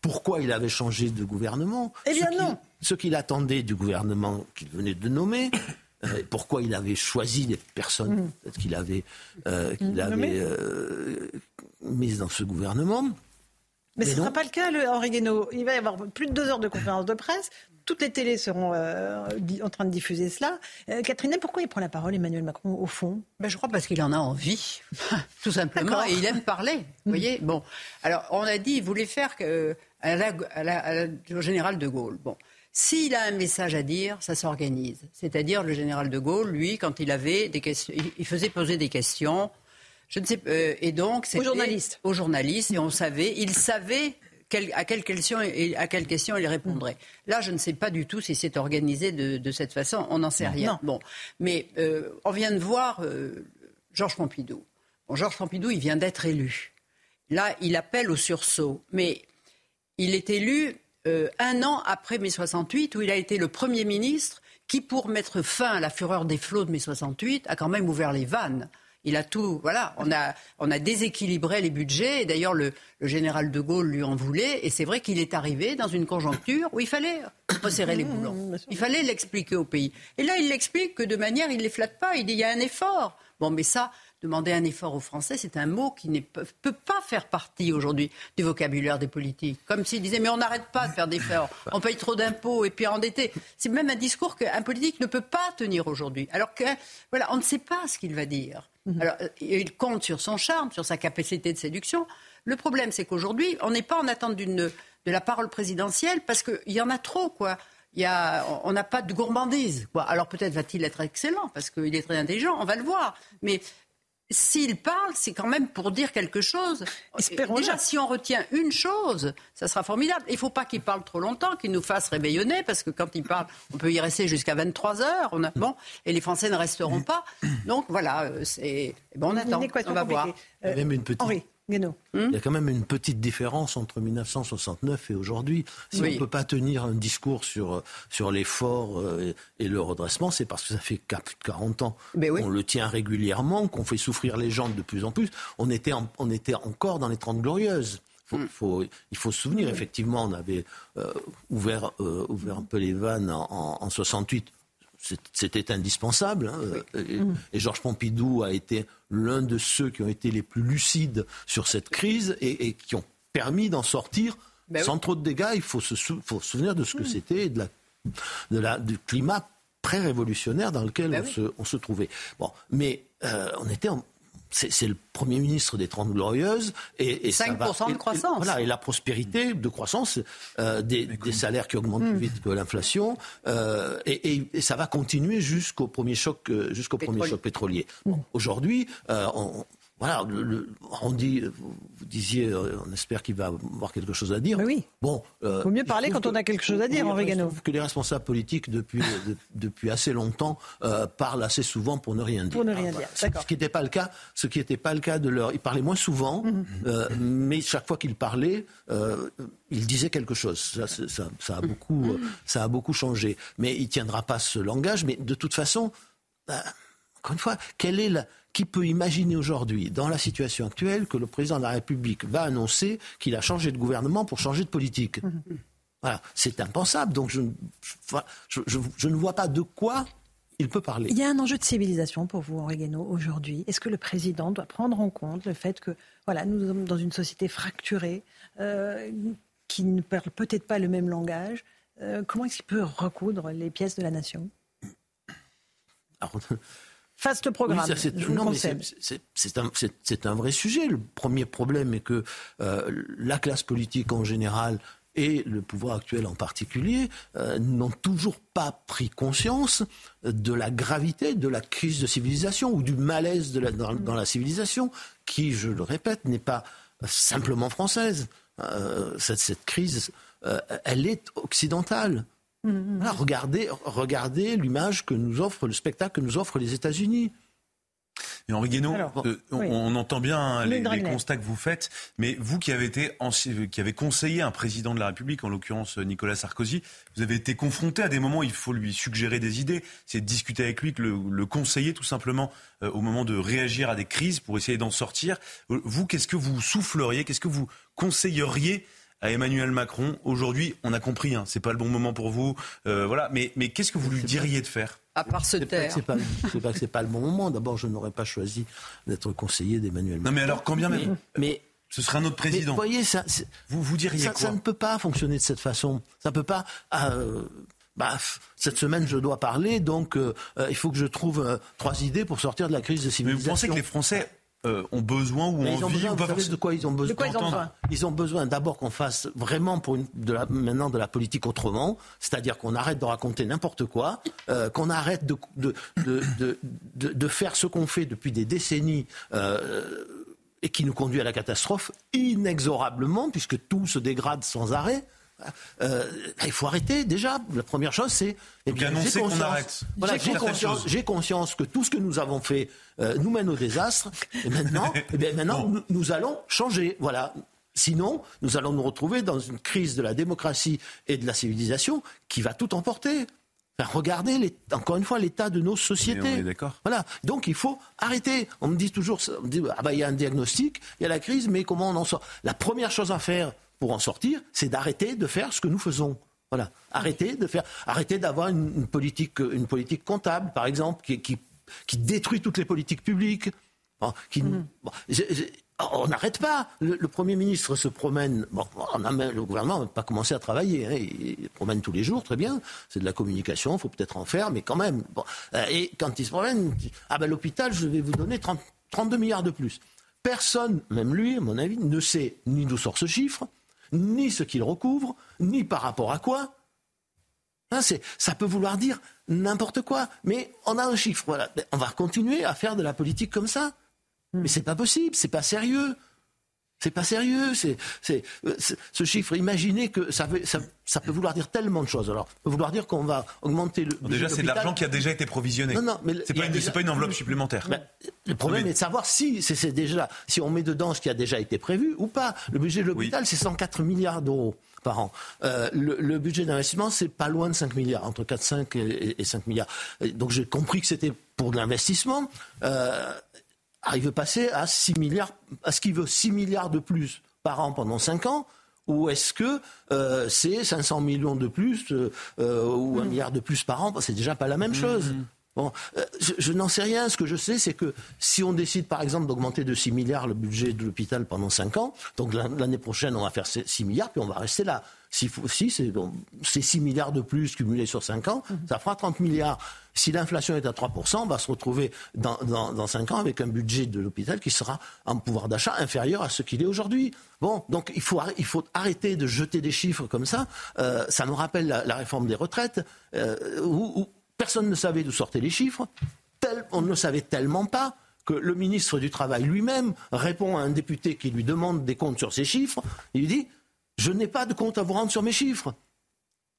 pourquoi il avait changé de gouvernement. Eh bien ce non. Ce qu'il attendait du gouvernement qu'il venait de nommer. Euh, pourquoi il avait choisi des personnes mmh. qu'il avait, euh, qu'il avait euh, mises dans ce gouvernement. Mais, ce ne sera pas le cas, le Henri Guénaud. Il va y avoir plus de deux heures de conférence de presse. Toutes les télés seront euh, en train de diffuser cela. Euh, Catherine, pourquoi il prend la parole, Emmanuel Macron, au fond? Ben, Je crois parce qu'il en a envie, tout simplement, et il aime parler. Vous mm. voyez? Bon, alors on a dit qu'il voulait faire à la, à au général de Gaulle. Bon, s'il a un message à dire, ça s'organise. C'est-à-dire le général de Gaulle, lui, quand il avait des questions, il faisait poser des questions. Je ne sais, euh, et donc aux journalistes. Aux journalistes, et on savait, il savait à, quelle question, à quelle question il répondrait. Là, je ne sais pas du tout si c'est organisé de, cette façon. On n'en sait rien. Bon, mais euh, on vient de voir euh, Georges Pompidou. Bon, Georges Pompidou, il vient d'être élu. Là, il appelle au sursaut, mais il est élu un an après mai 68, où il a été le premier ministre qui, pour mettre fin à la fureur des flots de mai 68, a quand même ouvert les vannes. Il a tout, voilà, on a, on a déséquilibré les budgets. Et d'ailleurs, le, général de Gaulle lui en voulait. Et c'est vrai qu'il est arrivé dans une conjoncture où il fallait resserrer les boulons. Il fallait l'expliquer au pays. Et là, il l'explique que de manière, il ne les flatte pas. Il dit il y a un effort. Bon, mais ça, demander un effort aux Français, c'est un mot qui ne peut, pas faire partie aujourd'hui du vocabulaire des politiques. Comme s'ils disaient, mais on n'arrête pas de faire des efforts, on paye trop d'impôts et puis endetté. C'est même un discours qu'un politique ne peut pas tenir aujourd'hui. Alors que, voilà, on ne sait pas ce qu'il va dire. Mhm. Alors, euh, il compte sur son charme, sur sa capacité de séduction. Le problème, c'est qu'aujourd'hui, on n'est pas en attente de la parole présidentielle parce qu'il y en a trop, quoi. Il y a, on n'a pas de gourmandise. Quoi. Alors peut-être va-t-il être excellent parce qu'il est très intelligent, on va le voir. Mais s'il parle, c'est quand même pour dire quelque chose. Déjà, si on retient une chose, ça sera formidable. Il ne faut pas qu'il parle trop longtemps, qu'il nous fasse réveillonner, parce que quand il parle, on peut y rester jusqu'à 23 heures. On a, bon, et les Français ne resteront pas. Donc voilà, euh, c'est bon, on attend, on va voir. même une petite... Hmm? Il y a quand même une petite différence entre 1969 et aujourd'hui. Si on ne peut pas tenir un discours sur, sur l'effort euh, et le redressement, c'est parce que ça fait plus de 40 ans qu'on le tient régulièrement, qu'on fait souffrir les gens de plus en plus. On était, on était encore dans les 30 glorieuses. Hmm. il faut se souvenir, effectivement, on avait euh, ouvert, euh, ouvert un peu les vannes en, en 68 c'était indispensable. Hein. Et, Georges Pompidou a été l'un de ceux qui ont été les plus lucides sur cette crise et, qui ont permis d'en sortir ben sans trop de dégâts. Il faut se, souvenir de ce que mm. c'était et de la, du climat pré-révolutionnaire dans lequel ben on, se, trouvait. Bon, mais euh, on était en, c'est le Premier ministre des Trente Glorieuses. Et, et 5% de croissance. Et, voilà, et la prospérité de croissance, euh, des, salaires qui augmentent plus hmm. vite que l'inflation. Euh, et, ça va continuer jusqu'au premier choc, euh, jusqu'au premier choc pétrolier. Aujourd'hui, on voilà, on dit, vous disiez, euh, on espère qu'il va avoir quelque chose à dire. oui. Bon, euh, vaut mieux parler quand on a quelque chose à dire, Henri trouve que les responsables politiques depuis depuis assez longtemps euh, parlent assez souvent pour ne rien dire. Pour ne rien dire. Ce qui n'était pas le cas, ce qui n'était pas le cas de leur, ils parlaient moins souvent, mhm. mais chaque fois qu'ils parlaient, ils disaient quelque chose. Ça, ça, a beaucoup, ça a beaucoup changé. Mais il tiendra pas ce langage. Mais de toute façon. Encore une fois, quelle est la, qui peut imaginer aujourd'hui, dans la situation actuelle, que le président de la République va annoncer qu'il a changé de gouvernement pour changer de politique mhm. Voilà, c'est impensable. Donc je, je, ne vois pas de quoi il peut parler. Il y a un enjeu de civilisation pour vous, Henri Guénaud, aujourd'hui. Est-ce que le président doit prendre en compte le fait que voilà, nous sommes dans une société fracturée, euh, qui ne parle peut-être pas le même langage euh, Comment est-ce qu'il peut recoudre les pièces de la nation? Faste programme. c'est un, vrai sujet. Le premier problème est que euh, la classe politique en général et le pouvoir actuel en particulier euh, n'ont toujours pas pris conscience de la gravité de la crise de civilisation ou du malaise dans, la civilisation qui, je le répète, n'est pas simplement française. Euh, cette, crise, elle est occidentale. Mm-hmm. regardez, regardez l'image que nous offre, le spectacle que nous offrent les États-Unis. Et Henri Guénaud, euh, on, entend bien les, constats que vous faites, mais vous qui avez été qui avez conseillé un président de la République, en l'occurrence Nicolas Sarkozy, vous avez été confronté à des moments où il faut lui suggérer des idées, c'est de discuter avec lui, le, le conseiller tout simplement euh, au moment de réagir à des crises pour essayer d'en sortir. Euh, vous, qu'est-ce que vous souffleriez, qu'est-ce que vous conseilleriez à Emmanuel Macron. Aujourd'hui, on a compris, hein, c'est pas le bon moment pour vous, euh, voilà. Mais, mais qu'est-ce que vous lui diriez de faire? À part se taire. C'est pas, pas, que c'est pas le bon moment. D'abord, je n'aurais pas choisi d'être conseiller d'Emmanuel Macron. Non, mais alors, combien même Mais, Ce serait un autre président. vous voyez, ça, vous vous diriez ça, quoi? ça ne peut pas fonctionner de cette façon. Ça ne peut pas. euh, bah, cette semaine, je dois parler, donc euh, il faut que je trouve euh, trois idées pour sortir de la crise de Mais civilisation. vous pensez que les Français euh, ont besoin ou Mais ils ont envie besoin, ou pas vous savez forcément de quoi ils ont besoin quoi ils ont besoin? Ils ont besoin d'abord qu'on fasse vraiment pour une, de la, maintenant de la politique autrement, c'est-à-dire qu'on arrête de raconter n'importe quoi, euh, qu'on arrête de, de, de, de, de- de faire ce qu'on fait depuis des décennies. euh, et qui nous conduit à la catastrophe inexorablement, puisque tout se dégrade sans arrêt. Euh, il faut arrêter déjà. La première chose, c'est eh bien, j'ai qu'on conscience- arrête. Voilà, conscience, que tout ce que nous avons fait euh, nous mène au désastre. Et maintenant, eh bien, maintenant nous, nous allons changer. Voilà. Sinon, nous allons nous retrouver dans une crise de la démocratie et de la civilisation qui va tout emporter. Regardez, les- encore une fois, l'état de nos sociétés. Voilà. Donc il faut arrêter. On me dit toujours, ça, on me dit, ah bah, il y a un diagnostic, il y a la crise, mais comment on en sort? La première chose à faire pour en sortir, c'est d'arrêter de faire ce que nous faisons. Voilà. Arrêter de faire, arrêter d'avoir une, une politique, une politique comptable, par exemple, qui, qui, qui détruit toutes les politiques publiques. Qui, bon, j'ai- on n'arrête pas. Le, le Premier ministre se promène. Bon, on a même- le gouvernement n'a pas commencé à travailler. hein. il, il promène tous les jours, très bien. C'est de la communication, il faut peut-être en faire, mais quand même. Bon. Euh, Et quand il se promène, il dit, ah ben l'hôpital, je vais vous donner 30 32 milliards de plus. Personne, même lui, à mon avis, ne sait ni d'où sort ce chiffre, ni ce qu'il recouvre, ni par rapport à quoi. Hein, ça peut vouloir dire n'importe quoi, mais on a un chiffre. Voilà. On va continuer à faire de la politique comme ça. Mais c'est pas possible, c'est pas sérieux. C'est pas sérieux. C'est, c'est, euh, ce chiffre, imaginez que ça, veut- ça, ça peut vouloir dire tellement de choses. Alors, ça peut vouloir dire qu'on va augmenter le. budget Déjà, c'est de l'argent qui a déjà été provisionné. Non, non, mais c'est pas, déjà- c'est pas une enveloppe supplémentaire. Ben, le problème est de savoir si c'est, déjà si on met dedans ce qui a déjà été prévu ou pas. Le budget de l'hôpital, c'est 104 milliards d'euros par an. Euh, le, le budget d'investissement, c'est pas loin de 5 milliards, entre 4, 5 et, et 5 milliards. Donc j'ai compris que c'était pour de l'investissement. Euh, il veut passer à 6 milliards, à ce qu'il veut 6 milliards de plus par an pendant 5 ans ou est-ce que euh, c'est 500 millions de plus euh, euh, ou un milliard de plus par an? C'est déjà pas la même chose. Bon, euh, je, je n'en sais rien. Ce que je sais, c'est que si on décide, par exemple, d'augmenter de 6 milliards le budget de l'hôpital pendant 5 ans, donc l'an- l'année prochaine, on va faire 6 milliards, puis on va rester là. Si, si c'est bon, c'est 6 milliards de plus cumulés sur 5 ans, ça fera 30 milliards. Si l'inflation est à 3%, on va se retrouver dans, dans, dans 5 ans avec un budget de l'hôpital qui sera en pouvoir d'achat inférieur à ce qu'il est aujourd'hui. Bon, donc il faut, il faut arrêter de jeter des chiffres comme ça. Euh, ça me rappelle la, la réforme des retraites, euh, où, où personne ne savait d'où sortaient les chiffres. On ne le savait tellement pas que le ministre du Travail lui-même répond à un député qui lui demande des comptes sur ces chiffres. Il lui dit Je n'ai pas de compte à vous rendre sur mes chiffres.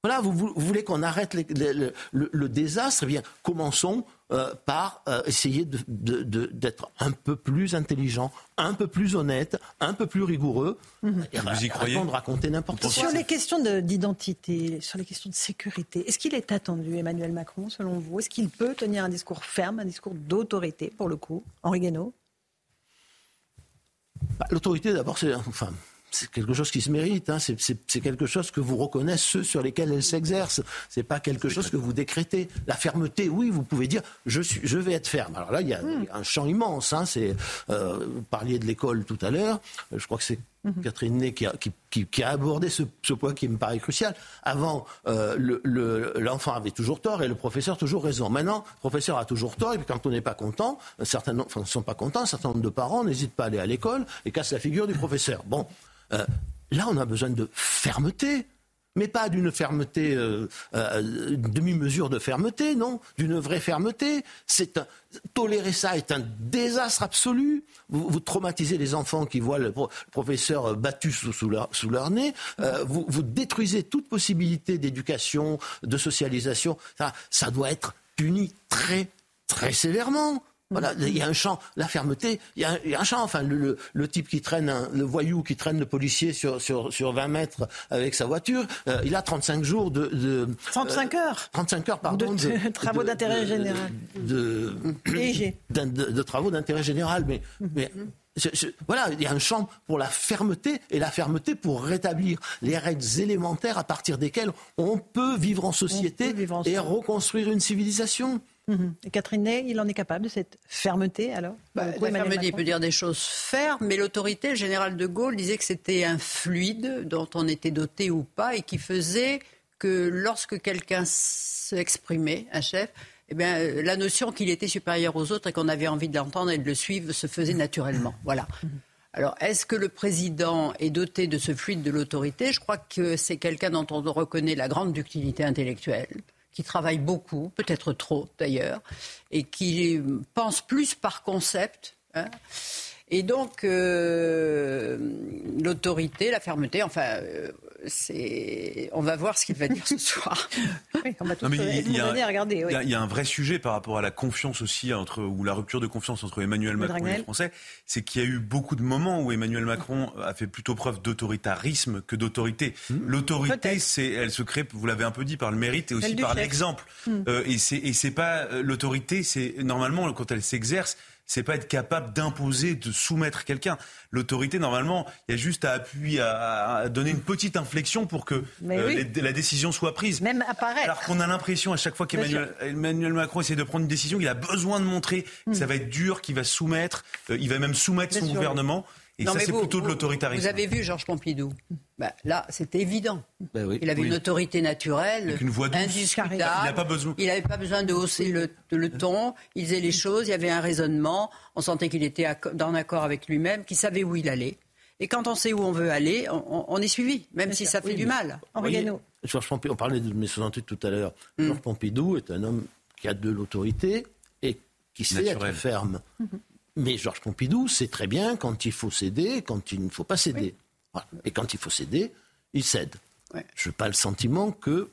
Voilà, vous, voulez qu'on arrête le désastre? Eh bien, commençons euh, par euh, essayer de- de- de- d'être un peu plus intelligent, un peu plus honnête, un peu plus rigoureux. Et Vous y croyez arrêtons de raconter n'importe quoi. Sur les questions de- d'identité, sur les questions de sécurité, est-ce qu'il est attendu, Emmanuel Macron, selon vous? Est-ce qu'il peut tenir un discours ferme, un discours d'autorité, pour le coup? Henri Guénaud? Bah, L'autorité, d'abord, c'est enfin, c'est quelque chose qui se mérite. hein. C'est- quelque chose que vous reconnaissez ceux sur lesquels elle s'exerce. C'est pas quelque chose que vous décrétez. La fermeté, oui, vous pouvez dire je suis, je vais être ferme. Alors là, il y a, a un champ immense. Hein. C'est, euh, vous parliez de l'école tout à l'heure. Je crois que c'est Catherine Ney qui a, abordé ce, point qui me paraît crucial. Avant, euh, le- le- l'enfant avait toujours tort et le professeur toujours raison. Maintenant, le professeur a toujours tort et puis quand on n'est pas content, un certain nombre, enfin, ne sont pas contents, un certain nombre de parents n'hésitent pas à aller à l'école et cassent la figure du professeur. Bon, euh, là, on a besoin de fermeté. Mais pas d'une fermeté, euh, euh, demi-mesure de fermeté, non, d'une vraie fermeté. C'est tolérer ça est un désastre absolu. Vous, traumatisez les enfants qui voient le, pro- le professeur euh, battu sous, leur, nez. Vous, détruisez toute possibilité d'éducation, de socialisation. Ça doit être puni très, très sévèrement. Voilà, il y a un champ, la fermeté, il y a un, il y a un champ. Enfin, le, le- le type qui traîne, un- le voyou qui traîne le policier sur, sur, sur 20 mètres avec sa voiture, euh, il a 35 jours de. de 35 heures 35 heures, pardon. De- travaux d'intérêt général. De, de- travaux d'intérêt général. Mais, mais je- je- voilà, il y a un champ pour la fermeté et la fermeté pour rétablir les règles élémentaires à partir desquelles on peut vivre en société et reconstruire une civilisation. Mhm. Et Catherine Ney, il en est capable de cette fermeté alors? Bah, La fermeté, il peut dire des choses fermes, mais l'autorité, le général de Gaulle disait que c'était un fluide dont on était doté ou pas et qui faisait que lorsque quelqu'un s'exprimait, un chef, eh bien, euh, la notion qu'il était supérieur aux autres et qu'on avait envie de l'entendre et de le suivre se faisait naturellement. Voilà. Alors, est-ce que le président est doté de ce fluide de l'autorité? Je crois que c'est quelqu'un dont on reconnaît la grande ductilité intellectuelle, qui travaille beaucoup, peut-être trop d'ailleurs, et qui pense plus par concept. Hein. et donc, euh, l'autorité, la fermeté, enfin, euh, on va voir ce qu'il va dire ce soir. il y, a un vrai sujet par rapport à la confiance aussi entre ou la rupture de confiance entre Emmanuel Macron et les Français, c'est qu'il y a eu beaucoup de moments où Emmanuel Macron a fait plutôt preuve d'autoritarisme que d'autorité. Hmm. L'autorité, c'est, elle se crée, vous l'avez un peu dit, par le mérite et aussi par l'exemple. Hmm. Euh, et c'est et c'est pas euh, l'autorité, c'est normalement quand elle s'exerce c'est pas être capable d'imposer, de soumettre quelqu'un. L'autorité, normalement, il y a juste à appuyer, à, donner une petite inflexion pour que euh, la décision soit prise. Même apparaître. Alors qu'on a l'impression à chaque fois qu'Emmanuel Macron essaie de prendre une décision, il a besoin de montrer que hmm. ça va être dur, qu'il va soumettre, euh, il va même soumettre son gouvernement. Et ça, c'est plutôt de l'autoritarisme. Vous avez vu Georges Pompidou bah, Là, c'était évident. Ben il avait une autorité naturelle, une voix indiscutable. Il n'avait pas besoin. Il n'avait pas besoin de hausser le, le, ton. Il faisait les choses. Il y avait un raisonnement. On sentait qu'il était en accord avec lui-même, qu'il savait où il allait. Et quand on sait où on veut aller, on, est suivi, même si ça fait du mal. Georges Pompidou, on parlait de mai 68 tout à l'heure. Hmm. Georges Pompidou est un homme qui a de l'autorité et qui sait être ferme. Mhm. Mais Georges Pompidou sait très bien quand il faut céder, quand il ne faut pas céder. Et quand il faut céder, il cède. Je n'ai pas le sentiment que,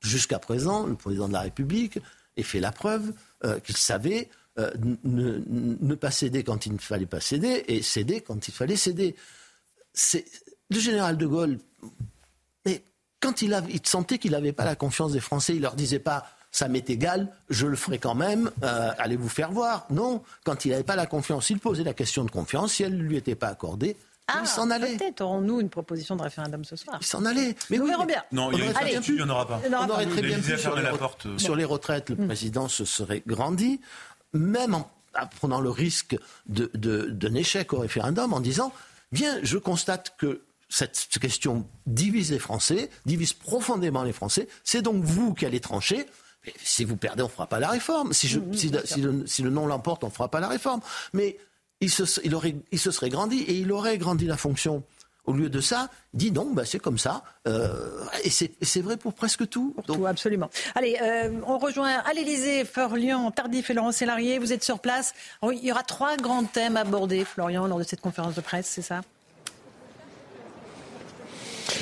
jusqu'à présent, le président de la République ait fait la preuve euh, qu'il savait euh, ne, pas céder quand il ne fallait pas céder et céder quand il fallait céder. Le général de Gaulle, mais quand il, il sentait qu'il n'avait pas la confiance des Français, il leur disait pas ça m'est égal, je le ferai quand même, euh, allez vous faire voir. Non, quand il n'avait pas la confiance, il posait la question de confiance, si elle ne lui était pas accordée, ah, il s'en allait. Peut-être aurons-nous une proposition de référendum ce soir? Il s'en allait. Mais Nous verrons bien. Non, il n'y en aura pas. On aurait très bien pu sur les, porte. sur les retraites, le hmm. président se serait grandi, même en, prenant le risque d'un de, échec au référendum, en disant, bien, je constate que cette question divise les Français, divise profondément les Français, c'est donc vous qui allez trancher si vous perdez, on ne fera pas la réforme. Si, le, non l'emporte, on ne fera pas la réforme. Mais il se, aurait, il se serait grandi et il aurait grandi la fonction. Au lieu de ça, dit non, bah, c'est comme ça. Euh, et c'est vrai pour presque tout. Pour tout, absolument. Allez, euh, on rejoint à l'Élysée Florian Tardif et Laurent Sélarié. Vous êtes sur place. Il y aura trois grands thèmes abordés, Florian, lors de cette conférence de presse, c'est ça?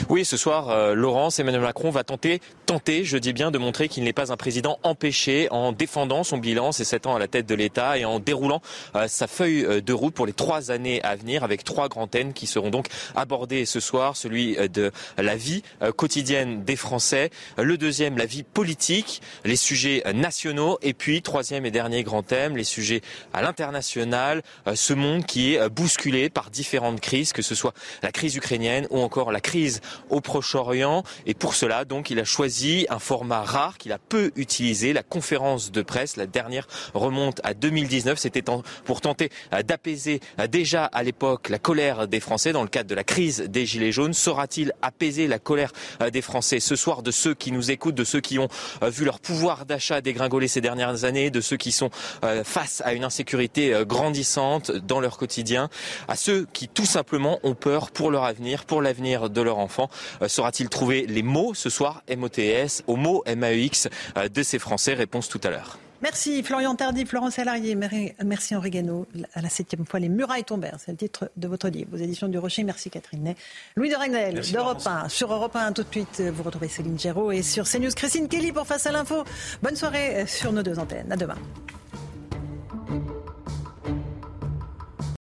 Oui, ce soir, euh, Laurence, Emmanuel Macron va tenter, tenter, je dis bien, de montrer qu'il n'est pas un président empêché en défendant son bilan, ses sept ans à la tête de l'État et en déroulant euh, sa feuille euh, de route pour les trois années à venir avec trois grands thèmes qui seront donc abordés ce soir, celui de la vie quotidienne des Français, le deuxième, la vie politique, les sujets nationaux et puis troisième et dernier grand thème, les sujets à l'international, ce monde qui est bousculé par différentes crises, que ce soit la crise ukrainienne ou encore la crise au Proche-Orient. Et pour cela, donc, il a choisi un format rare qu'il a peu utilisé, la conférence de presse. La dernière remonte à 2019. C'était pour tenter euh, d'apaiser euh, déjà à l'époque la colère des Français dans le cadre de la crise des Gilets jaunes. Saura-t-il apaiser la colère euh, des Français ce soir de ceux qui nous écoutent, de ceux qui ont vu leur pouvoir d'achat dégringoler ces dernières années, de ceux qui sont face à une insécurité grandissante dans leur quotidien, à ceux qui tout simplement ont peur pour leur avenir, pour l'avenir de leur enfant euh, saura-t-il trouver les mots ce soir MOTS au mot MAEX euh, de ces Français Réponse tout à l'heure. Merci Florian Tardy, Florent Salarié, merci Henri Guénaud. À la septième fois, les murailles tombèrent, c'est le titre de votre livre, vos éditions du Rocher. Merci Catherine Ney. Louis de Ragnel, d'Europe 1. Sur Europe 1, tout de suite, vous retrouvez Céline Géraud et sur CNews, Christine Kelly pour Face à l'info. Bonne soirée sur nos deux antennes. À demain.